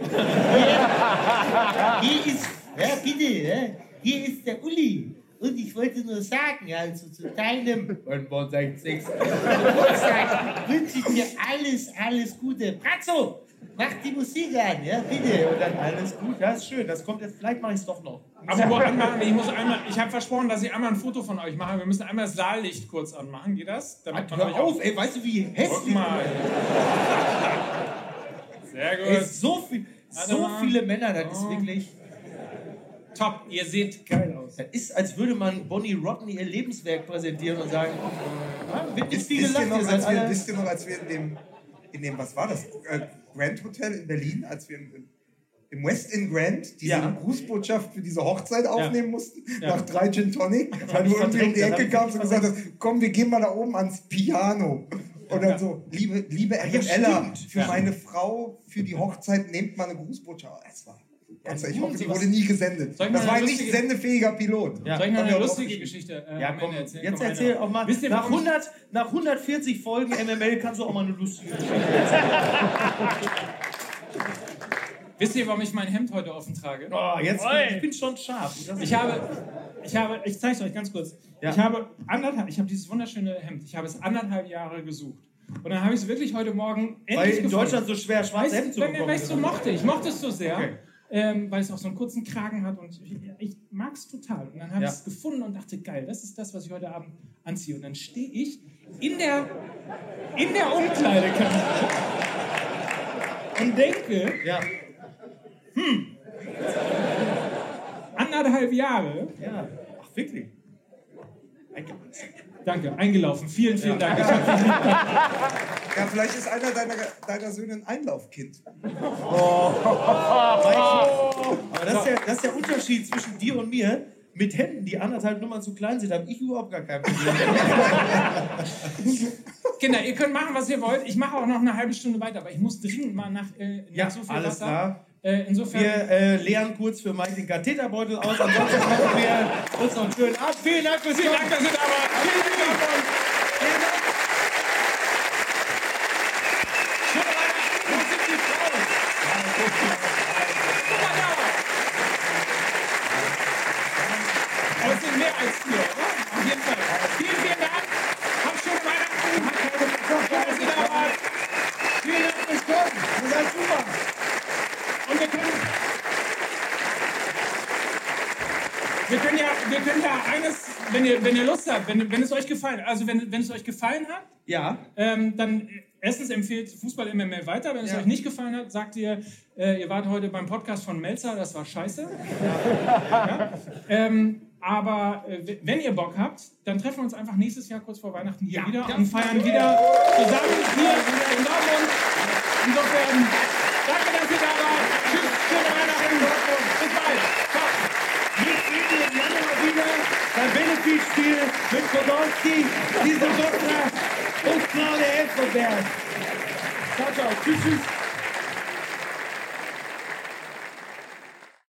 Hier ist, ja bitte, ja, hier ist der Uli. Und ich wollte nur sagen, also zu deinem 65. Geburtstag wünsche ich dir alles, alles Gute. Brazzo, mach die Musik an, ja, bitte. Und dann alles gut. Das ist schön. Das kommt jetzt. Vielleicht mache ich es doch noch. Aber wo anmachen, ich muss einmal, ich habe versprochen, dass ich einmal ein Foto von euch mache. Wir müssen einmal das Saallicht kurz anmachen. Geht das? Damit man euch Hör auf, ey. Weißt du, wie Guck hässlich. mal. Sehr Ey, gut. so, viel, so viele Männer, das ist wirklich. Top. Ihr seht geil aus. Das ist, als würde man Bonnie Rodney ihr Lebenswerk präsentieren und sagen, ja, wird nicht viel gelacht, ihr seid alle. wisst ihr noch, als wir in dem, in dem was war das? Äh, Grand Hotel in Berlin, als wir im, im West End Grand diese Ja. Grußbotschaft für diese Hochzeit aufnehmen mussten, Ja. nach drei Gin Tonic, weil du irgendwie um die Ecke kamst und gesagt hast, komm, wir gehen mal da oben ans Piano. Und dann so, liebe, liebe ja, stimmt. für Ja. meine Frau, für die Hochzeit, nehmt mal eine Grußbotschaft. Es war, Dank, ich hoffe, die wurde nie gesendet. Mal Das war ein nicht sendefähiger Pilot. Ja. Soll ich Haben eine lustige. Geschichte äh, Ja, komm, erzählen? jetzt Komm, erzähl auch mal. Wisst ihr, nach, warum ich- 100, nach 140 Folgen MML kannst du auch mal eine lustige Geschichte Wisst ihr, warum ich mein Hemd heute offen trage? Oh, jetzt bin, ich bin schon scharf. Ich habe, ich habe, ich zeige es euch ganz kurz. Ja. Ich habe anderthalb, ich habe dieses wunderschöne Hemd. Ich habe es anderthalb Jahre gesucht. Und dann habe ich es wirklich heute Morgen endlich Weil in gefunden. Deutschland so schwer schwarze weißt, Hemden zu weil, bekommen weil ich es so sind. mochte. Ich mochte es so sehr. Okay. Ähm, weil es auch so einen kurzen Kragen hat und ich, ich mag es total. Und dann habe Ja. ich es gefunden und dachte, geil, das ist das, was ich heute Abend anziehe. Und dann stehe ich in der, in der Umkleidekammer und denke, Ja, anderthalb Jahre, ja. Ach, wirklich? Danke, eingelaufen. Vielen, vielen Dank. Ich hab, Ja, vielleicht ist einer deiner, deiner Söhne ein Einlaufkind. Aber das ist, der, das ist der Unterschied zwischen dir und mir. Mit Händen, die anderthalb Nummern zu klein sind, habe ich überhaupt gar kein Problem. Kinder, ihr könnt machen, was ihr wollt. Ich mache auch noch eine halbe Stunde weiter, aber ich muss dringend mal nach, äh, nach Ja, so viel alles Wasser. klar. Äh, insofern. Wir äh, leeren kurz für Mike den Katheterbeutel aus. Ansonsten machen wir uns noch einen schönen Abend. Vielen Dank fürs Vielen Dank, dass ihr da wart. Vielen Dank. Vielen Dank. Schöne Weihnachten. Wo sind die Frauen? Aber es sind mehr als vier, oder? Auf jeden Fall. Vielen, vielen Dank. Habt schöne Weihnachten. Schön, dass ihr da wart. Vielen Dank fürs Kommen. Ihr seid super. Und wir können. Wir können ja, wir können ja eines, wenn ihr, wenn ihr Lust habt, wenn, wenn es euch gefallen, also wenn, wenn es euch gefallen hat, Ja. ähm, dann erstens empfehlt Fußball MML weiter. Wenn es Ja. euch nicht gefallen hat, sagt ihr, äh, ihr wart heute beim Podcast von Melzer, das war scheiße. Ja. Ähm, aber äh, wenn ihr Bock habt, dann treffen wir uns einfach nächstes Jahr kurz vor Weihnachten hier wieder und feiern wieder zusammen hier in Dortmund. Insofern, danke, dass ihr da wart. Tschüss, schöne Weihnachten. Bis bald. Ciao. Wir sehen uns im Januar wieder beim Benefitspiel mit Podolski, Lisa Dottler und Claudia Elferberg. Ciao, ciao. Tschüss, tschüss.